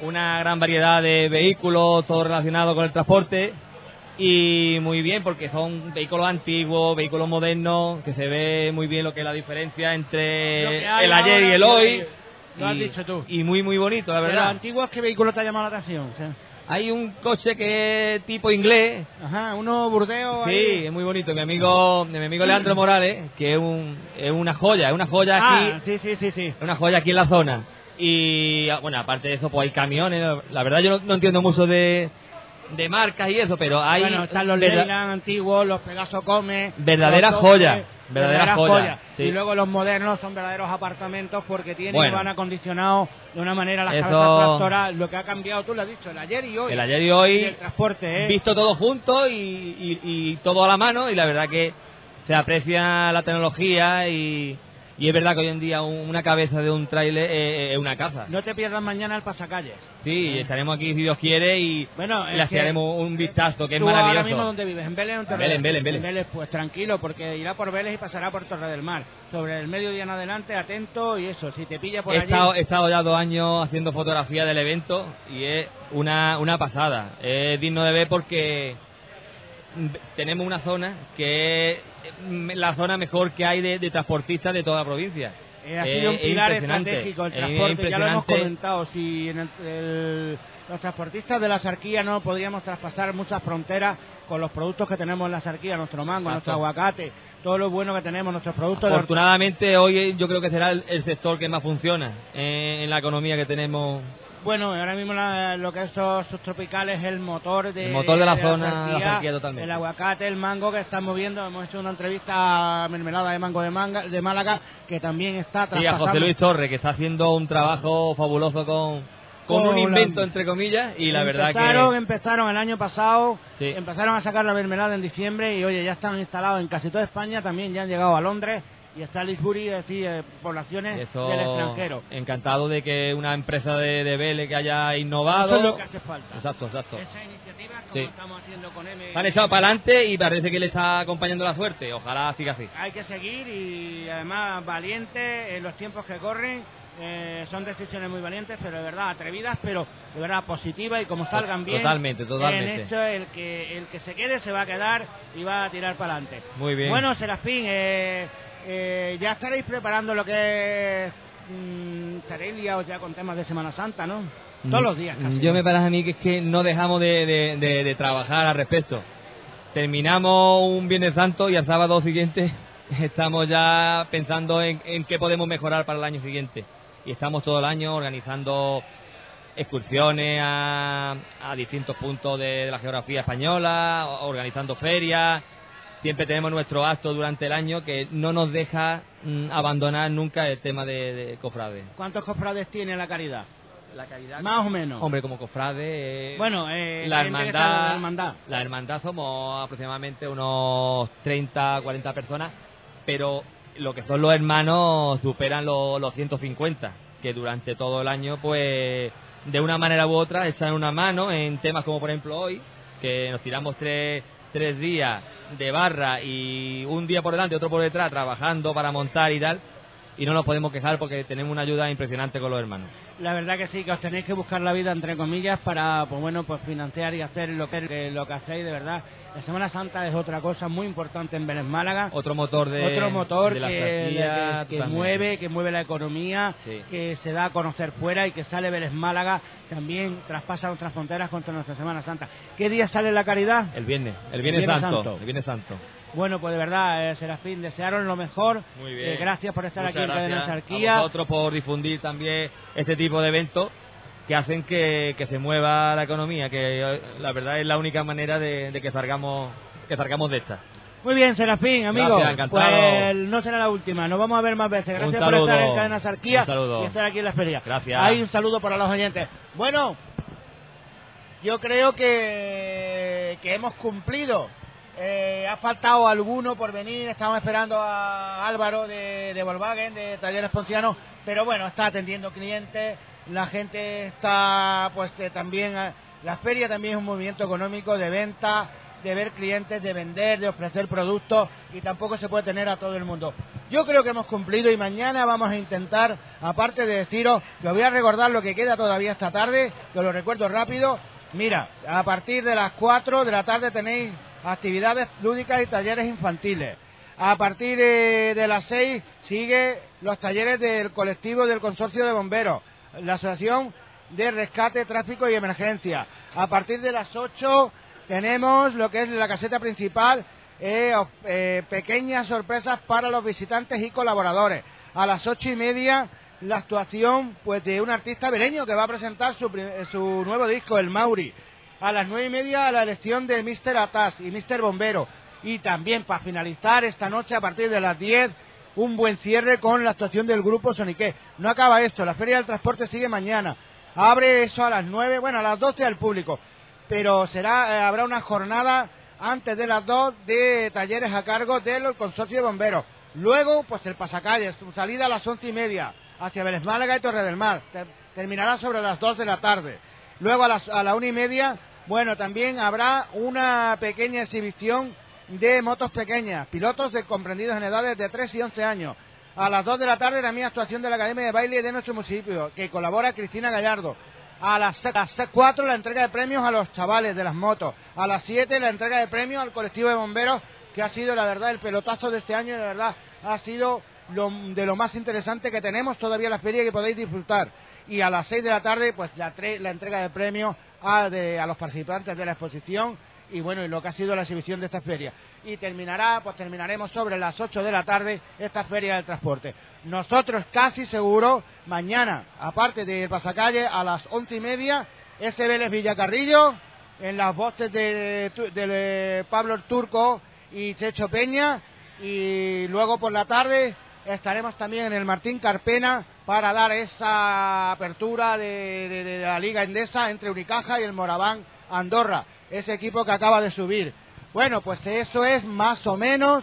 una gran variedad de vehículos, todo relacionado con el transporte y muy bien porque son vehículos antiguos, vehículos modernos, que se ve muy bien lo que es la diferencia entre el ayer y el hoy. Lo has Y- dicho tú. Y muy muy bonito, la ¿De los verdad. antiguos qué vehículo te ha llamado la atención? O sea, Hay un coche que es tipo inglés. Ajá, uno burdeo. Sí, ahí. es muy bonito. Mi amigo, mi amigo Leandro Morales, que es, un, es una joya, es una joya Ah, aquí, sí, sí, sí, sí. es una joya aquí en la zona. Y ah, bueno, aparte de eso, pues hay camiones. La verdad yo no, no entiendo mucho de, de marcas y eso, pero hay bueno, están los verda- Leyland antiguos, los Pegaso Come. Verdadera los joya, Dodge, verdadera verdaderas joya, joyas. sí. Y luego los modernos son verdaderos apartamentos porque tienen Bueno. van acondicionados de una manera las Eso- tractoras. Lo que ha cambiado, tú lo has dicho, el ayer y hoy. el ayer y hoy Y el transporte, ¿eh? visto todo junto y, y- y todo a la mano y la verdad que se aprecia la tecnología y, y es verdad que hoy en día un- una cabeza de un tráiler es, una caza. No te pierdas mañana el pasacalles. Sí, estaremos aquí si Dios quiere y, Bueno, le haremos un vistazo que es ¿Tú ahora maravilloso. mismo dónde vives? ¿En Vélez o en Torre Vélez, del- Vélez, Vélez. pues tranquilo, porque irá por Vélez y pasará por Torre del Mar. Sobre el mediodía en adelante, atento y eso, si te pilla por He allí... estado, he estado ya dos años haciendo fotografía del evento y es una, una pasada. Es digno de ver porque tenemos una zona que es mm, la zona mejor que hay de, de transportistas de toda la provincia. Eh, ha Es- sido un es pilar impresionante. estratégico el Es transporte, ya lo hemos comentado. Si en el- el- los transportistas de la Sarquía no podríamos traspasar muchas fronteras con los productos que tenemos en la Sarquía, nuestro mango, Exacto. nuestro aguacate, todo lo bueno que tenemos, nuestros productos de Afortunadamente hoy yo creo que será el, el sector que más funciona en, en la economía que tenemos. Bueno, ahora mismo la- lo que esos subtropicales es el motor de, El motor de la zona, Sarquía, la Sarquía totalmente. El aguacate, el mango que están moviendo. Hemos hecho una entrevista a Mermelada de Mango de, Manga, de Málaga, que también está Y a. José Luis Torres, que está haciendo un trabajo fabuloso con, con Con un la- invento, entre comillas, y la verdad que... empezaron el año pasado, Sí. empezaron a sacar la mermelada en diciembre y oye, ya están instalados en casi toda España, también ya han llegado a Londres y está Lisbury, así, eh, poblaciones del extranjero. Encantado de que una empresa de, de Vélez que haya innovado. Eso es lo que hace falta. Exacto, exacto. Esa iniciativa, como Sí. estamos haciendo con M. Han echado para adelante y parece que le está acompañando la suerte. Ojalá siga así. Hay que seguir y además valientes en los tiempos que corren. eh, son decisiones muy valientes, pero de verdad atrevidas, pero de verdad positivas y como salgan bien. Totalmente, totalmente. En esto, el que, el que se quede se va a quedar y va a tirar para adelante. Muy bien. Bueno, Serafín, eh, eh, ya estaréis preparando lo que es. mm, estaréis liados ya con temas de Semana Santa, ¿no? Todos los días casi. Yo me parece a mí que es que no dejamos de, de- de- de trabajar al respecto. terminamos un Viernes Santo y al sábado siguiente estamos ya pensando en, en qué podemos mejorar para el año siguiente. Y estamos todo el año organizando excursiones a, a distintos puntos de, de la geografía española, o- organizando ferias. Siempre tenemos nuestro acto durante el año que no nos deja mm, abandonar nunca el tema de, de cofrades. ¿Cuántos cofrades tiene la caridad? La caridad. Más o menos. Hombre, como cofrade. eh, Bueno, eh, la hermandad, la hermandad. La hermandad somos aproximadamente unos 30, 40 personas, pero lo que son los hermanos superan los, los 150, que durante todo el año, pues, de una manera u otra, echan una mano en temas como, por ejemplo, hoy, que nos tiramos tres, tres días de barra y un día por delante, otro por detrás, trabajando para montar y tal, y no nos podemos quejar porque tenemos una ayuda impresionante con los hermanos. La verdad que sí, que os tenéis que buscar la vida, entre comillas, para, pues bueno, pues financiar y hacer lo que, lo que hacéis, de verdad. La Semana Santa es otra cosa muy importante en Vélez Málaga. Otro motor de Otro motor de la que, que- mueve, que mueve la economía, Sí. que se da a conocer fuera y que sale Vélez Málaga, también traspasa nuestras fronteras contra nuestra Semana Santa. ¿Qué día sale la caridad? El viernes, el viernes, Viernes santo, Santo. el viernes santo. Bueno, pues de verdad, eh, Serafín, desearos lo mejor. Muy bien. Eh, gracias por estar Muchas aquí en Cadena Sarquía. A vosotros por difundir también este tipo de eventos que hacen que, que se mueva la economía, que eh, la verdad es la única manera de, de que salgamos que salgamos de esta. Muy bien, Serafín, amigo. Gracias, encantado. Pues no será la última, nos vamos a ver más veces. Gracias por estar en Cadena Sarquía Un saludo. y estar aquí en la feria. Gracias. Hay un saludo para los oyentes. Bueno, yo creo que, que hemos cumplido. Eh, ha faltado alguno por venir, estamos esperando a Álvaro de, de Volkswagen, de Talleres Ponciano, pero bueno, está atendiendo clientes, la gente está pues eh, también, eh, la feria también es un movimiento económico de venta, de ver clientes, de vender, de ofrecer productos y tampoco se puede tener a todo el mundo. Yo creo que hemos cumplido y mañana vamos a intentar, aparte de deciros, que os voy a recordar lo que queda todavía esta tarde, que os lo recuerdo rápido. Mira, a partir de las 4 de la tarde tenéis actividades lúdicas y talleres infantiles. A partir de, las 6 sigue los talleres del colectivo del Consorcio de Bomberos, la Asociación de Rescate, Tráfico y Emergencia. A partir de las 8 tenemos lo que es la caseta principal, eh, eh, pequeñas sorpresas para los visitantes y colaboradores. A las ocho y media la actuación pues de un artista bereño que va a presentar su, eh, su nuevo disco, El Mauri. A las nueve y media la elección de Mr. Atas y Mr. Bombero. Y también para finalizar esta noche a partir de las 10 un buen cierre con la actuación del grupo Soniqué. No acaba esto, la Feria del Transporte sigue mañana. Abre eso a las 9, bueno, a las 12 al público. Pero será eh, habrá una jornada antes de las 2 de talleres a cargo del consorcio de bomberos. Luego, pues el pasacalles, salida a las once y media hacia Vélez Málaga y Torre del Mar. Ter- terminará sobre las 2 de la tarde. Luego a, las, a la una y media, bueno, también habrá una pequeña exhibición de motos pequeñas, pilotos de comprendidos en edades de 3 y 11 años. A las 2 de la tarde también actuación de la Academia de Baile de nuestro municipio, que colabora Cristina Gallardo. A las 4 la entrega de premios a los chavales de las motos. A las 7 la entrega de premios al colectivo de bomberos, que ha sido la verdad el pelotazo de este año y la verdad ha sido lo- de lo más interesante que tenemos todavía la feria que podéis disfrutar. Y a las 6 de la tarde pues la, tre- la entrega de premios a, de- a los participantes de la exposición y bueno, y lo que ha sido la exhibición de esta feria. Y terminará, pues terminaremos sobre las 8 de la tarde esta feria del transporte. Nosotros casi seguro, mañana, aparte del pasacalle, a las once y media, ese Vélez Villacarrillo, en las voces de, de, de Pablo el Turco y Checho Peña, y luego por la tarde estaremos también en el Martín Carpena para dar esa apertura de, de- de la Liga Endesa entre Unicaja y el Moraván Andorra, ese equipo que acaba de subir. Bueno, pues eso es más o menos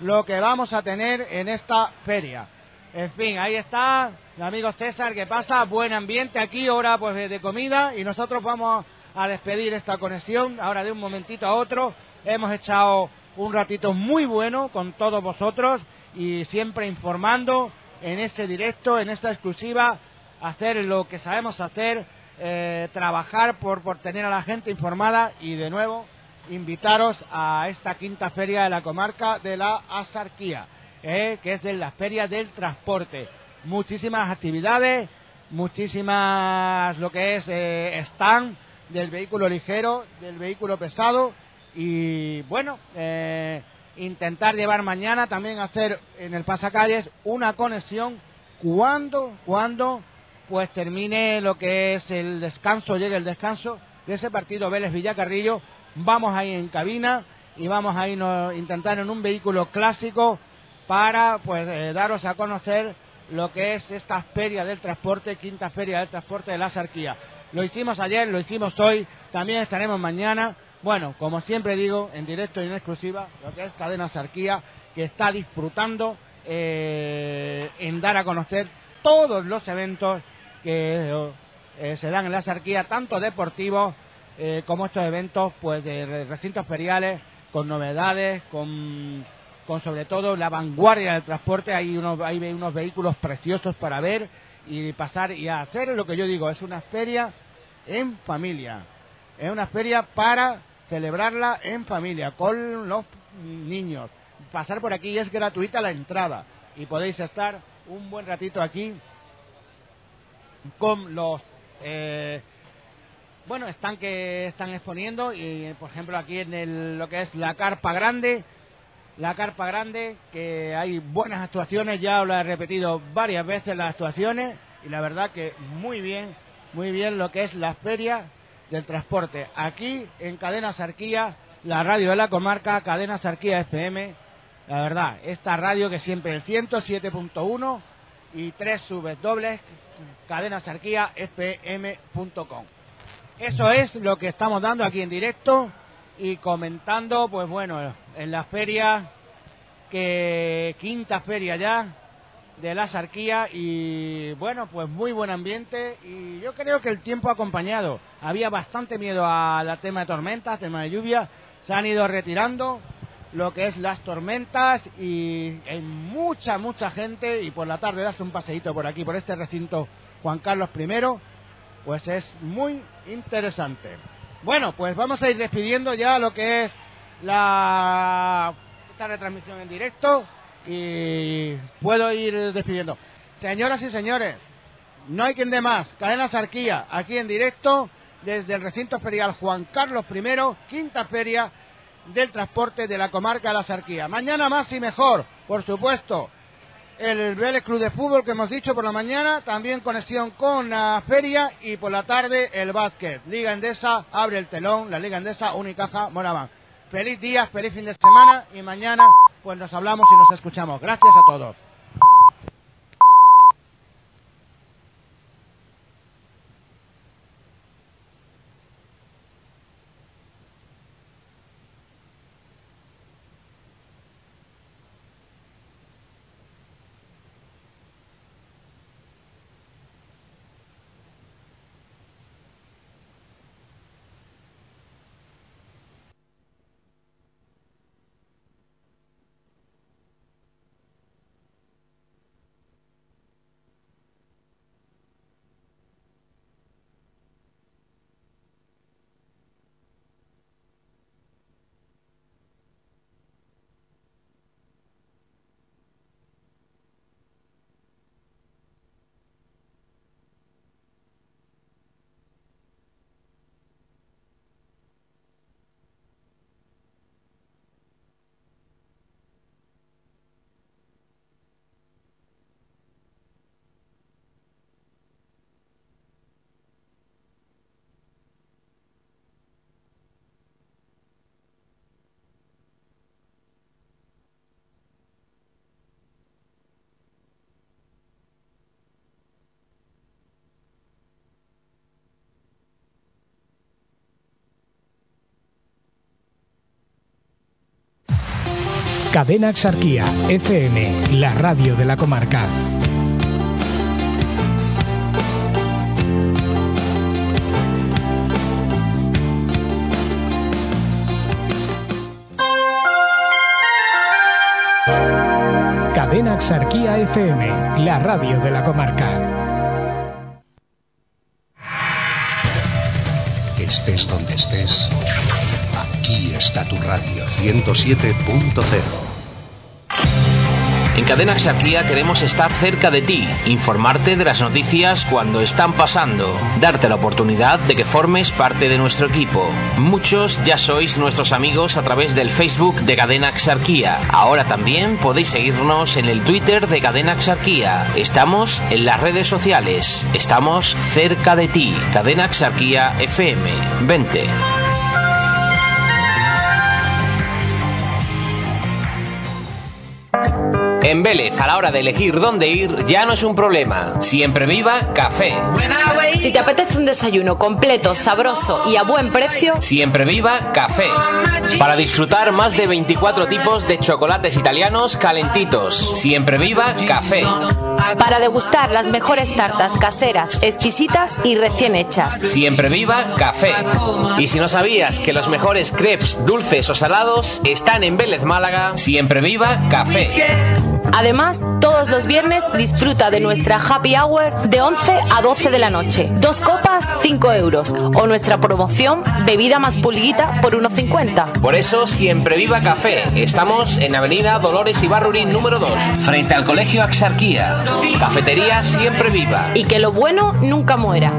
lo que vamos a tener en esta feria. En fin, ahí está el amigo César que pasa, buen ambiente aquí, hora pues de comida y nosotros vamos a despedir esta conexión ahora de un momentito a otro. Hemos echado un ratito muy bueno con todos vosotros y siempre informando en este directo, en esta exclusiva, hacer lo que sabemos hacer, eh, trabajar por, por tener a la gente informada y de nuevo invitaros a esta quinta feria de la comarca de la Asarquía, eh, que es de la feria del transporte. Muchísimas actividades, muchísimas lo que es eh, stand del vehículo ligero, del vehículo pesado y bueno, eh, intentar llevar mañana también hacer en el pasacalles una conexión cuando, cuando pues termine lo que es el descanso, llegue el descanso de ese partido Vélez Villacarrillo, vamos ahí en cabina y vamos a irnos intentar en un vehículo clásico para pues eh, daros a conocer lo que es esta feria del transporte, quinta feria del transporte de la Sarquía. Lo hicimos ayer, lo hicimos hoy, también estaremos mañana. Bueno, como siempre digo, en directo y en exclusiva, lo que es Cadena Sarquía, que está disfrutando eh, en dar a conocer todos los eventos que eh, se dan en la Sarquía, tanto deportivos eh, como estos eventos pues de re- recintos feriales, con novedades, con, con sobre todo la vanguardia del transporte. Hay unos, hay unos vehículos preciosos para ver y pasar y hacer lo que yo digo, es una feria en familia. Es una feria para celebrarla en familia, con los niños. Pasar por aquí es gratuita la entrada y podéis estar un buen ratito aquí con los eh, bueno están que están exponiendo y por ejemplo aquí en el, lo que es la carpa grande la carpa grande que hay buenas actuaciones ya lo he repetido varias veces las actuaciones y la verdad que muy bien muy bien lo que es la feria del transporte aquí en Cadena Sarquía la radio de la comarca Cadena Sarquía FM la verdad esta radio que siempre el 107.1 y tres subes dobles cadenasarquíafm.com. Eso es lo que estamos dando aquí en directo y comentando, pues bueno, en la feria, que quinta feria ya de la Sarquía y bueno, pues muy buen ambiente y yo creo que el tiempo ha acompañado. Había bastante miedo al tema de tormentas, tema de lluvia, se han ido retirando lo que es las tormentas y hay mucha, mucha gente y por la tarde das un paseíto por aquí, por este recinto Juan Carlos I, pues es muy interesante. Bueno, pues vamos a ir despidiendo ya lo que es la esta retransmisión en directo y puedo ir despidiendo. Señoras y señores, no hay quien dé más. Cadena Sarquía, aquí en directo desde el recinto ferial Juan Carlos I, quinta feria del transporte de la comarca de la Sarquía. Mañana más y mejor, por supuesto. El Vélez Club de Fútbol que hemos dicho por la mañana, también conexión con la feria y por la tarde el básquet. Liga Endesa abre el telón, la Liga Endesa Unicaja Moraván. Feliz día, feliz fin de semana y mañana pues nos hablamos y nos escuchamos. Gracias a todos. Cadena Exarquía, FM, la radio de la comarca. Cadena Exarquía FM, la radio de la comarca. 107.0. En Cadena Exarquía queremos estar cerca de ti, informarte de las noticias cuando están pasando, darte la oportunidad de que formes parte de nuestro equipo. Muchos ya sois nuestros amigos a través del Facebook de Cadena Exarquía. Ahora también podéis seguirnos en el Twitter de Cadena Exarquía. Estamos en las redes sociales. Estamos cerca de ti. Cadena Exarquía FM. Vente. En Vélez, a la hora de elegir dónde ir, ya no es un problema. Siempre viva café. Si te apetece un desayuno completo, sabroso y a buen precio, Siempre viva café. Para disfrutar más de 24 tipos de chocolates italianos calentitos. Siempre viva café. para degustar las mejores tartas caseras, exquisitas y recién hechas. Siempre viva café. Y si no sabías que los mejores crepes dulces o salados están en Vélez Málaga, siempre viva café. Además, todos los viernes disfruta de nuestra happy hour de 11 a 12 de la noche. Dos copas, 5 euros. O nuestra promoción, bebida más pulguita por 1,50. Por eso, siempre viva café. Estamos en Avenida Dolores Ibarruri número 2, frente al Colegio Axarquía. Cafetería siempre viva. Y que lo bueno nunca muera.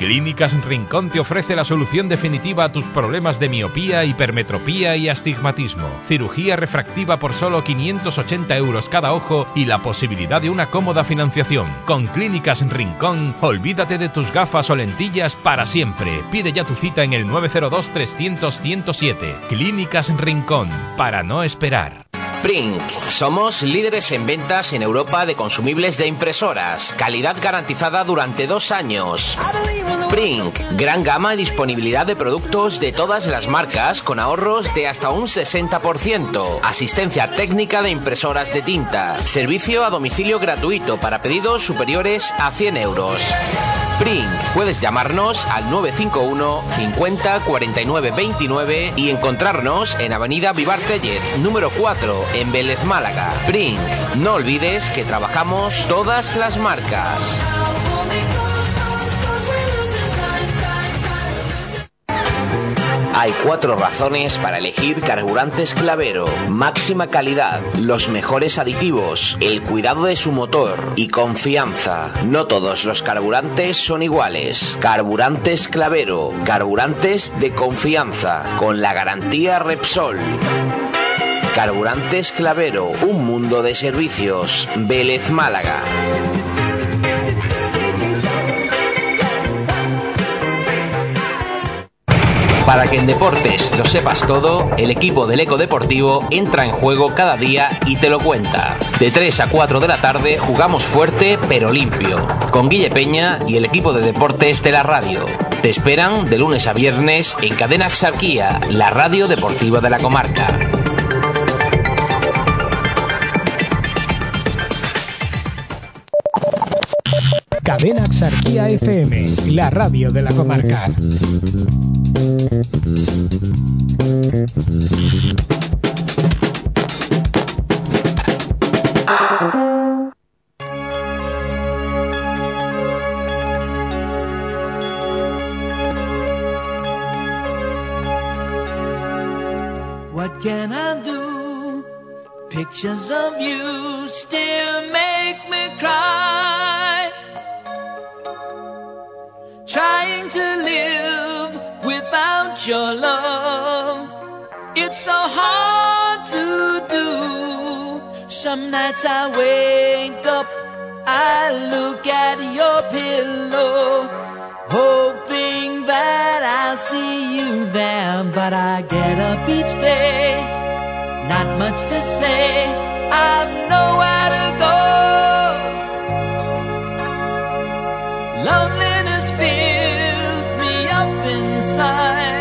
Clínicas Rincón te ofrece la solución definitiva a tus problemas de miopía, hipermetropía y astigmatismo. Cirugía refractiva por solo 580 euros cada ojo y la posibilidad de una cómoda financiación. Con Clínicas Rincón, olvídate de tus gafas o lentillas para siempre. Pide ya tu cita en el 902-300-107. Clínicas Rincón, para no esperar. Prink. Somos líderes en ventas en Europa de consumibles de impresoras. Calidad garantizada durante dos años. Prink. Gran gama y disponibilidad de productos de todas las marcas con ahorros de hasta un 60%. Asistencia técnica de impresoras de tinta. Servicio a domicilio gratuito para pedidos superiores a 100 euros. Prink. Puedes llamarnos al 951 50 49 29 y encontrarnos en Avenida Vivar Tellez, número 4, en Vélez, Málaga. Prink. No olvides que trabajamos todas las marcas. Hay cuatro razones para elegir carburantes Clavero. Máxima calidad, los mejores aditivos, el cuidado de su motor y confianza. No todos los carburantes son iguales. Carburantes Clavero, carburantes de confianza, con la garantía Repsol. Carburantes Clavero, un mundo de servicios. Vélez Málaga. Para que en deportes lo sepas todo, el equipo del Eco Deportivo entra en juego cada día y te lo cuenta. De 3 a 4 de la tarde jugamos fuerte pero limpio, con Guille Peña y el equipo de deportes de la radio. Te esperan de lunes a viernes en Cadena Axarquía, la radio deportiva de la comarca. Cadena Axarquía FM, la radio de la comarca. What can I do? Pictures of you still make me cry. Trying to live without your love. It's so hard to do. Some nights I wake up, I look at your pillow, hoping that I'll see you there. But I get up each day, not much to say, I've nowhere to go. Me up inside,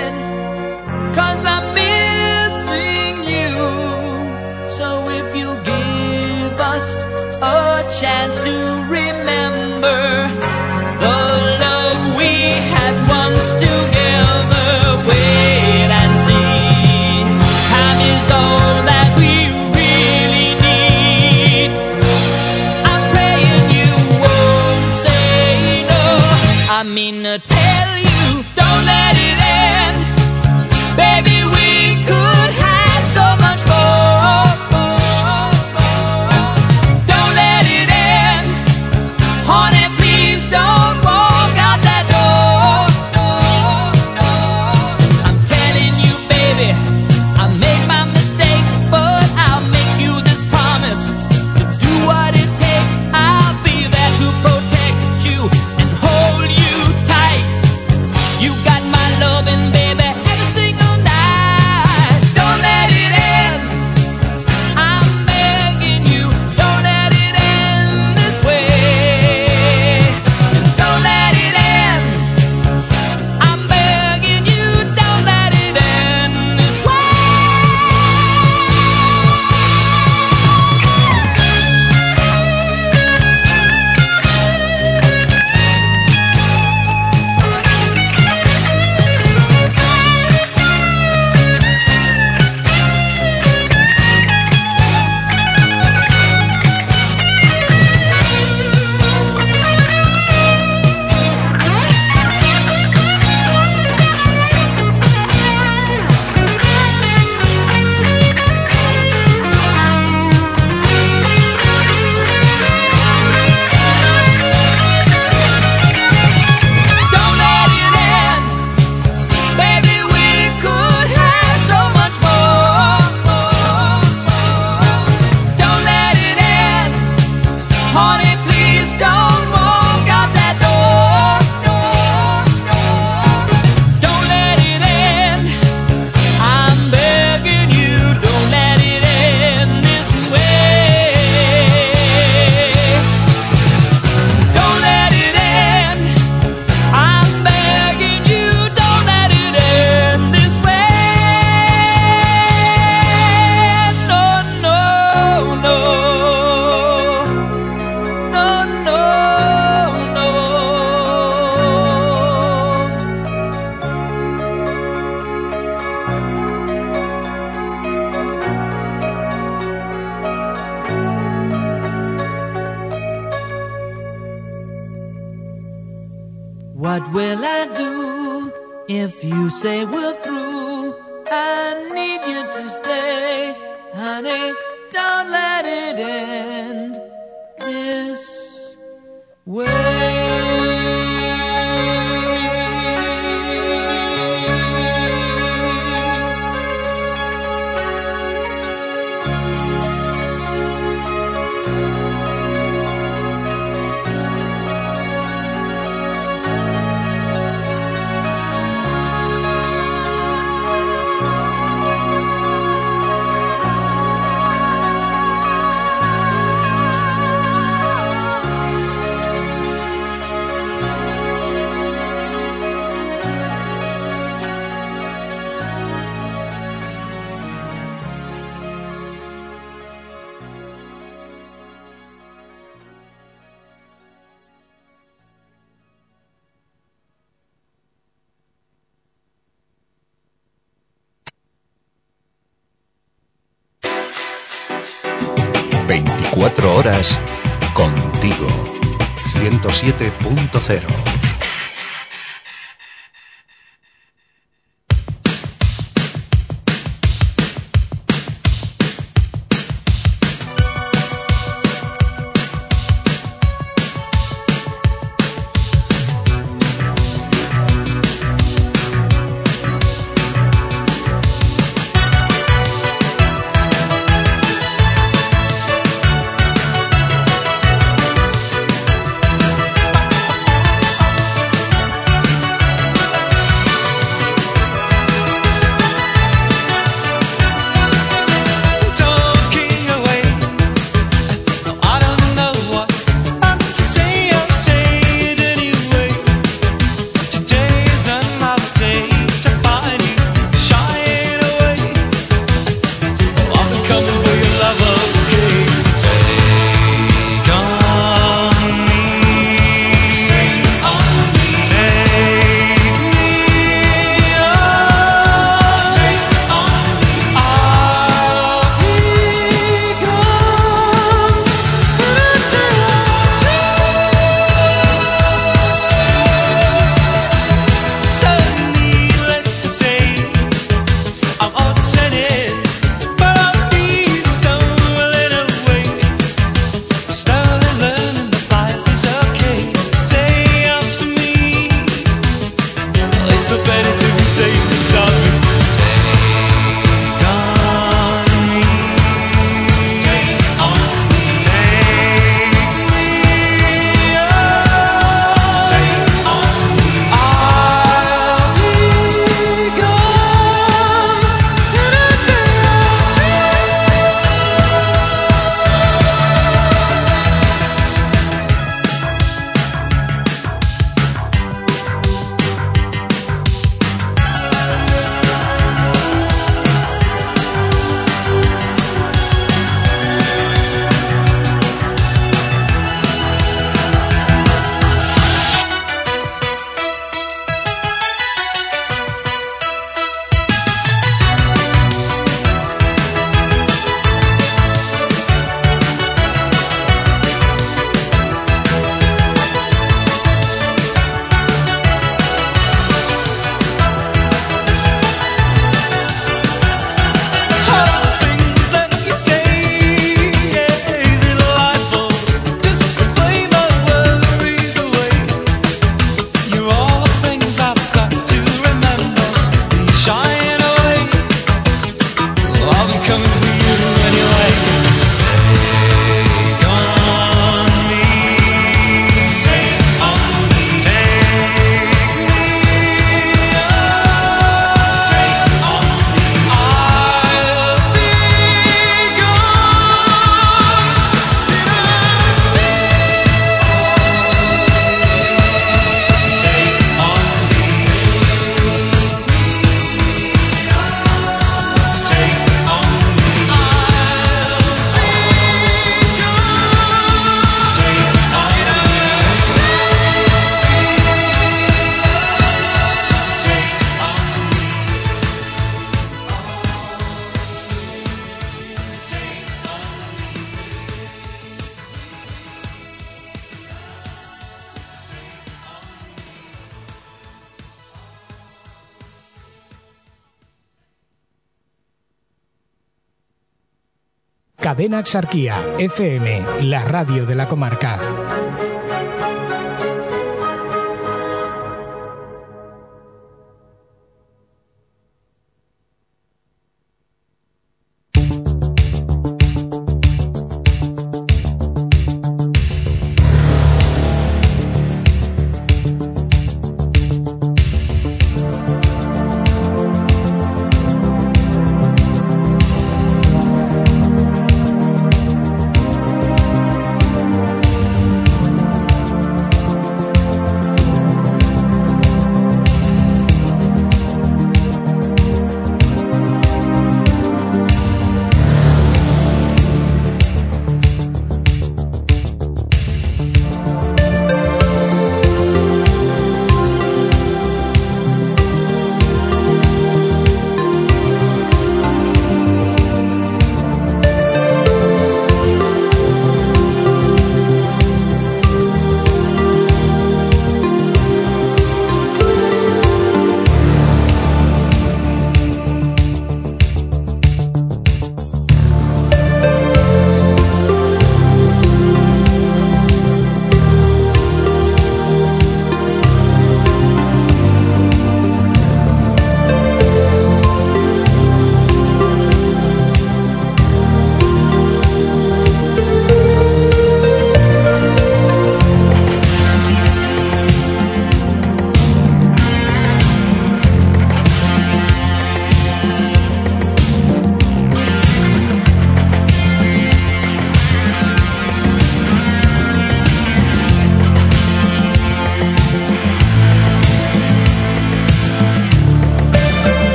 24 horas contigo. 107.0 Exarquía, FM, la radio de la comarca.